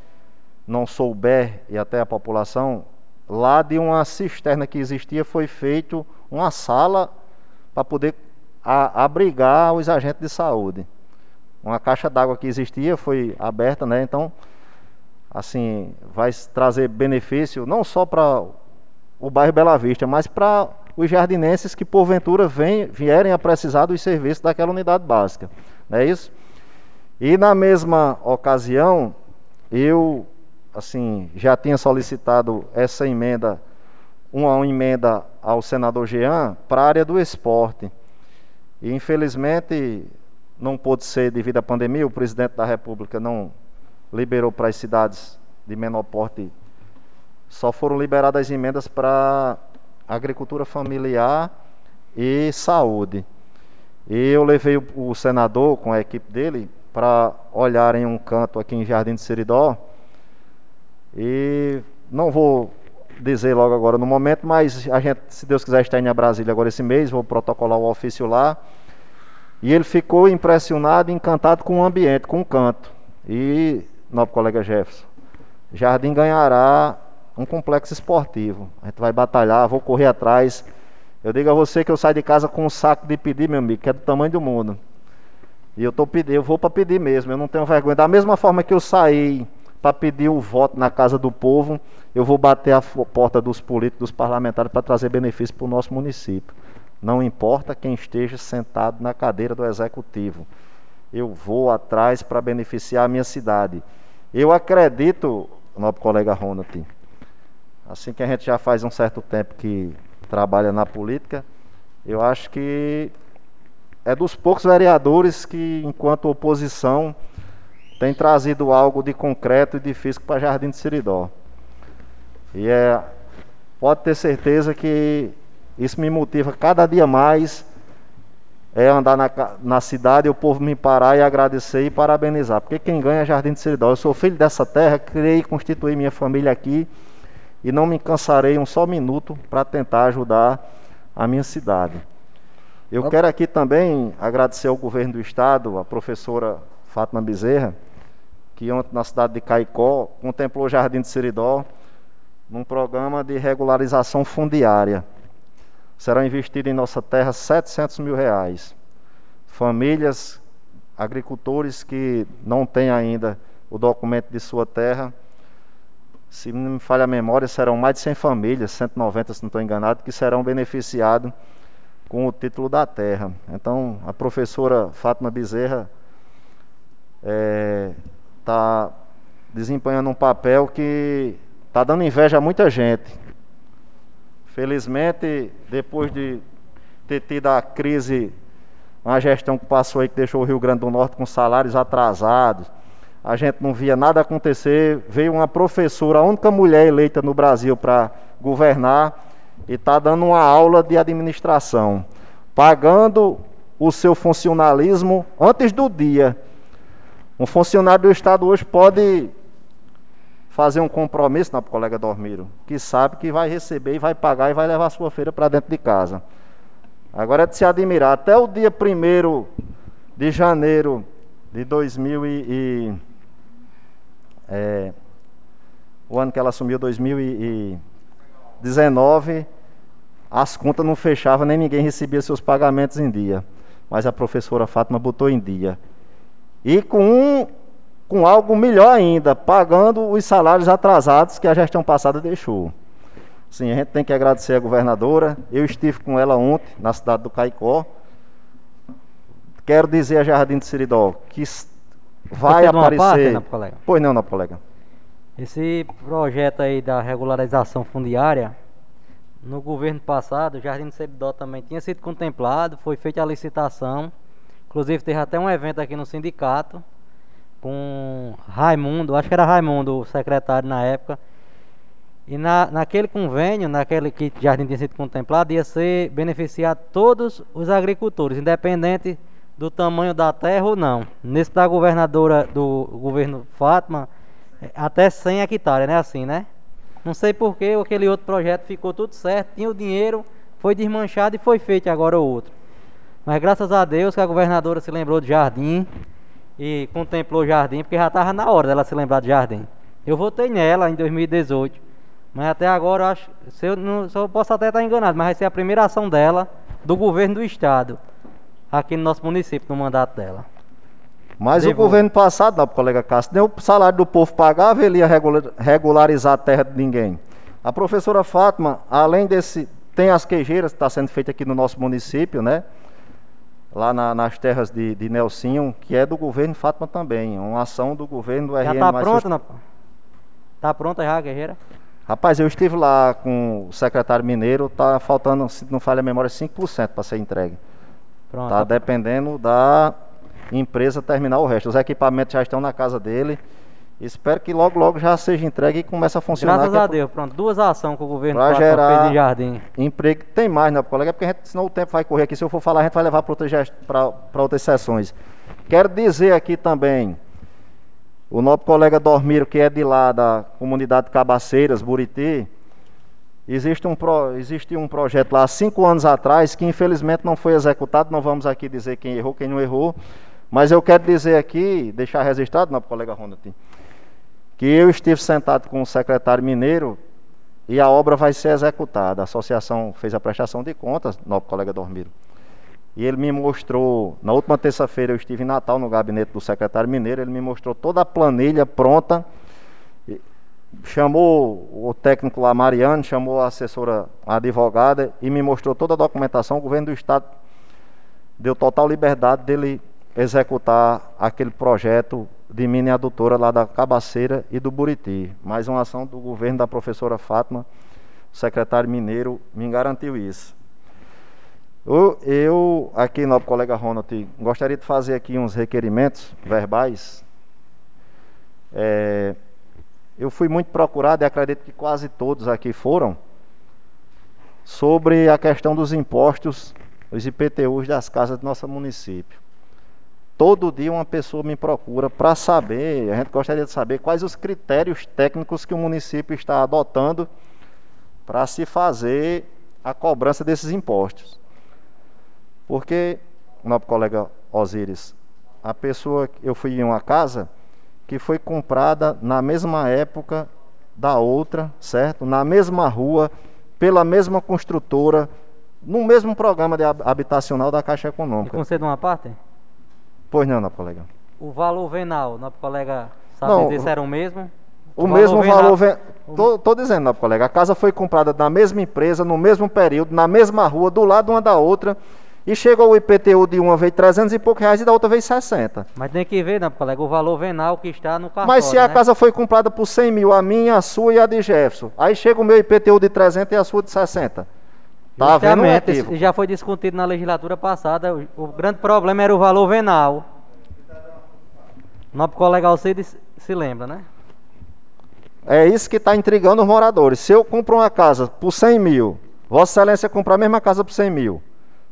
não souber, e até a população, lá de uma cisterna que existia foi feito uma sala para poder a- abrigar os agentes de saúde uma caixa d'água que existia foi aberta, né? Então assim, vai trazer benefício não só para o bairro Bela Vista, mas para os jardinenses que porventura vem, vierem a precisar dos serviços daquela unidade básica. Não é isso? E na mesma ocasião, eu assim, já tinha solicitado essa emenda, uma emenda ao senador Jean para a área do esporte. E infelizmente não pôde ser devido à pandemia, o presidente da República não liberou para as cidades de menor porte. Só foram liberadas as emendas para agricultura familiar e saúde. E eu levei o, senador com a equipe dele para olhar em um canto aqui em Jardim de Seridó. E não vou dizer logo agora no momento, mas a gente, se Deus quiser, está indo a Brasília agora esse mês, vou protocolar o ofício lá. E ele ficou impressionado, encantado com o ambiente, com o canto. E, nosso colega Jefferson, Jardim ganhará um complexo esportivo. A gente vai batalhar, vou correr atrás. Eu digo a você que eu saio de casa com um saco de pedir, meu amigo, que é do tamanho do mundo. E eu tô pedindo, eu vou para pedir mesmo, eu não tenho vergonha. Da mesma forma que eu saí para pedir o voto na casa do povo, eu vou bater a porta dos políticos, dos parlamentares para trazer benefício para o nosso município. Não importa quem esteja sentado na cadeira do executivo. Eu vou atrás para beneficiar a minha cidade. Eu acredito, nosso colega Ronald, assim que a gente já faz um certo tempo que trabalha na política, eu acho que é dos poucos vereadores que, enquanto oposição, tem trazido algo de concreto e difícil para Jardim de Seridó. E é, pode ter certeza que isso me motiva cada dia mais é andar na, na cidade e o povo me parar e agradecer e parabenizar. Porque quem ganha é Jardim de Seridó. Eu sou filho dessa terra, criei e constituí minha família aqui e não me cansarei um só minuto para tentar ajudar a minha cidade. Eu quero aqui também agradecer ao governo do estado, a professora Fátima Bezerra, que ontem na cidade de Caicó contemplou o Jardim de Seridó num programa de regularização fundiária. Serão investidos em nossa terra 700 mil reais. Famílias, agricultores que não têm ainda o documento de sua terra, se não me falha a memória, serão mais de 100 famílias, 190 se não estou enganado, que serão beneficiados com o título da terra. Então, a professora Fátima Bezerra é, está desempenhando um papel que está dando inveja a muita gente. Felizmente, depois de ter tido a crise, uma gestão que passou aí que deixou o Rio Grande do Norte com salários atrasados, a gente não via nada acontecer. Veio uma professora, a única mulher eleita no Brasil para governar, e está dando uma aula de administração, pagando o seu funcionalismo antes do dia um funcionário do Estado hoje pode fazer um compromisso, não, colega Dormiro, que sabe que vai receber e vai pagar e vai levar a sua feira para dentro de casa. Agora é de se admirar, até o dia 1 de janeiro de 2000 e, e é, o ano que ela assumiu, 2019, as contas não fechavam, nem ninguém recebia seus pagamentos em dia. Mas a professora Fátima botou em dia e com, com algo melhor ainda, pagando os salários atrasados que a gestão passada deixou. Sim, a gente tem que agradecer a governadora. Eu estive com ela ontem na cidade do Caicó. Quero dizer a Jardim de Seridó que vai aparecer. Parte, colega? Pois não, não, colega. Esse projeto aí da regularização fundiária, no governo passado, o Jardim de Seridó também tinha sido contemplado, foi feita a licitação Inclusive teve até um evento aqui no sindicato com Raimundo, acho que era Raimundo, o secretário na época. E na, naquele convênio, naquele que Jardim tinha sido contemplado, ia ser beneficiar todos os agricultores, independente do tamanho da terra ou não. Nesse da governadora do governo Fátima, é, até 100 hectares, né? Assim, né? Não sei porque aquele outro projeto ficou tudo certo, tinha o dinheiro, foi desmanchado e foi feito agora o outro. Mas graças a Deus que a governadora se lembrou de Jardim e contemplou Jardim, porque já estava na hora dela se lembrar de Jardim. Eu votei nela em 2018, mas até agora eu acho, se eu, não, se eu posso até estar enganado, mas vai ser a primeira ação dela do governo do estado aqui no nosso município, no mandato dela. Mas o governo passado, não, colega Cássio, nem o salário do povo pagava, ele ia regula- regularizar a terra de ninguém. A professora Fátima, além desse, tem as queijeiras que está sendo feita aqui no nosso município, né? Lá na- nas terras de, de Nelsinho, que é do governo Fátima também, uma ação do governo do Já RN. tá mais pronta, não? Tá pronta já, guerreira? Rapaz, eu estive lá com o secretário mineiro, tá faltando, se não falha a memória, 5% para ser entregue. Pronto. Tá dependendo da empresa terminar o resto. Os equipamentos já estão na casa dele. Espero que logo, logo já seja entregue e comece a funcionar. Graças é a pra- Deus, pronto. Duas ações que o governo Pra gerar- fez em Jardim. Emprego tem mais, né, colega? Porque a gente, senão o tempo vai correr aqui. Se eu for falar, a gente vai levar para outras sessões. Quero dizer aqui também, o nosso colega Dormiro, que é de lá da comunidade Cabaceiras, Buriti, existe um, pro, existe um projeto lá há cinco anos atrás que infelizmente não foi executado. Não vamos aqui dizer quem errou, quem não errou. Mas eu quero dizer aqui, deixar registrado, nosso colega Ronald, que eu estive sentado com o secretário mineiro e a obra vai ser executada. A associação fez a prestação de contas, nosso colega Dormiro. E ele me mostrou, na última terça-feira eu estive em Natal no gabinete do secretário mineiro, ele me mostrou toda a planilha pronta. Chamou o técnico lá, Mariano, chamou a assessora, a advogada, e me mostrou toda a documentação. O governo do estado deu total liberdade dele executar aquele projeto de mini adutora lá da Cabaceira e do Buriti. Mais uma ação do governo da professora Fátima, o secretário mineiro me garantiu isso. Eu, eu aqui, nosso colega Ronald, gostaria de fazer aqui uns requerimentos verbais. É, eu fui muito procurado e acredito que quase todos aqui foram sobre a questão dos impostos, os IPTUs das casas do nosso município. Todo dia uma pessoa me procura para saber, a gente gostaria de saber quais os critérios técnicos que o município está adotando para se fazer a cobrança desses impostos. Porque, nosso colega Osíris, a pessoa, eu fui em uma casa que foi comprada na mesma época da outra, certo? Na mesma rua, pela mesma construtora, no mesmo programa habitacional da Caixa E Econômica. concedo uma parte? Pois não, nosso colega. O valor venal, nosso colega sabe Não, dizer se era o mesmo? O, mesmo venal- valor. Ven... Tô, tô dizendo, nosso colega. A casa foi comprada na mesma empresa, no mesmo período, na mesma rua, do lado uma da outra. E chegou o IPTU de uma vez 300 e poucos reais e da outra vez 60. Mas tem que ver, não, colega, o valor venal que está no cartório, Mas se a né? casa foi comprada por 100 mil, a minha, a sua e a de Jefferson, aí chega o meu IPTU de 300 e a sua de 60. Tá vendo Justamente, equívoco? já foi discutido na legislatura passada. O, o grande problema era o valor venal. Nosso colega Alcides se lembra, né? É isso que está intrigando os moradores. Se eu compro uma casa por 100 mil, Vossa Excelência compra a mesma casa por 100 mil,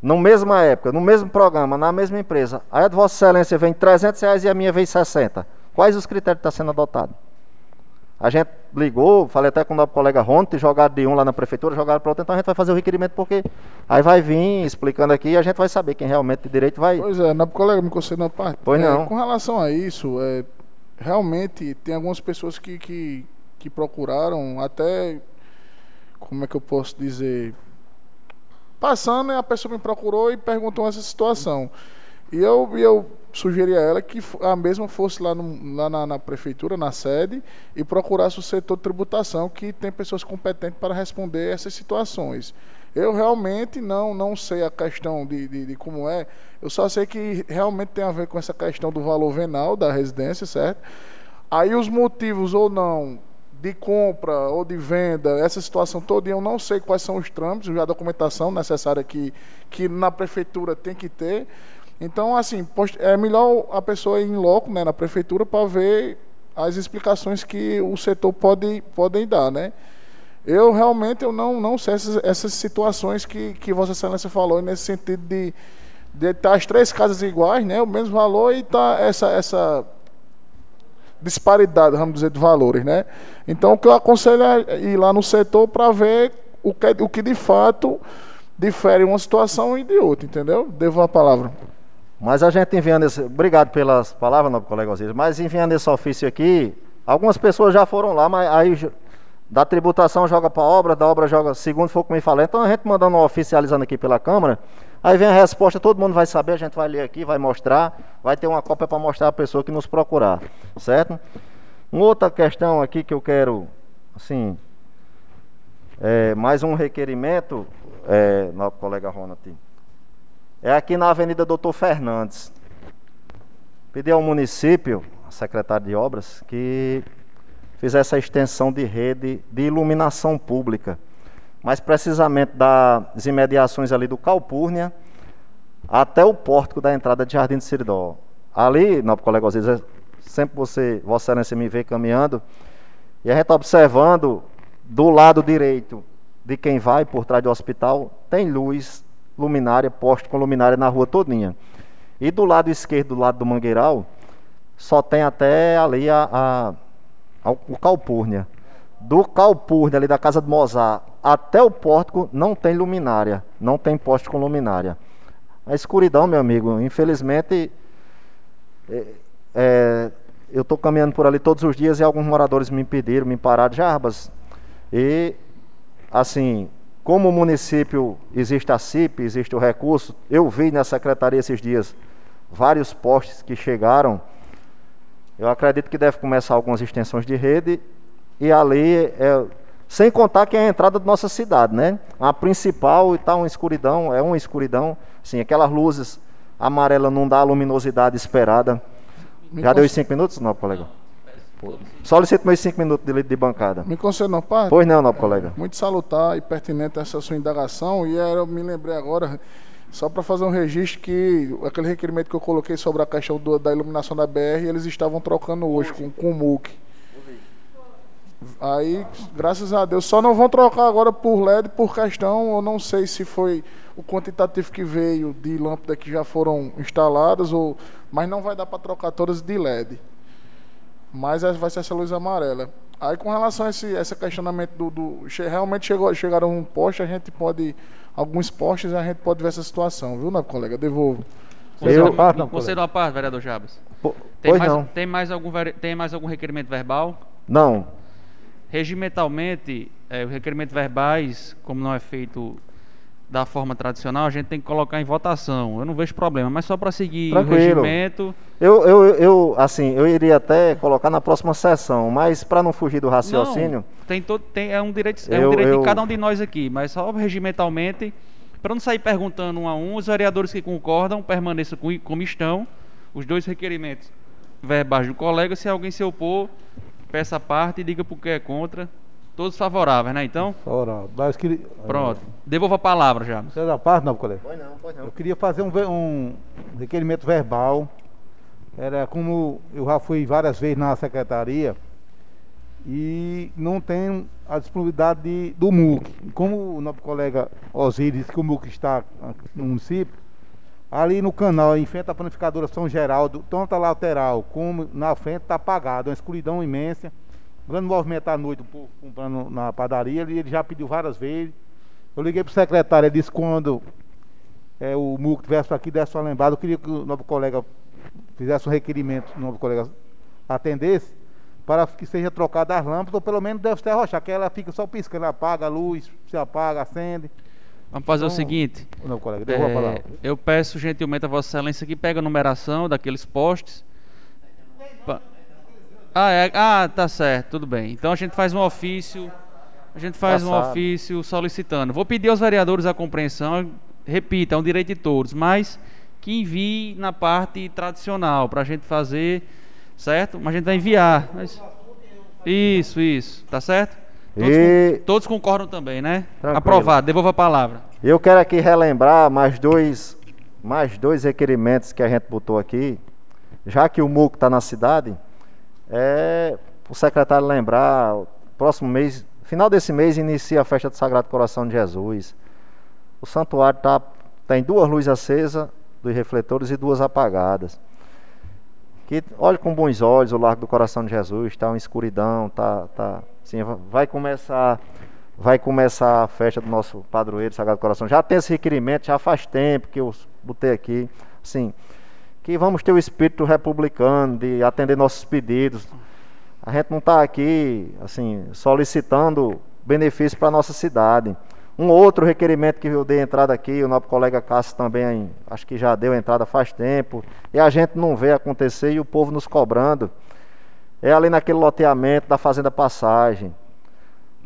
na mesma época, no mesmo programa, na mesma empresa, aí a de Vossa Excelência vem 300 reais e a minha vem 60. Quais os critérios que estão sendo adotados? A gente ligou, falei até com o nosso colega Ronte, jogaram de um lá na prefeitura, jogaram para outro, então a gente vai fazer o requerimento porque aí vai vir explicando aqui e a gente vai saber quem realmente de direito vai. Pois é, na colega me concedeu uma parte. Pois É, não. Com relação a isso, é, realmente tem algumas pessoas que, que, que procuraram até, como é que eu posso dizer, passando, a pessoa me procurou e perguntou essa situação. E eu, e eu sugeri a ela que a mesma fosse lá, no- lá na, na prefeitura, na sede, e procurasse o setor de tributação, que tem pessoas competentes para responder essas situações. Eu realmente não, não sei a questão de, de, de como é, eu só sei que realmente tem a ver com essa questão do valor venal da residência, certo? Aí os motivos ou não de compra ou de venda, essa situação toda, eu não sei quais são os trâmites, a documentação necessária que, que na prefeitura tem que ter. Então, assim, é melhor a pessoa ir em loco, né, na prefeitura, para ver as explicações que o setor pode podem dar, né? Eu realmente eu não, não sei essas, essas situações que, que Vossa Excelência falou, nesse sentido de de estar as três casas iguais, né, o mesmo valor e tá essa, essa disparidade, vamos dizer, de valores, né? Então, o que eu aconselho é ir lá no setor para ver o que, o que de fato difere uma situação e de outra, entendeu? Devo a palavra. Mas a gente enviando esse. Obrigado pelas palavras, nobre colega Osiris. Mas enviando esse ofício aqui, algumas pessoas já foram lá, mas aí da tributação joga para obra, da obra joga, segundo foi o que me falou. Então a gente mandando um oficializando aqui pela Câmara, Aí vem a resposta, todo mundo vai saber, a gente vai ler aqui, vai mostrar, vai ter uma cópia para mostrar a pessoa que nos procurar, certo? Uma outra questão aqui que eu quero, assim, é, mais um requerimento, é, nosso colega Ronald, é aqui na Avenida Doutor Fernandes. Pedi ao município, a secretária de obras, que fizesse a extensão de rede de iluminação pública mais precisamente das imediações ali do Calpurnia até o pórtico da entrada de Jardim de Siridó. Ali, nobre colega Osiris, sempre você, Vossa Excelência, me vê caminhando, e a gente observando do lado direito de quem vai por trás do hospital, tem luz, luminária, poste com luminária na rua todinha. E do lado esquerdo, do lado do Mangueiral, só tem até ali a, a, a o Calpurnia. Do Calpurnia, ali da casa do Mozart, até o pórtico não tem luminária, não tem poste com luminária. A escuridão, meu amigo, infelizmente, é, é, eu estou caminhando por ali todos os dias e alguns moradores me pediram, me pararam, Jarbas. E, assim, como o município existe a CIP, existe o recurso, eu vi na secretaria esses dias vários postes que chegaram. Eu acredito que deve começar algumas extensões de rede e ali é, sem contar que é a entrada da nossa cidade, né? A principal está uma escuridão, é uma escuridão. Sim, aquelas luzes amarelas não dá a luminosidade esperada. Me Já deu os cinco minutos, não, colega? Solicito meus cinco minutos de, de bancada. Me concede, não, pai? Pois não, não, colega. Muito salutar e pertinente essa sua indagação. E eu me lembrei agora, só para fazer um registro, que aquele requerimento que eu coloquei sobre a questão do, da iluminação da BR, eles estavam trocando hoje com, com o MUC. Aí, graças a Deus, só não vão trocar agora por LED por questão, eu não sei se foi o quantitativo que veio de lâmpada que já foram instaladas, ou, mas não vai dar para trocar todas de LED. Mas vai ser essa luz amarela. Aí com relação a esse, esse questionamento do, do. realmente chegou, chegaram um poste, a gente pode. Alguns postes a gente pode ver essa situação, viu, né, colega? Devolvo. Conselho, eu, parte, não, conselho parte, vereador Jabas. tem, mais, não. Tem, mais algum, tem mais algum requerimento verbal? Não. Regimentalmente, é, os requerimentos verbais, como não é feito da forma tradicional, a gente tem que colocar em votação. Eu não vejo problema, mas só para seguir Tranquilo. o regimento. Eu, eu, eu, assim, eu iria até colocar na próxima sessão, mas para não fugir do raciocínio. Não, tem todo, tem, é um direito, é eu, um direito eu... de cada um de nós aqui, mas só regimentalmente, para não sair perguntando um a um, os vereadores que concordam permaneçam como estão, os dois requerimentos verbais do colega, se alguém se opor, peça a parte e diga por que é contra. Todos favoráveis, né? Então? Favorável. Pronto. Devolva a palavra já. Você é da parte, não, colega? Pois não, pois não. Eu queria fazer um, um requerimento verbal. Era como eu já fui várias vezes na secretaria e não tem a disponibilidade de, do MUC. Como o nosso colega Osíris disse que o MUC está no município, Ali no canal, em frente à panificadora São Geraldo, tanto a lateral como na frente está apagado, uma escuridão imensa. Grande movimento à noite, o povo comprando na padaria, ele, ele já pediu várias vezes. Eu liguei para o secretário, ele disse que quando é, o MUC tivesse aqui, desse uma lembrada, eu queria que o novo colega fizesse um requerimento, o novo colega atendesse, para que seja trocada as lâmpadas, ou pelo menos deve ser arrochar, que ela fica só piscando, apaga a luz, se apaga, acende. Vamos fazer então, o seguinte. Não, colega, é, eu peço gentilmente a Vossa Excelência que pega a numeração daqueles postes. Ah, é, ah, tá certo, tudo bem. Então a gente faz um ofício. A gente faz Passado. um ofício solicitando. Vou pedir aos vereadores a compreensão. Repita, é um direito de todos, mas que envie na parte tradicional para a gente fazer, certo? Mas a gente vai enviar. Mas... Isso, isso, tá certo? Todos, e... com, todos concordam também, né? Tranquilo. Aprovado, devolva a palavra. Eu quero aqui relembrar mais dois, mais dois requerimentos que a gente botou aqui. Já que o MUC está na cidade, é o secretário lembrar, próximo mês, final desse mês, inicia a festa do Sagrado Coração de Jesus. O santuário tá, tem duas luzes acesas dos refletores e duas apagadas. Que olhe com bons olhos o Largo do Coração de Jesus, está uma escuridão, tá, tá Sim, vai começar vai começar a festa do nosso padroeiro Sagrado Coração. Já tem esse requerimento, já faz tempo que eu botei aqui, assim, que vamos ter o espírito republicano de atender nossos pedidos. A gente não está aqui, assim, solicitando benefício para a nossa cidade. Um outro requerimento que eu dei entrada aqui, o nosso colega Cássio também, acho que já deu entrada faz tempo, e a gente não vê acontecer e o povo nos cobrando. É ali naquele loteamento da Fazenda Passagem.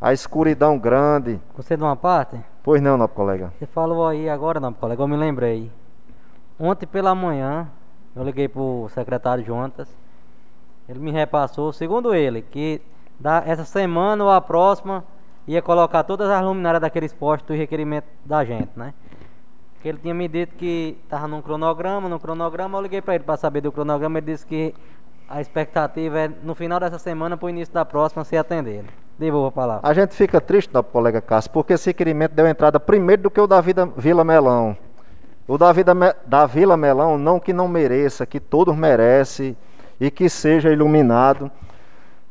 A escuridão grande. Você de uma parte? Pois não, nosso colega. Você falou aí agora, não, colega, eu me lembrei. Ontem pela manhã, eu liguei pro secretário Juntas. Ele me repassou, segundo ele, que da, essa semana ou a próxima ia colocar todas as luminárias daqueles postos do requerimento da gente, né? Que ele tinha me dito que estava num cronograma, no cronograma eu liguei para ele para saber do cronograma, ele disse que a expectativa é no final dessa semana para o início da próxima se atender. Devolvo a palavra. A gente fica triste, nosso colega Cássio, porque esse requerimento deu entrada primeiro do que o da Vida, Vila Melão. O da, Vida, da Vila Melão, não que não mereça, que todos merecem e que seja iluminado,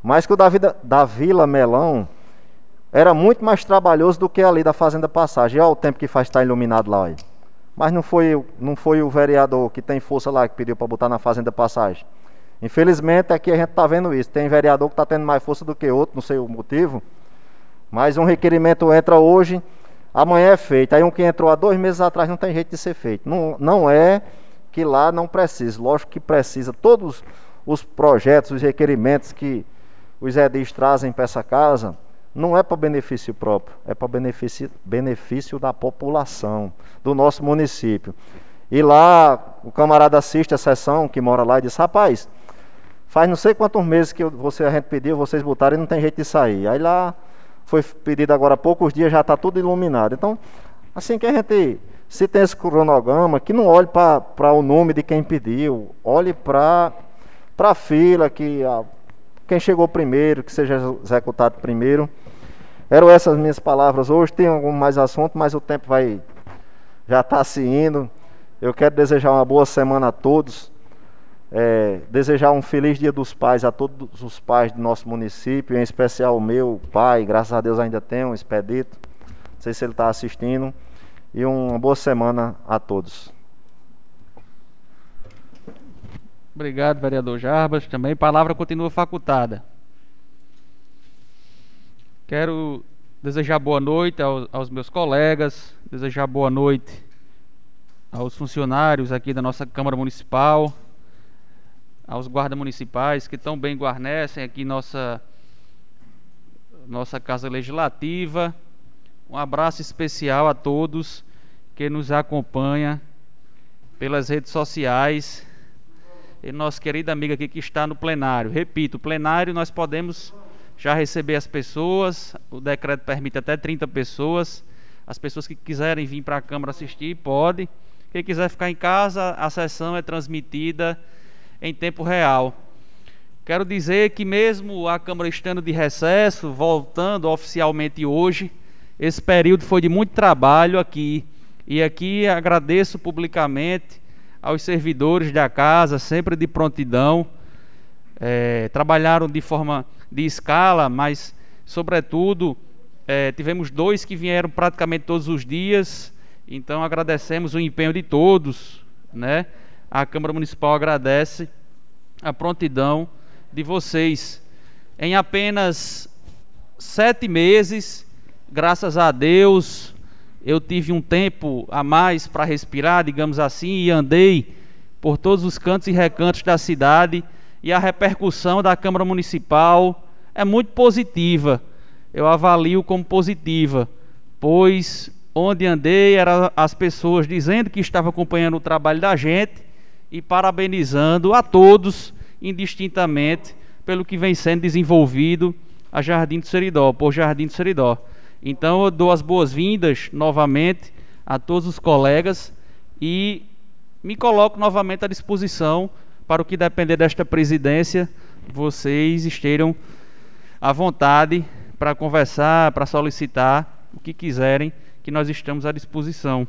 mas que o da, da Vila Melão era muito mais trabalhoso do que ali da Fazenda Passagem. Olha o tempo que faz estar iluminado lá. Aí. Mas não foi, não foi o vereador que tem força lá que pediu para botar na Fazenda Passagem. Infelizmente aqui a gente está vendo isso. Tem vereador que está tendo mais força do que outro, não sei o motivo. Mas um requerimento entra hoje, amanhã é feito. Aí um que entrou há dois meses atrás não tem jeito de ser feito. Não, não é que lá não precisa. Lógico que precisa. Todos os projetos, os requerimentos que os edis trazem para essa casa, não é para benefício próprio, é para benefício, benefício da população, do nosso município. E lá, o camarada assiste a sessão, que mora lá, e diz, rapaz, faz não sei quantos meses que você, a gente pediu, vocês botaram e não tem jeito de sair. Aí lá, foi pedido agora há poucos dias, já está tudo iluminado. Então, assim que a gente, se tem esse cronograma, que não olhe para o nome de quem pediu, olhe para a fila, que quem chegou primeiro, que seja executado primeiro. Eram essas minhas palavras hoje. Tem algum mais assunto, mas o tempo vai já está se indo. Eu quero desejar uma boa semana a todos. É, desejar um feliz Dia dos Pais a todos os pais do nosso município, em especial o meu pai, graças a Deus ainda tem um expedito. Não sei se ele está assistindo. E uma boa semana a todos. Obrigado, vereador Jarbas. Também palavra continua facultada. Quero desejar boa noite aos, aos, meus colegas, desejar boa noite aos funcionários aqui da nossa Câmara Municipal, aos guardas municipais que tão bem guarnecem aqui nossa nossa Casa Legislativa. Um abraço especial a todos que nos acompanham pelas redes sociais e nosso querido amigo aqui que está no plenário. Repito, plenário nós podemos já receber as pessoas, o decreto permite até 30 pessoas. As pessoas que quiserem vir para a Câmara assistir, pode. Quem quiser ficar em casa, a sessão é transmitida em tempo real. Quero dizer que mesmo a Câmara estando de recesso, voltando oficialmente hoje, esse período foi de muito trabalho aqui. E aqui agradeço publicamente aos servidores da casa, sempre de prontidão. É, trabalharam de forma de escala, mas, sobretudo, é, tivemos dois que vieram praticamente todos os dias. Então, agradecemos o empenho de todos. Né? A Câmara Municipal agradece a prontidão de vocês. Em apenas sete meses, graças a Deus, eu tive um tempo a mais para respirar, digamos assim, e andei por todos os cantos e recantos da cidade e a repercussão da Câmara Municipal é muito positiva. Eu avalio como positiva, pois onde andei eram as pessoas dizendo que estavam acompanhando o trabalho da gente e parabenizando a todos indistintamente pelo que vem sendo desenvolvido a Jardim do Seridó, por Jardim do Seridó. Então eu dou as boas-vindas novamente a todos os colegas e me coloco novamente à disposição para o que depender desta presidência, vocês estejam à vontade para conversar, para solicitar o que quiserem, que nós estamos à disposição.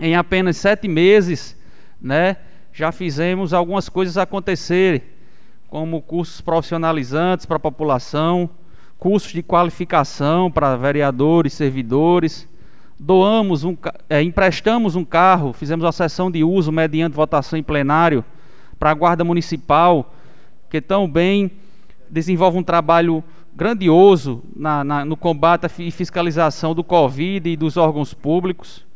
Em apenas sete meses, né, já fizemos algumas coisas acontecerem, como cursos profissionalizantes para a população, cursos de qualificação para vereadores, servidores. Doamos um, é, emprestamos um carro, fizemos a sessão de uso mediante votação em plenário para a Guarda Municipal, que tão bem desenvolve um trabalho grandioso na, na, no combate e fiscalização do Covid e dos órgãos públicos.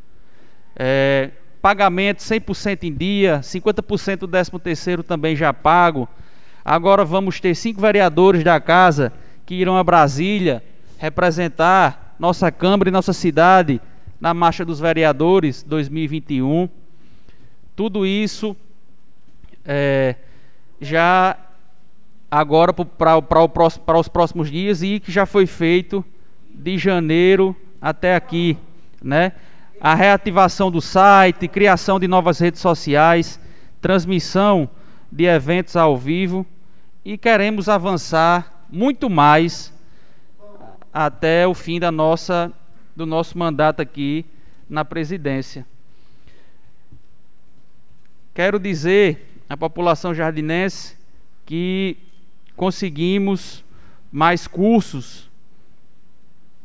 É, pagamento 100% em dia, 50% do 13 terceiro também já pago. Agora vamos ter cinco vereadores da casa que irão a Brasília representar nossa Câmara e nossa cidade na Marcha dos Vereadores 2021. Tudo isso é, já agora para os próximos dias e que já foi feito de janeiro até aqui, né? A reativação do site, criação de novas redes sociais, transmissão de eventos ao vivo e queremos avançar muito mais até o fim da nossa do nosso mandato aqui na presidência. Quero dizer à população jardinense que conseguimos mais cursos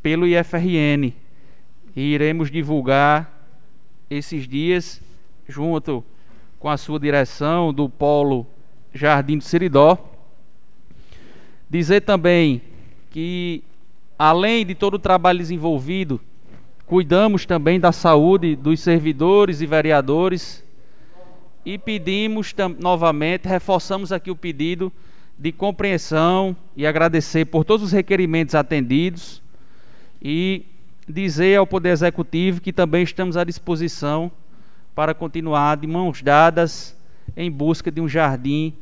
pelo IFRN e iremos divulgar esses dias junto com a sua direção do Polo Jardim do Seridó. Dizer também que além de todo o trabalho desenvolvido, cuidamos também da saúde dos servidores e vereadores e pedimos novamente, reforçamos aqui o pedido de compreensão e agradecer por todos os requerimentos atendidos e dizer ao Poder Executivo que também estamos à disposição para continuar de mãos dadas em busca de um jardim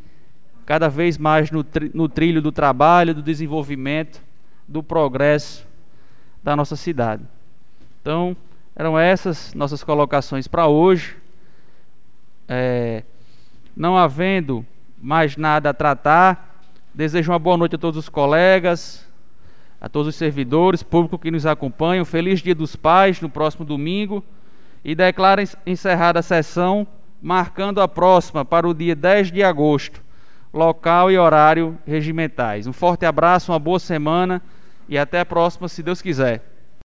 cada vez mais no, tri no trilho do trabalho, do desenvolvimento, do progresso da nossa cidade. Então, eram essas nossas colocações para hoje. É, não havendo mais nada a tratar, desejo uma boa noite a todos os colegas, a todos os servidores, público que nos acompanham. Feliz Dia dos Pais no próximo domingo. E declaro encerrada a sessão, marcando a próxima para o dia 10 de agosto, local e horário regimentais. Um forte abraço, uma boa semana e até a próxima, se Deus quiser.